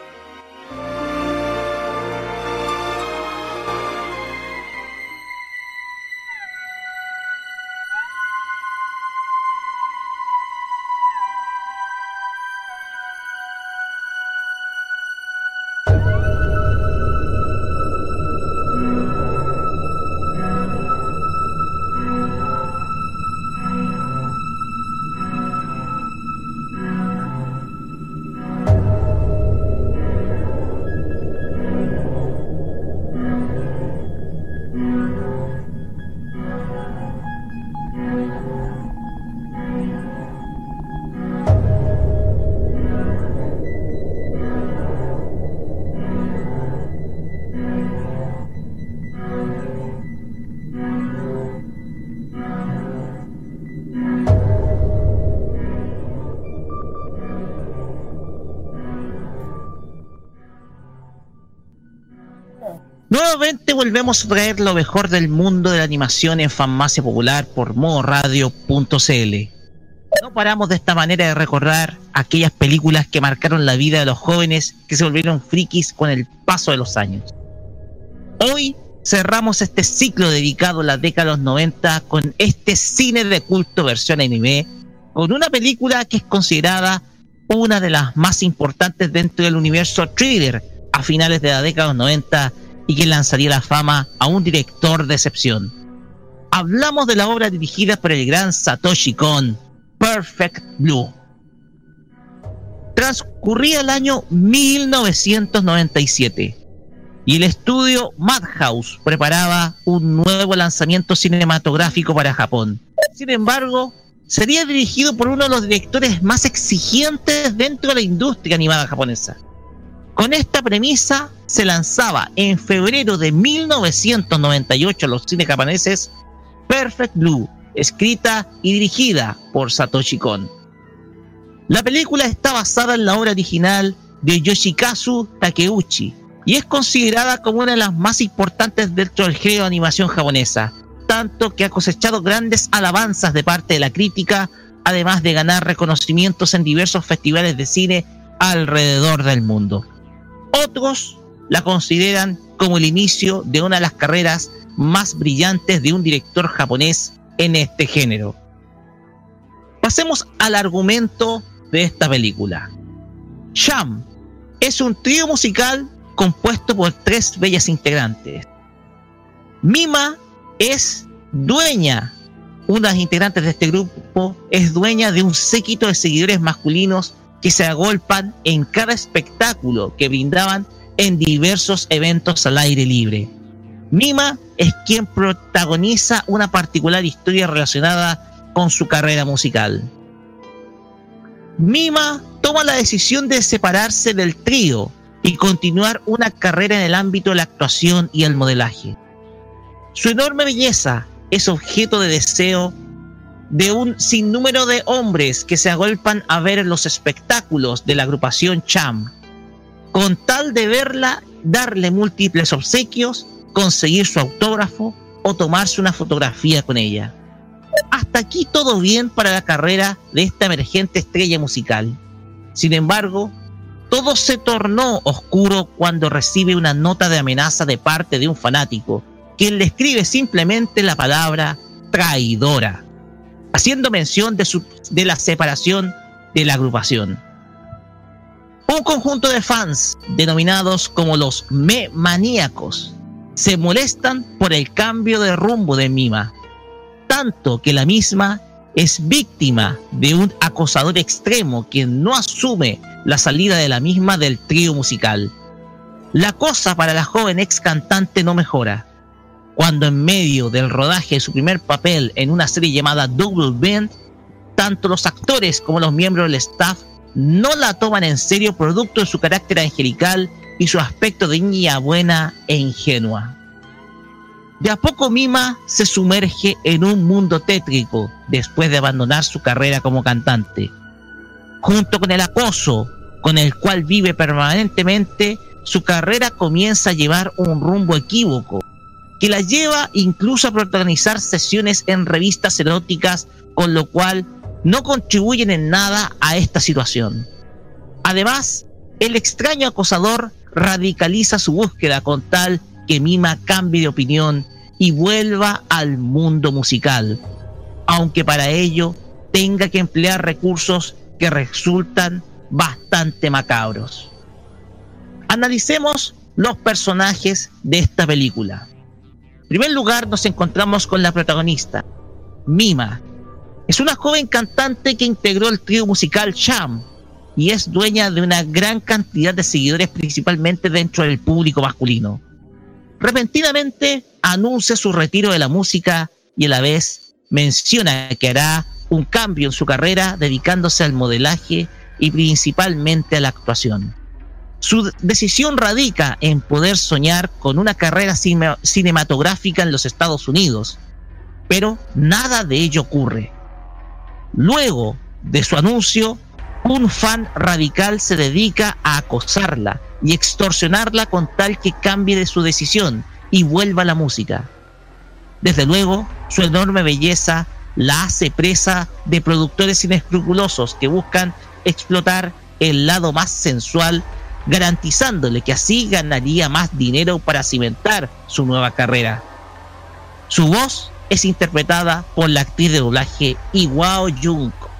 Volvemos a traer lo mejor del mundo de la animación en Farmacia Popular por modoradio.cl. No paramos de esta manera de recordar aquellas películas que marcaron la vida de los jóvenes que se volvieron frikis con el paso de los años. Hoy cerramos este ciclo dedicado a la década de los 90 con este cine de culto versión anime, con una película que es considerada una de las más importantes dentro del universo thriller a finales de la década de los 90 y que lanzaría la fama a un director de excepción. Hablamos de la obra dirigida por el gran Satoshi Kon, Perfect Blue. Transcurría el año 1997 y el estudio Madhouse preparaba un nuevo lanzamiento cinematográfico para Japón. Sin embargo, sería dirigido por uno de los directores más exigentes dentro de la industria animada japonesa. Con esta premisa se lanzaba en febrero de 1998 en los cines japoneses Perfect Blue, escrita y dirigida por Satoshi Kon. La película está basada en la obra original de Yoshikazu Takeuchi y es considerada como una de las más importantes dentro del género de animación japonesa, tanto que ha cosechado grandes alabanzas de parte de la crítica, además de ganar reconocimientos en diversos festivales de cine alrededor del mundo. Otros la consideran como el inicio de una de las carreras más brillantes de un director japonés en este género. Pasemos al argumento de esta película. Sham es un trío musical compuesto por tres bellas integrantes. Mima es dueña, una de las integrantes de este grupo es dueña de un séquito de seguidores masculinos que se agolpan en cada espectáculo que brindaban en diversos eventos al aire libre. Mima es quien protagoniza una particular historia relacionada con su carrera musical. Mima toma la decisión de separarse del trío y continuar una carrera en el ámbito de la actuación y el modelaje. Su enorme belleza es objeto de deseo de un sinnúmero de hombres que se agolpan a ver los espectáculos de la agrupación Cham, con tal de verla, darle múltiples obsequios, conseguir su autógrafo o tomarse una fotografía con ella. Hasta aquí todo bien para la carrera de esta emergente estrella musical. Sin embargo, todo se tornó oscuro cuando recibe una nota de amenaza de parte de un fanático, quien le escribe simplemente la palabra traidora, haciendo mención de, la separación de la agrupación. Un conjunto de fans, denominados como los Me Maníacos, se molestan por el cambio de rumbo de Mima, tanto que la misma es víctima de un acosador extremo quien no asume la salida de la misma del trío musical. La cosa para la joven ex cantante no mejora, cuando en medio del rodaje de su primer papel en una serie llamada Double Band, tanto los actores como los miembros del staff no la toman en serio producto de su carácter angelical y su aspecto de niña buena e ingenua. De a poco Mima se sumerge en un mundo tétrico después de abandonar su carrera como cantante. Junto con el acoso con el cual vive permanentemente, su carrera comienza a llevar un rumbo equívoco, que la lleva incluso a protagonizar sesiones en revistas eróticas, con lo cual no contribuyen en nada a esta situación. Además, el extraño acosador radicaliza su búsqueda con tal que Mima cambie de opinión y vuelva al mundo musical, aunque para ello tenga que emplear recursos que resultan bastante macabros. Analicemos los personajes de esta película. En primer lugar nos encontramos con la protagonista, Mima. Es una joven cantante que integró el trío musical Sham y es dueña de una gran cantidad de seguidores principalmente dentro del público masculino. Repentinamente anuncia su retiro de la música y a la vez menciona que hará un cambio en su carrera dedicándose al modelaje y principalmente a la actuación. Su decisión radica en poder soñar con una carrera cinematográfica en los Estados Unidos, pero nada de ello ocurre. Luego de su anuncio, un fan radical se dedica a acosarla y extorsionarla con tal que cambie de su decisión y vuelva a la música. Desde luego, su enorme belleza la hace presa de productores inescrupulosos que buscan explotar el lado más sensual, garantizándole que así ganaría más dinero para cimentar su nueva carrera. Su voz es interpretada por la actriz de doblaje Iwao Junko.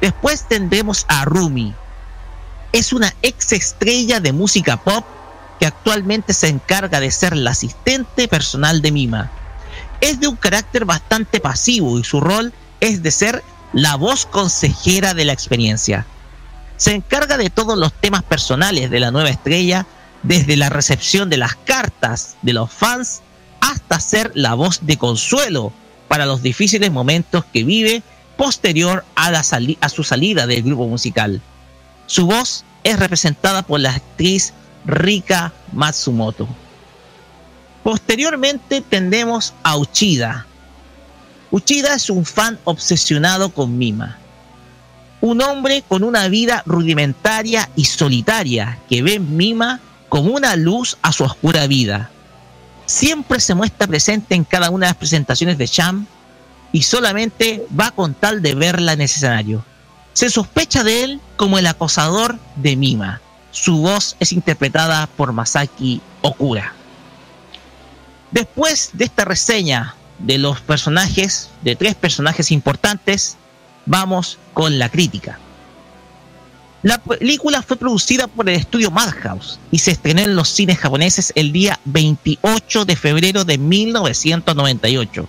Después tendremos a Rumi. Es una ex estrella de música pop que actualmente se encarga de ser la asistente personal de Mima. Es de un carácter bastante pasivo y su rol es de ser la voz consejera de la experiencia. Se encarga de todos los temas personales de la nueva estrella, desde la recepción de las cartas de los fans hasta ser la voz de consuelo para los difíciles momentos que vive posterior a, su salida del grupo musical. Su voz es representada por la actriz Rika Matsumoto. Posteriormente tendemos a Uchida. Uchida es un fan obsesionado con Mima. Un hombre con una vida rudimentaria y solitaria que ve Mima como una luz a su oscura vida. Siempre se muestra presente en cada una de las presentaciones de Sham y solamente va con tal de verla en el escenario. Se sospecha de él como el acosador de Mima. Su voz es interpretada por Masaki Okura. Después de esta reseña de los personajes, de tres personajes importantes, vamos con la crítica. La película fue producida por el estudio Madhouse y se estrenó en los cines japoneses el día 28 de febrero de 1998.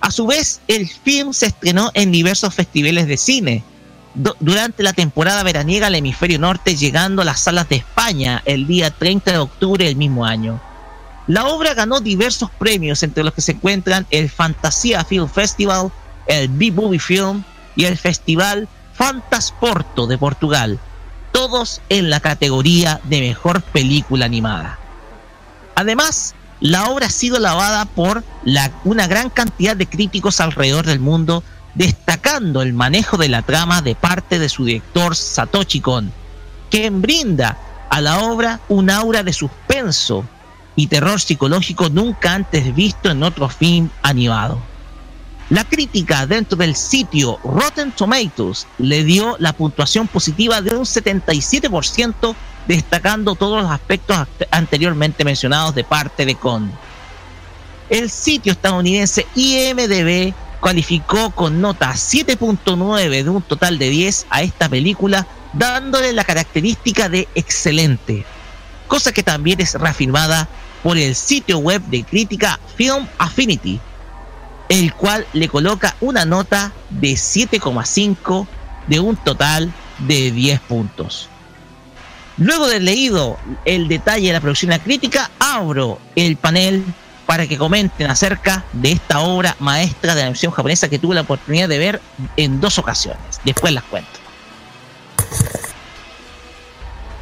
A su vez, el film se estrenó en diversos festivales de cine du- durante la temporada veraniega al hemisferio norte, llegando a las salas de España el día 30 de octubre del mismo año. La obra ganó diversos premios, entre los que se encuentran el Fantasia Film Festival, el B-Movie Film y el Festival Fantasporto de Portugal, todos en la categoría de mejor película animada. Además, la obra ha sido alabada por una gran cantidad de críticos alrededor del mundo, destacando el manejo de la trama de parte de su director Satoshi Kon, quien brinda a la obra un aura de suspenso y terror psicológico nunca antes visto en otro film animado. La crítica dentro del sitio Rotten Tomatoes le dio la puntuación positiva de un 77%, destacando todos los aspectos ant- anteriormente mencionados de parte de Con. El sitio estadounidense IMDB calificó con nota 7.9 de un total de 10 a esta película, dándole la característica de excelente, cosa que también es reafirmada por el sitio web de crítica Film Affinity, el cual le coloca una nota de 7,5 de un total de 10 puntos. Luego de leído el detalle de la producción la crítica, abro el panel para que comenten acerca de esta obra maestra de la animación japonesa que tuve la oportunidad de ver en dos ocasiones. Después las cuento.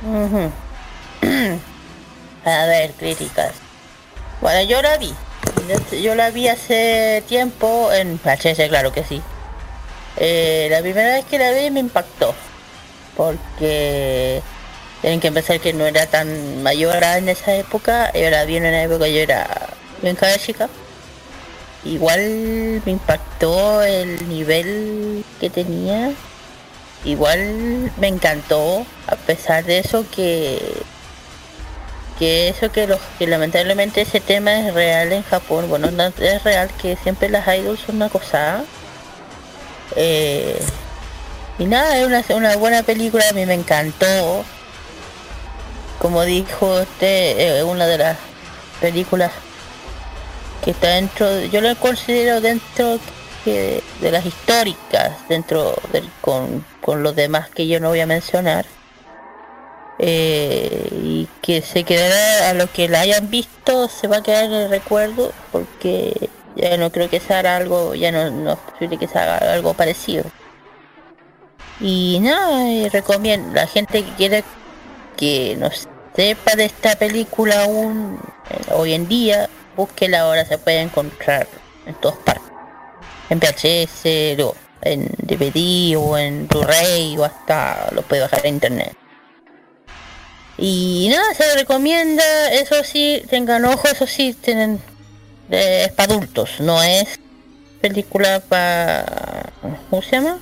A ver, críticas. Bueno, yo la vi. Yo la vi hace tiempo en VHS, claro que sí. Eh, la primera vez que la vi me impactó. Porque tienen que pensar que no era tan mayor en esa época. Yo la en una época yo era bien cada chica. Igual me impactó el nivel que tenía igual me encantó a pesar de eso que que eso que los que lamentablemente ese tema es real en Japón bueno no es real que siempre las idols son una cosa eh, y nada es una, una buena película a mí me encantó. Como dijo usted eh, una de las películas que está dentro yo lo considero dentro de las históricas dentro del con, con los demás que yo no voy a mencionar eh, y que se quedará a los que la hayan visto se va a quedar en el recuerdo porque ya no creo que se haga algo ya no, no es posible que se haga algo parecido y nada y recomiendo la gente que quiere que no sepa de esta película aún eh, hoy en día búsquela ahora se puede encontrar en todas partes en VHS o en DVD o en Blu-ray o hasta lo puede bajar en internet. Y nada, se recomienda, eso sí, tengan ojo, eso sí, tienen eh, es para adultos, no es película para ¿cómo se llama?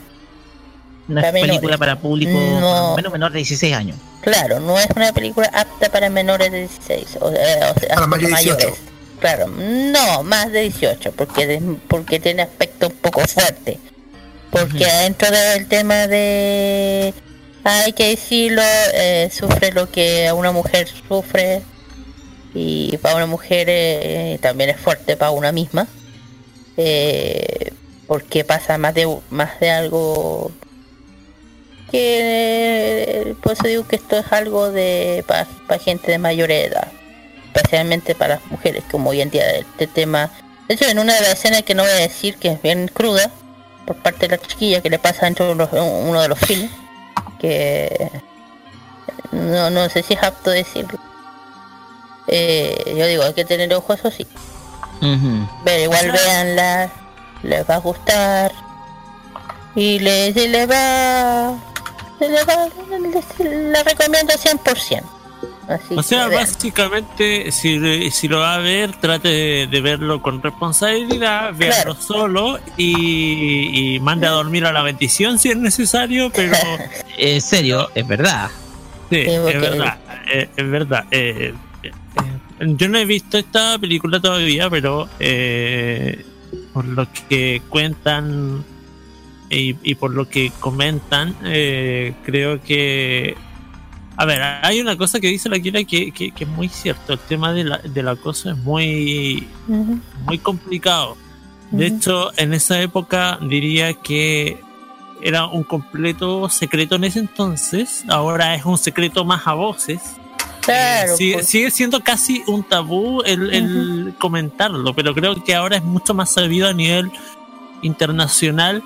No es menores. película para público No. menos menor de 16 años. Claro, no es una película apta para menores de 16, o, eh, o sea, Para mayor mayores. 18. Claro, no, más de 18, porque de- porque tiene aspecto un poco fuerte. Porque adentro del tema de hay que decirlo, eh, sufre lo que una mujer sufre. Y para una mujer eh, también es fuerte para una misma. Eh, porque pasa más de más de algo que por eso digo que esto es algo de para gente de mayor edad. Especialmente para las mujeres como hoy en día este tema. De hecho en una de las escenas que no voy a decir que es bien cruda por parte de la chiquilla que le pasa dentro de uno de los films que no, no sé si es apto decirlo. Eh, yo digo hay que tener ojos eso sí. Pero igual véanla les va a gustar. Y les, se les va se les va les- la recomiendo 100% así O sea, básicamente, si, si lo va a ver, trate de, de verlo con responsabilidad, véalo solo y, y mande a dormir a la bendición si es necesario, pero En serio, es verdad. sí, Sí, porque- es verdad, eh, es verdad. eh, eh, eh, yo no he visto esta película todavía, pero eh, por lo que cuentan y, y por lo que comentan, eh, creo que a ver, hay una cosa que dice la Kira que, que, que es muy cierto. El tema de la, del acoso es muy, muy complicado. De hecho, en esa época diría que era un completo secreto en ese entonces. Ahora es un secreto más a voces. Claro, sigue, pues. sigue siendo casi un tabú el, el comentarlo, pero creo que ahora es mucho más sabido a nivel internacional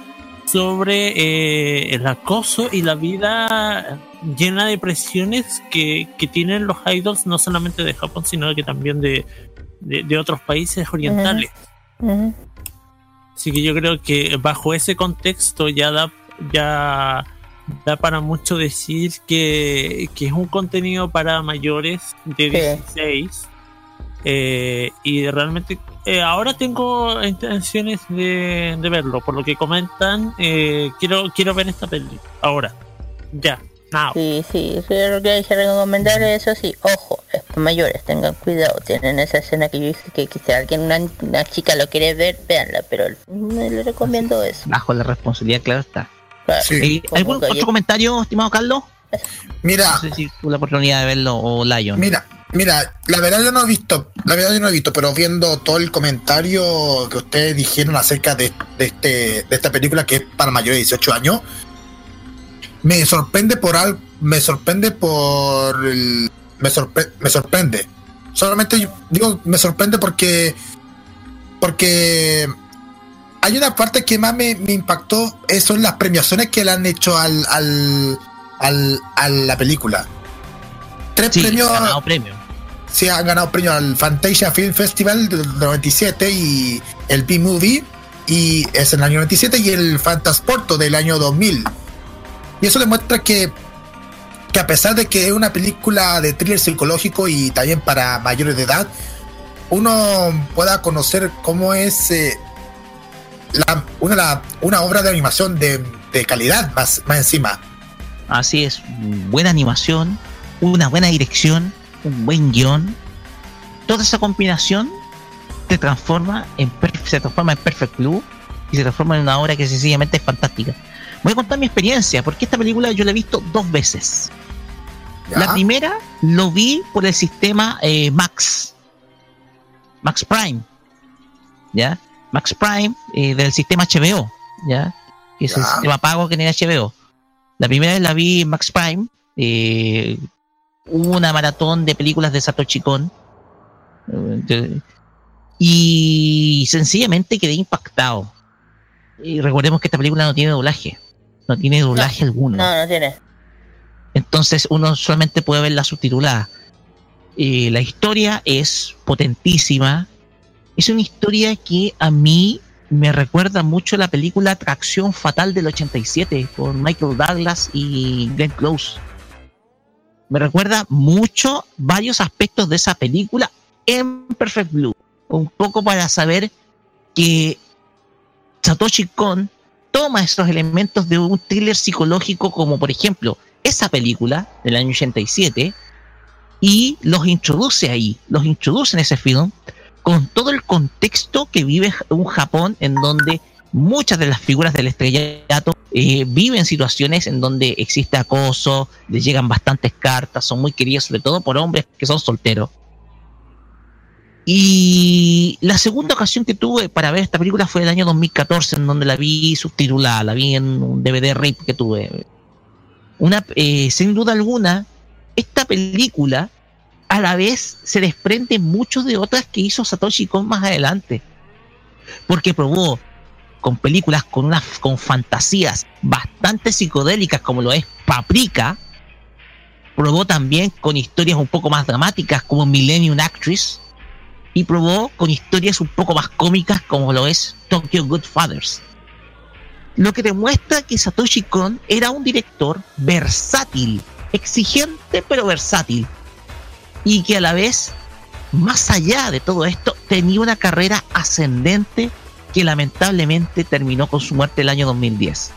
sobre eh, el acoso y la vida llena de presiones que, que tienen los idols, no solamente de Japón, sino que también de, de, de otros países orientales. Así que yo creo que bajo ese contexto ya da, ya da para mucho decir que, que es un contenido para mayores de 16. eh, y realmente eh, ahora tengo intenciones de, de verlo. Por lo que comentan, eh, quiero, quiero ver esta peli. Ahora. Ya. Now. Sí, sí, sí, lo que hay que recomendar es eso sí, ojo, estos mayores, tengan cuidado, tienen esa escena que yo dije que, que si alguien, una, una chica lo quiere ver, véanla, pero no le recomiendo eso. Bajo la responsabilidad, claro está. Claro, Eh, ¿Algún otro comentario, estimado Carlos? Mira, No sé si tuvo la oportunidad de verlo o Lion. Mira, mira, la verdad yo no he visto, la verdad yo no he visto, pero viendo todo el comentario que ustedes dijeron acerca de, de este, de esta película que es para mayores de 18 años, me sorprende por algo, me sorprende por el, me, sorpre- me sorprende. Solamente yo digo me sorprende porque porque hay una parte que más me, me impactó, eh, son las premiaciones que le han hecho al, al, al- a la película. Tres Sí, premios. ganado premio. Sí, han ganado premio al Fantasia Film Festival del 97 y el B-Movie, y es en el año 97, y el Fantasporto del año 2000. Y eso demuestra que, que a pesar de que es una película de thriller psicológico y también para mayores de edad, uno pueda conocer cómo es eh, la- una, la- una obra de animación de, de calidad más, más encima. Así es, buena animación, una buena dirección, un buen guion. Toda esa combinación te transforma en se transforma en Perfect Blue y se transforma en una obra que sencillamente es fantástica. Voy a contar mi experiencia, porque esta película yo la he visto dos veces. La primera lo vi por el sistema eh, Max, Max Prime, ¿ya? Max Prime eh, del sistema HBO, ¿ya? Que es el Ya. sistema pago que tiene HBO. La primera vez la vi en Max Prime, eh, hubo una maratón de películas de Satoshi Kon, eh, y sencillamente quedé impactado. Y recordemos que esta película no tiene doblaje, no tiene doblaje alguno. No, no tiene. Entonces uno solamente puede ver la subtitulada. Eh, la historia es potentísima. Es una historia que a mí me recuerda mucho la película Atracción Fatal del 87 con Michael Douglas y Glenn Close. Me recuerda mucho varios aspectos de esa película en Perfect Blue. Un poco para saber que Satoshi Kon toma esos elementos de un thriller psicológico como por ejemplo esa película del año 87 y los introduce ahí, los introduce en ese film con todo el contexto que vive un Japón en donde muchas de las figuras del estrellato eh, viven situaciones en donde existe acoso, les llegan bastantes cartas, son muy queridos sobre todo por hombres que son solteros. Y la segunda ocasión que tuve para ver esta película fue el año 2014, en donde la vi subtitulada, la vi en un DVD RIP que tuve. Eh, sin duda alguna, esta película a la vez se desprende mucho de otras que hizo Satoshi Kon más adelante. Porque probó con películas con unas con fantasías bastante psicodélicas como lo es Paprika, probó también con historias un poco más dramáticas como Millennium Actress y probó con historias un poco más cómicas como lo es Tokyo Goodfathers. Lo que demuestra que Satoshi Kon era un director versátil, exigente pero versátil y que a la vez, más allá de todo esto, tenía una carrera ascendente que lamentablemente terminó con su muerte el año 2010.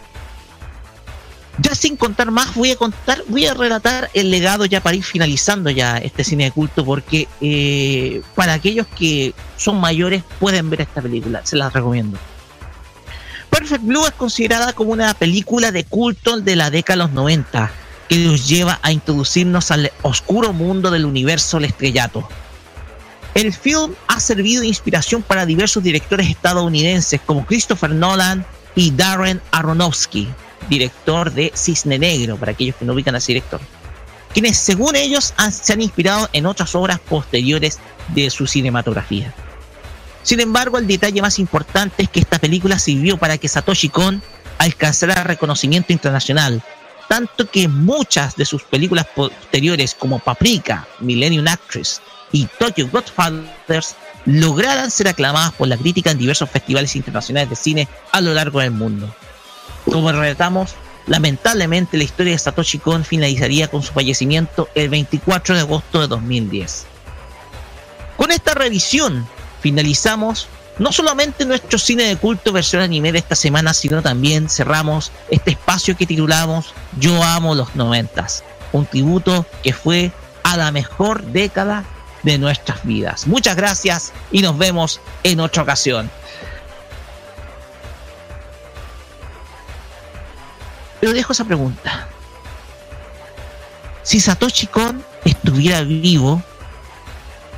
Ya sin contar más, voy a contar, voy a relatar el legado ya para ir finalizando ya este cine de culto, porque eh, para aquellos que son mayores pueden ver esta película, se las recomiendo. Perfect Blue es considerada como una película de culto de la década de los 90, que nos lleva a introducirnos al oscuro mundo del universo del estrellato. El film ha servido de inspiración para diversos directores estadounidenses como Christopher Nolan y Darren Aronofsky, director de Cisne Negro, para aquellos que no ubican a ese director, quienes según ellos han- se han inspirado en otras obras posteriores de su cinematografía. Sin embargo, el detalle más importante es que esta película sirvió para que Satoshi Kon alcanzara reconocimiento internacional, tanto que muchas de sus películas posteriores como Paprika, Millennium Actress y Tokyo Godfathers lograran ser aclamadas por la crítica en diversos festivales internacionales de cine a lo largo del mundo. Como relatamos, lamentablemente la historia de Satoshi Kon finalizaría con su fallecimiento el 24 de agosto de 2010. Con esta revisión finalizamos no solamente nuestro cine de culto versión anime de esta semana, sino también cerramos este espacio que titulamos Yo amo los noventas, un tributo que fue a la mejor década de nuestras vidas. Muchas gracias y nos vemos en otra ocasión. Pero dejo esa pregunta. Si Satoshi Kon estuviera vivo,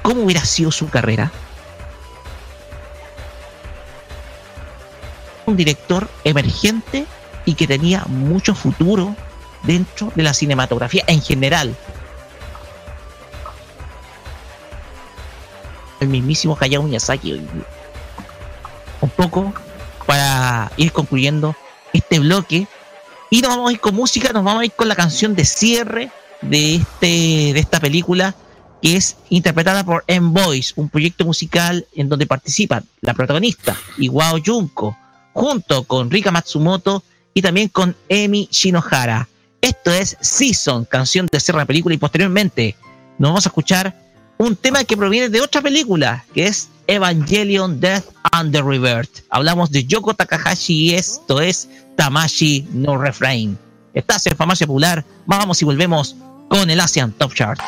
¿cómo hubiera sido su carrera? Un director emergente y que tenía mucho futuro dentro de la cinematografía en general. El mismísimo Hayao Miyazaki. Un poco para ir concluyendo este bloque y nos vamos a ir con música, nos vamos a ir con la canción de cierre de este de esta película que es interpretada por M-Boys, un proyecto musical en donde participan la protagonista Iwao Junko, junto con Rika Matsumoto y también con Emi Shinohara. Esto es Season, canción de cierre de la película y posteriormente nos vamos a escuchar un tema que proviene de otra película, que es Evangelion Death and the Rebirth. Hablamos de Yoko Takahashi y esto es Tamashi no Refrain. Estás en Farmacia Popular, vamos y volvemos con el Asian Top Chart.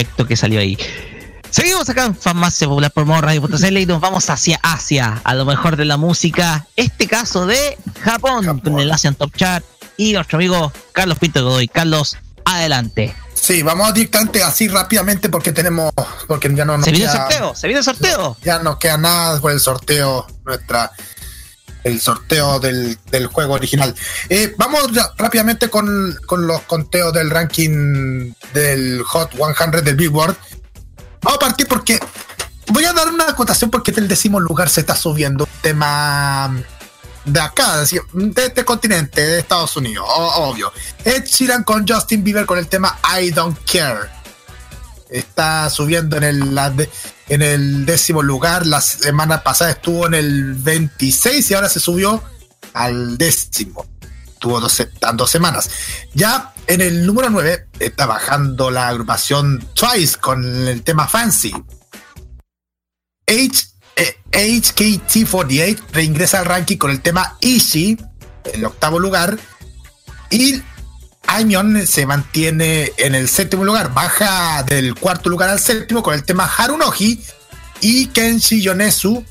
Efecto que salió ahí. Seguimos acá en Farmacia Popular por Modo Radio.cl y nos vamos hacia Asia, a lo mejor de la música. Este caso de Japón, con el Asian Top Chart y nuestro amigo Carlos Pinto Godoy. Carlos, adelante. Sí, vamos directamente así rápidamente porque tenemos, porque ya no nos Se viene el queda- sorteo, se viene el sorteo. Ya no queda nada por el sorteo, nuestra el sorteo del, del juego original. Eh, vamos rápidamente con, con los conteos del ranking del Hot 100 del Billboard. Vamos a partir porque voy a dar una acotación porque del décimo lugar se está subiendo un tema de acá, de este continente, de Estados Unidos, obvio. Ed Sheeran con Justin Bieber con el tema I Don't Care está subiendo en el, la de- en el décimo lugar. La semana pasada estuvo en el 26 y ahora se subió al décimo. Tuvo dos, dos semanas. Ya en el número 9 está bajando la agrupación Twice con el tema Fancy. H, eh, HKT48 reingresa al ranking con el tema Easy, en el octavo lugar. Y Aimyon se mantiene en el séptimo lugar, baja del cuarto lugar al séptimo con el tema Harunoji y Kenshi Yonezu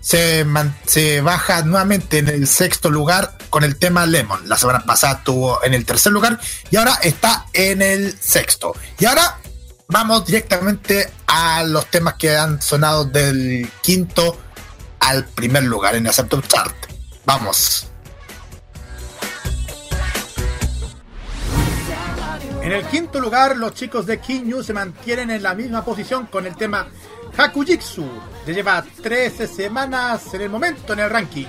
se, se baja nuevamente en el sexto lugar con el tema Lemon. La semana pasada estuvo en el tercer lugar y ahora está en el sexto. Y ahora vamos directamente a los temas que han sonado del quinto al primer lugar en el Top Chart. Vamos. En el quinto lugar, los chicos de Kinyu se mantienen en la misma posición con el tema Hakujitsu. Ya lleva 13 semanas en el momento en el ranking.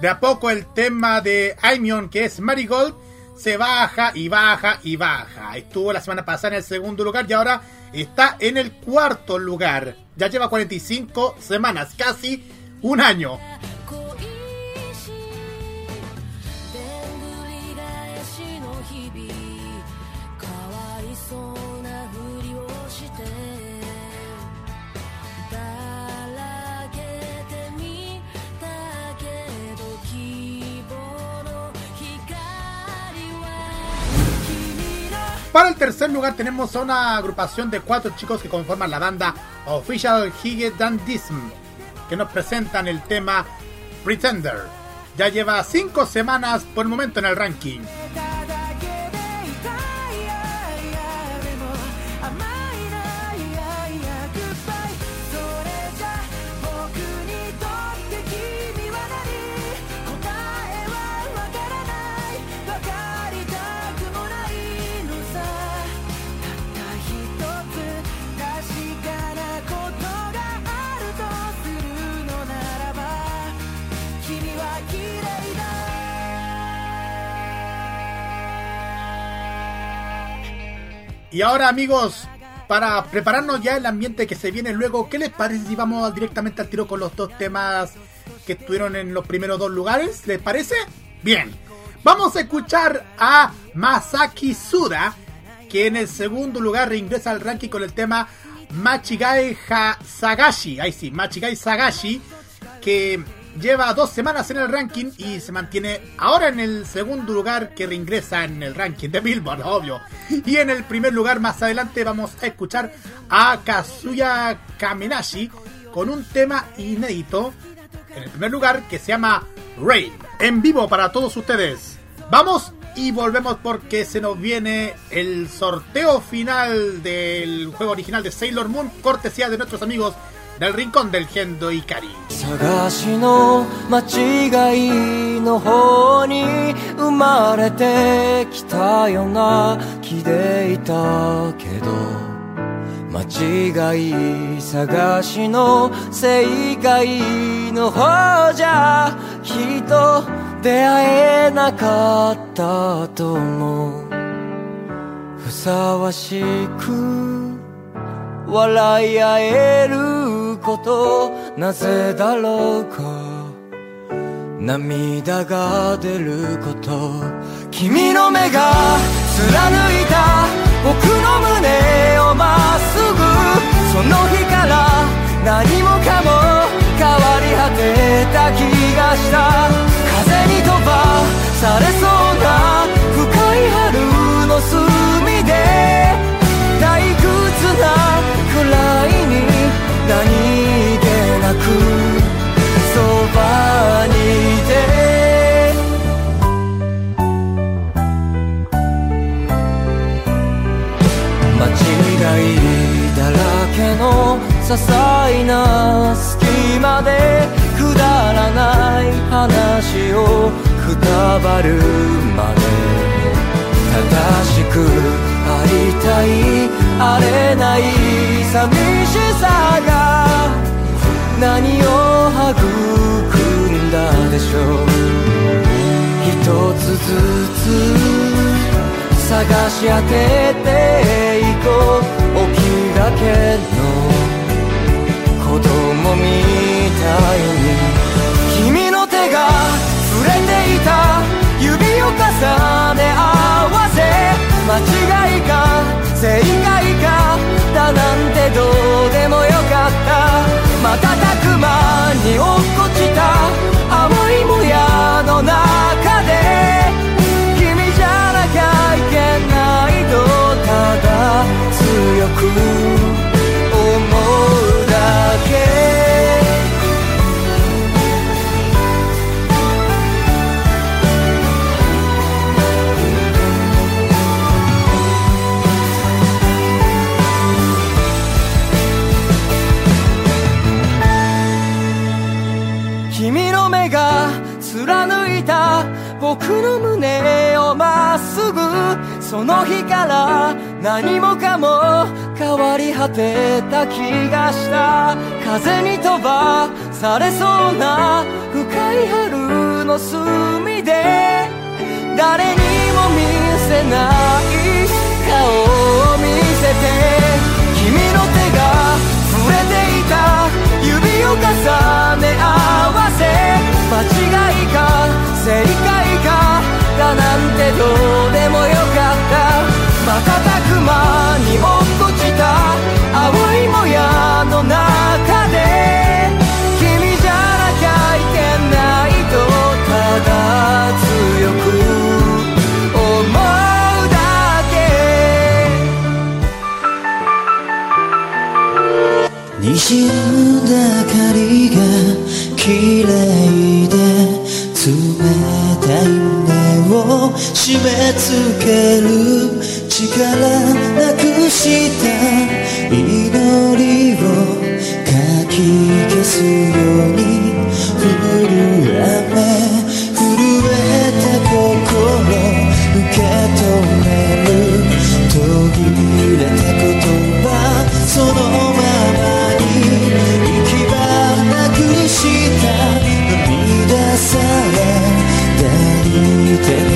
De a poco el tema de Aimyon, que es Marigold, se baja y baja y baja. Estuvo la semana pasada en el segundo lugar y ahora está en el cuarto lugar. Ya lleva 45 semanas, casi un año. Para el tercer lugar tenemos a una agrupación de cuatro chicos que conforman la banda Official Hige Dandism, que nos presentan el tema Pretender. Ya lleva cinco semanas por el momento en el ranking. Y ahora amigos, para prepararnos ya el ambiente que se viene luego, ¿qué les parece si vamos directamente al tiro con los dos temas que estuvieron en los primeros dos lugares? ¿Les parece? Bien, vamos a escuchar a Masaki Suda, que en el segundo lugar reingresa al ranking con el tema Machigai Sagashi. Ahí sí, Machigai Sagashi, que lleva dos semanas en el ranking y se mantiene ahora en el segundo lugar que reingresa en el ranking de Billboard, obvio. Y en el primer lugar más adelante vamos a escuchar a Kazuya Kamenashi con un tema inédito en el primer lugar que se llama Rain. En vivo para todos ustedes. Vamos y volvemos porque se nos viene el sorteo final del juego original de Sailor Moon, cortesía de nuestros amigos del rincón del Gendo Ikari. Sagashi no machigai no hou ni umarete kita yo na ki de ita kedo 間違い探しの正解の方じゃきっと出会えなかったと思うふさわしく笑い合えることなぜだろうか？涙が出ること。君の目が貫いた僕の胸をまっすぐその日から何もかも変わり果てた気がした。風に飛ばされそうな深い春の隅で退屈な何気なくそばにいて。間違いだらけの些細な隙間でくだらない話をくたばるまで。正しくありたいあれない寂しさが何を育んだでしょう。一つずつ探し当てていこう。起きがけの子供みたいに。君の手が触れていた指を重ね合わせ。間違いか正解どうでもよかった。瞬く間に落っこちた。青いもやの中で。君じゃなきゃいけないとただ強くその日から何もかも変わり果てた気がした。風に飛ばされそうな深い春の隅で。誰にも見せない顔を見せて。君の手が触れていた。指を重ね合わせ。間違いか正解かだなんてどうでもよかった。瞬く間に落っこちた青いもやの中で。君じゃなきゃいけないとただ強く思うだけ。滲んだ明かりが綺麗で冷たい締め付ける力なくした祈りをかき消すように降る雨震えた心受け止める途切れた言葉そのままに行き場なくした涙さえ抱いて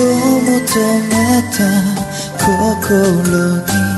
を求めた心に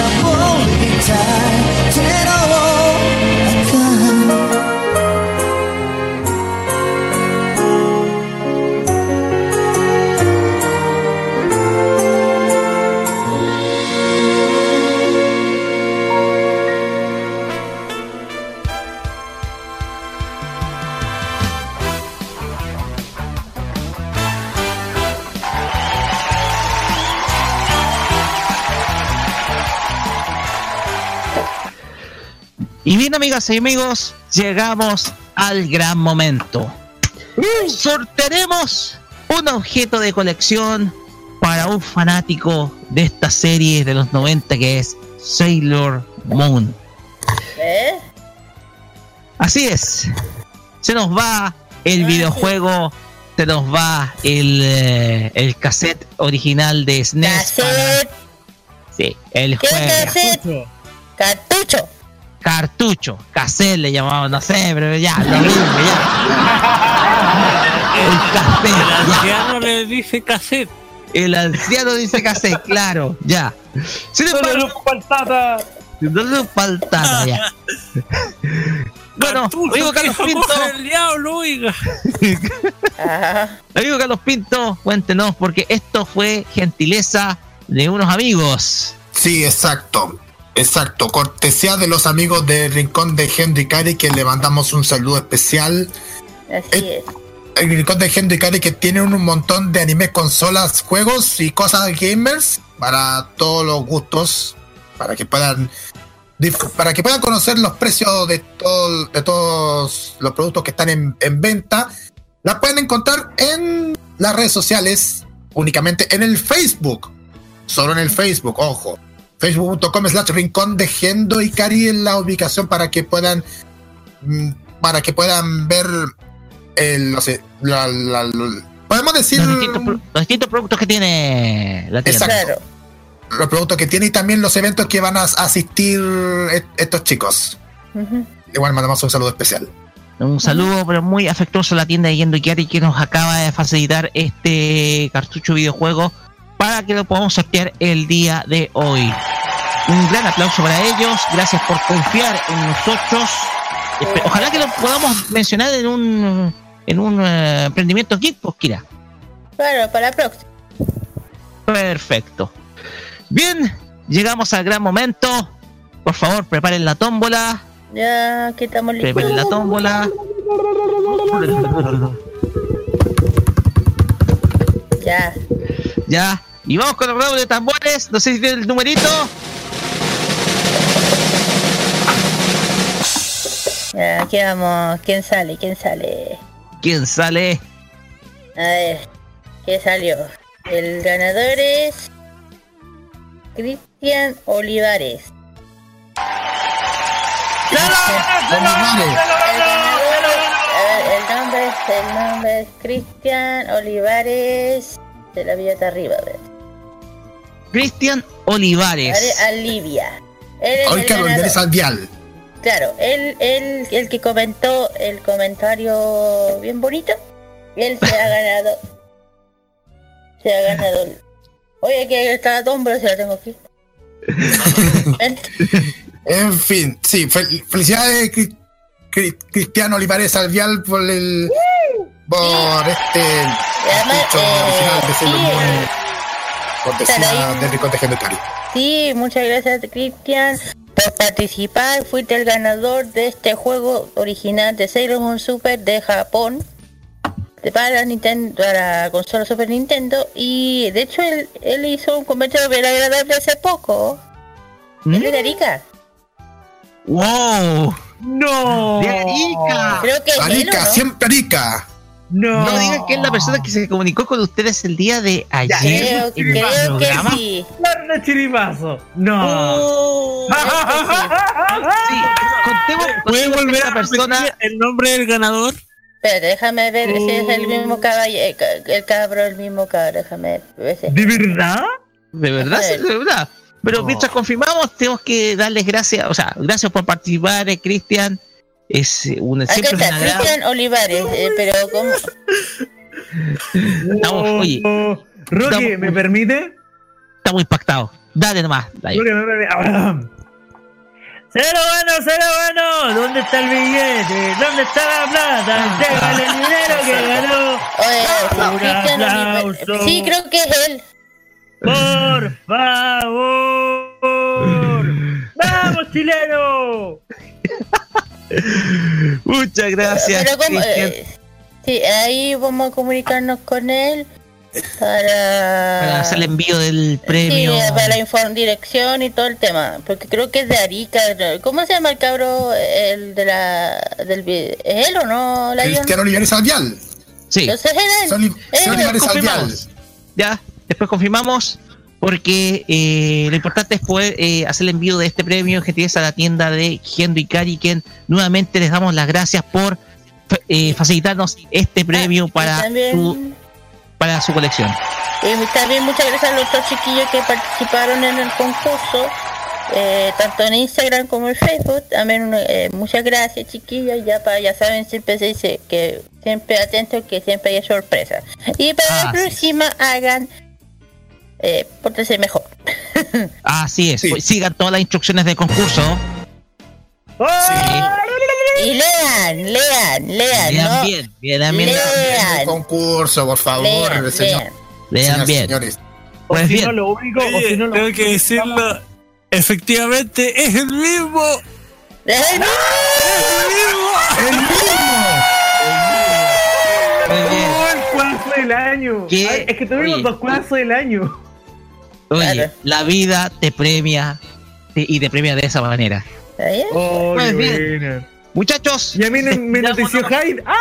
Amigas y amigos, llegamos al gran momento. Sortearemos un objeto de colección para un fanático de esta serie de los 90 que es Sailor Moon. ¿Eh? Así es. Se nos va el videojuego, se nos va el, eh, el cassette original de SNES. para- Sí, el ¿Qué juego. cassette? Cartucho. Cartucho, cassette le llamamos, no sé, pero ya, lo mismo, ya. El cassette, El ya. anciano le dice cassette. El anciano dice cassette, claro, ya. Sin embargo, no le faltaba ya. Bueno, amigo Carlos Pinto, el diablo, oiga. amigo Carlos Pinto, cuéntenos, porque esto fue gentileza de unos amigos. Sí, exacto. Exacto. Cortesía de los amigos del Rincón de Henry Cari, que le mandamos un saludo especial. Así es. El Rincón de Henry Cari, que tiene un montón de animes, consolas, juegos y cosas gamers para todos los gustos, para que puedan para que puedan conocer los precios de, todo- de todos los productos que están en, en venta. La pueden encontrar en las redes sociales, únicamente en el Facebook. Solo en el Facebook, ojo. Facebook.com slash rincón de Gendo y Cari en la ubicación para que puedan mm, para que puedan ver el, no sé, la- la- la- podemos decir Los distintos, pro- los distintos productos que tiene la tienda. Exacto. los productos que tiene y también los eventos que van a asistir est- estos chicos. Igual mandamos un saludo especial. Un saludo pero muy afectuoso a la tienda de Yendo Kiari que nos acaba de facilitar este cartucho videojuego para que lo podamos sortear el día de hoy. Un gran aplauso para ellos, gracias por confiar en nosotros. Ojalá que lo podamos mencionar en un en un eh, emprendimiento geek, pues Kira. Claro, para la próxima. Perfecto. Bien, llegamos al gran momento. Por favor, preparen la tómbola. Ya, estamos listos. Preparen la tómbola. Ya. Ya. Y vamos con el redoble de tambores. No sé si tiene el numerito. Ya, aquí vamos. ¿Quién sale? ¿Quién sale? ¿Quién sale? A ver, ¿qué salió? El ganador es Cristian Olivares. A ver, el nombre es, el nombre es Cristian Olivares de la Villa de arriba, a ver. Cristian Olivares. Alivia. Hoy el que ganador. volver al vial. Claro, él, él, el que comentó el comentario bien bonito, él se ha ganado. Se ha ganado. Oye, que está la tómbola, se la tengo aquí. En fin, sí, fel- felicidades Cri- Cri- Cristiano Olivares Alvial por el por este cartucho original de cortesía del Rincón. Sí, muchas gracias Cristian por participar. Fuiste el ganador de este juego original de Sailor Moon Super de Japón. para Nintendo, para consola Super Nintendo y de hecho él, él hizo un comentario bien agradable hace poco. ¿Mm? Es de Arica. ¡Wow! ¡No! ¡De Arica! Creo que es él, ¿o Arica, no? siempre Arica. No. No digan que es la persona que se comunicó con ustedes el día de ayer. Creo, creo que sí. Guarda chiripazo. No. Uh, Sí, contemos, ¿Puede contemos que volver a persona persona el nombre del ganador? Espérate, déjame ver si es el mismo caballero, el cabro, el mismo cabro, déjame ver. ¿De verdad? De verdad, sí, de verdad. Pero mientras confirmamos, tenemos que darles gracias, o sea, gracias por participar, eh, Cristian. Es eh, un Acá siempre está, agrado. Cristian Olivares, eh, pero ¿cómo? Estamos, oye, Roque, Estamos- ¿me permite? estamos impactados. Dale nomás, dale. Roque, ¿me permite? Cero bueno, cero bueno. ¿Dónde está el billete? ¿Dónde está la plata? Entrégale el dinero que ganó. Oye, Un Cristian. Sí, creo que es él. Por favor. ¡Vamos, chileno! Muchas gracias. Pero como, Cristian. eh, sí, ahí vamos a comunicarnos con él para, para hacer el envío del Sí, premio. eh, para la dirección y todo el tema, porque creo que es de Arica. ¿Cómo se llama el cabro? El de la del ¿Es él o no? Lion? Cristiano Olivares Salvial. Sí, Entonces era él. Soli- Él. Salvial. ya, después confirmamos. Porque eh, lo importante es poder eh, hacer el envío de este premio gentileza a la tienda de Gendo y Cari, quien nuevamente les damos las gracias por eh, facilitarnos este premio Y para, también, su, para su colección. también muchas gracias a los otros chiquillos que participaron en el concurso, eh, tanto en Instagram como en Facebook. También muchas gracias chiquillos, ya para ya saben siempre se dice que siempre atentos que siempre hay sorpresas. Y para Ah, la sí. próxima hagan eh, pórtense mejor. Así es, Sí. pues sigan todas las instrucciones del concurso. Y lean, lean, lean, Lean ¿no? bien, lean bien. Lean. El concurso, por favor, Lean, señor. lean. Bien. señores. Pues bien. no, lo único, o si no, lo tengo que decirlo. Efectivamente, es el mismo. ¡Es el mismo! ¡El mismo! Muy bien. ¡Oh, el cuazo del año! ¿Qué? Ay, es que tuvimos Oye. dos cuazos del año. Oye, Claro. la vida te premia te- y te premia de esa manera. Oh, Pues bien. Muchachos, Y a mí me- me notició Hyde. ¡Ah!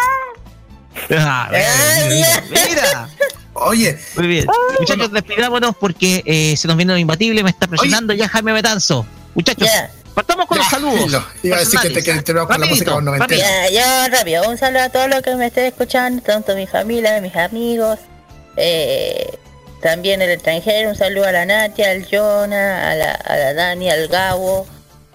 Ah, Ah, mira, mira. Oye, Muy bien. Muchachos, despidámonos porque eh, se nos viene lo imbatible, me está presionando ya Jaime Betanzo. Muchachos, partamos con ya, los saludos. dilo. Iba a decir que te con la música con noventera. rapidito. Ya, yo rápido, un saludo a todos los que me estén escuchando, tanto mi familia, mis amigos, eh, también el extranjero, un saludo a la Natia, al Jonah, a la, a la Dani, al Gabo,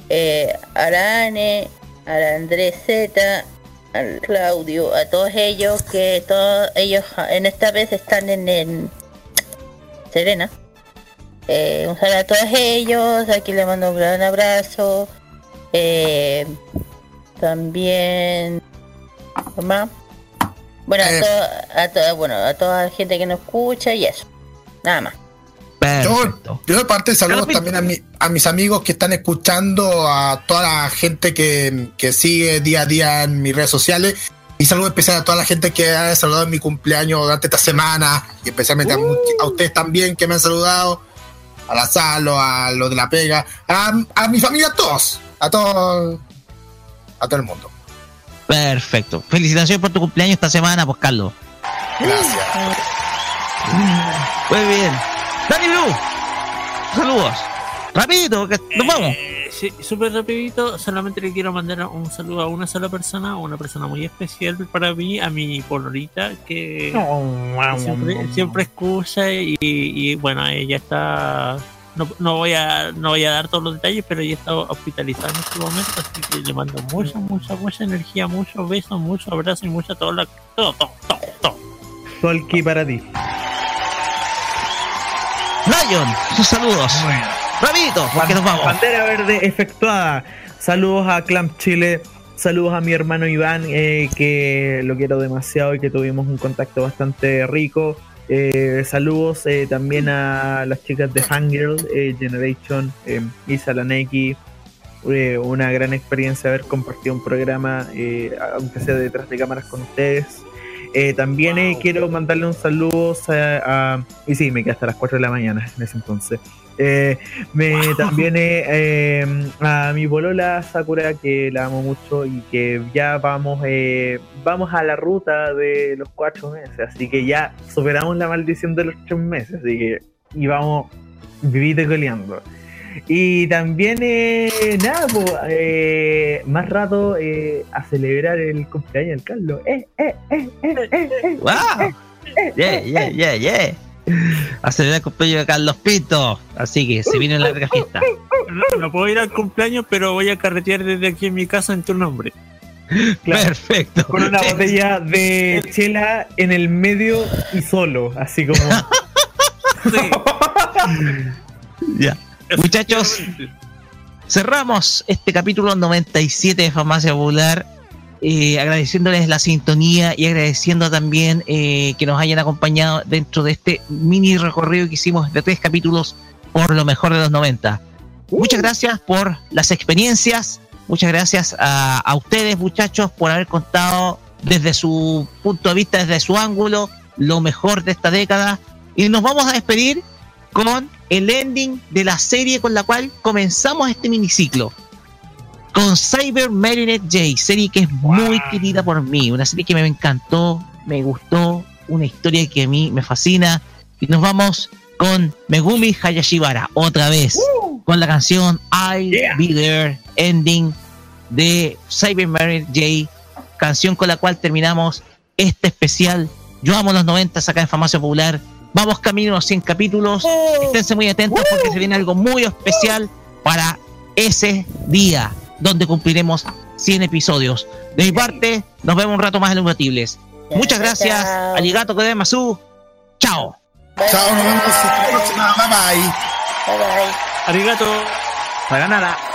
eh, a la Ane, a la Andrés Z, al Claudio, a todos ellos que todos ellos en esta vez están en, en Serena. Eh, un saludo a todos ellos, aquí les mando un gran abrazo. Eh, también ¿qué más? bueno a, to- a to- bueno a toda la gente que nos escucha y eso nada más Perfecto. Yo de parte saludos también a, mi- a mis amigos que están escuchando, a toda la gente que, que sigue día a día en mis redes sociales. Y saludo especial a toda la gente que ha saludado en mi cumpleaños durante esta semana. Y especialmente a, a ustedes también que me han saludado. A la Salo, a los de la pega. A, a mi familia, a todos. A todos. A todo el mundo. Perfecto. Felicitaciones por tu cumpleaños esta semana, pues Carlos. Gracias. Muy bien. Dani Blue, saludos. Rapidito, que nos vamos. Eh, sí, súper rapidito, solamente le quiero mandar un saludo a una sola persona, a una persona muy especial para mí, a mi polorita, que siempre, siempre escucha y, y, bueno, ella está... No, no voy a no voy a dar todos los detalles, pero ella está hospitalizada en este momento, así que le mando mucha, mucha, mucha energía, muchos besos, muchos abrazos y mucha todo, la, todo, todo, todo, todo. Tolki para ti. Lion, sus saludos. Rapidito, porque nos vamos. Bandera verde efectuada. Saludos a Clamp Chile. Saludos a mi hermano Iván, eh, que lo quiero demasiado y que tuvimos un contacto bastante rico. Eh, saludos eh, también a las chicas de Fangirl eh, Generation, eh, Isa Laneki. Eh, una gran experiencia haber compartido un programa, aunque sea detrás de cámaras con ustedes. Eh, también eh, quiero mandarle un saludo a, a- Y sí, me quedé hasta las 4 de la mañana en ese entonces. Eh, me, también eh, eh, a mi bolola Sakura, que la amo mucho y que ya vamos, eh, vamos a la ruta de los cuatro meses. Así que ya superamos la maldición de los tres meses. Así que y vamos vivite coleando. Y también, eh, nada, po, eh, más rato eh, a celebrar el cumpleaños del Carlos. Eh, eh, eh, eh, eh, ¡Wow! eh, eh, Yeah, yeah, yeah, yeah. A celebrar el cumpleaños de Carlos Pinto. Así que se viene la larga fiesta. No, no puedo ir al cumpleaños, pero voy a carretear desde aquí en mi casa en tu nombre. Claro. Perfecto. Con una botella de chela en el medio y solo, así como. Ya. Muchachos, cerramos este capítulo 97 de Farmacia Popular. eh, agradeciéndoles la sintonía y agradeciendo también eh, que nos hayan acompañado dentro de este mini recorrido que hicimos de tres capítulos por lo mejor de los 90. Muchas gracias por las experiencias, muchas gracias a, a ustedes muchachos por haber contado desde su punto de vista, desde su ángulo, lo mejor de esta década. Y nos vamos a despedir con el ending de la serie con la cual comenzamos este miniciclo. Con Cyber Marionette J, serie que es muy querida por mí, una serie que me encantó, me gustó, una historia que a mí me fascina. Y nos vamos con Megumi Hayashibara, otra vez, con la canción I Be There, ending de Cyber Marionette J, canción con la cual terminamos este especial. Yo amo los 90 acá en Farmacia Popular. Vamos camino a los 100 capítulos. Esténse muy atentos porque se viene algo muy especial para ese día donde cumpliremos 100 episodios. De mi parte, nos vemos un rato más en los Imbatibles. Muchas gracias. Aligato Kodemasu. Chao. Chao, nos vemos en la próxima. Bye bye. Bye bye. Arigato. Para nada.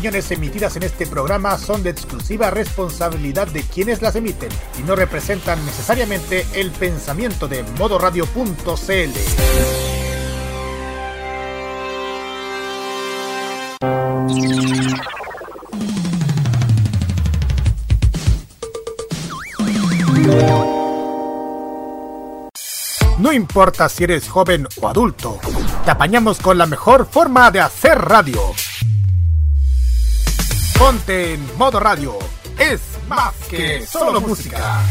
Opiniones emitidas en este programa son de exclusiva responsabilidad de quienes las emiten y no representan necesariamente el pensamiento de modoradio.cl. No importa si eres joven o adulto, te apañamos con la mejor forma de hacer radio. En modo radio. Es más que solo música.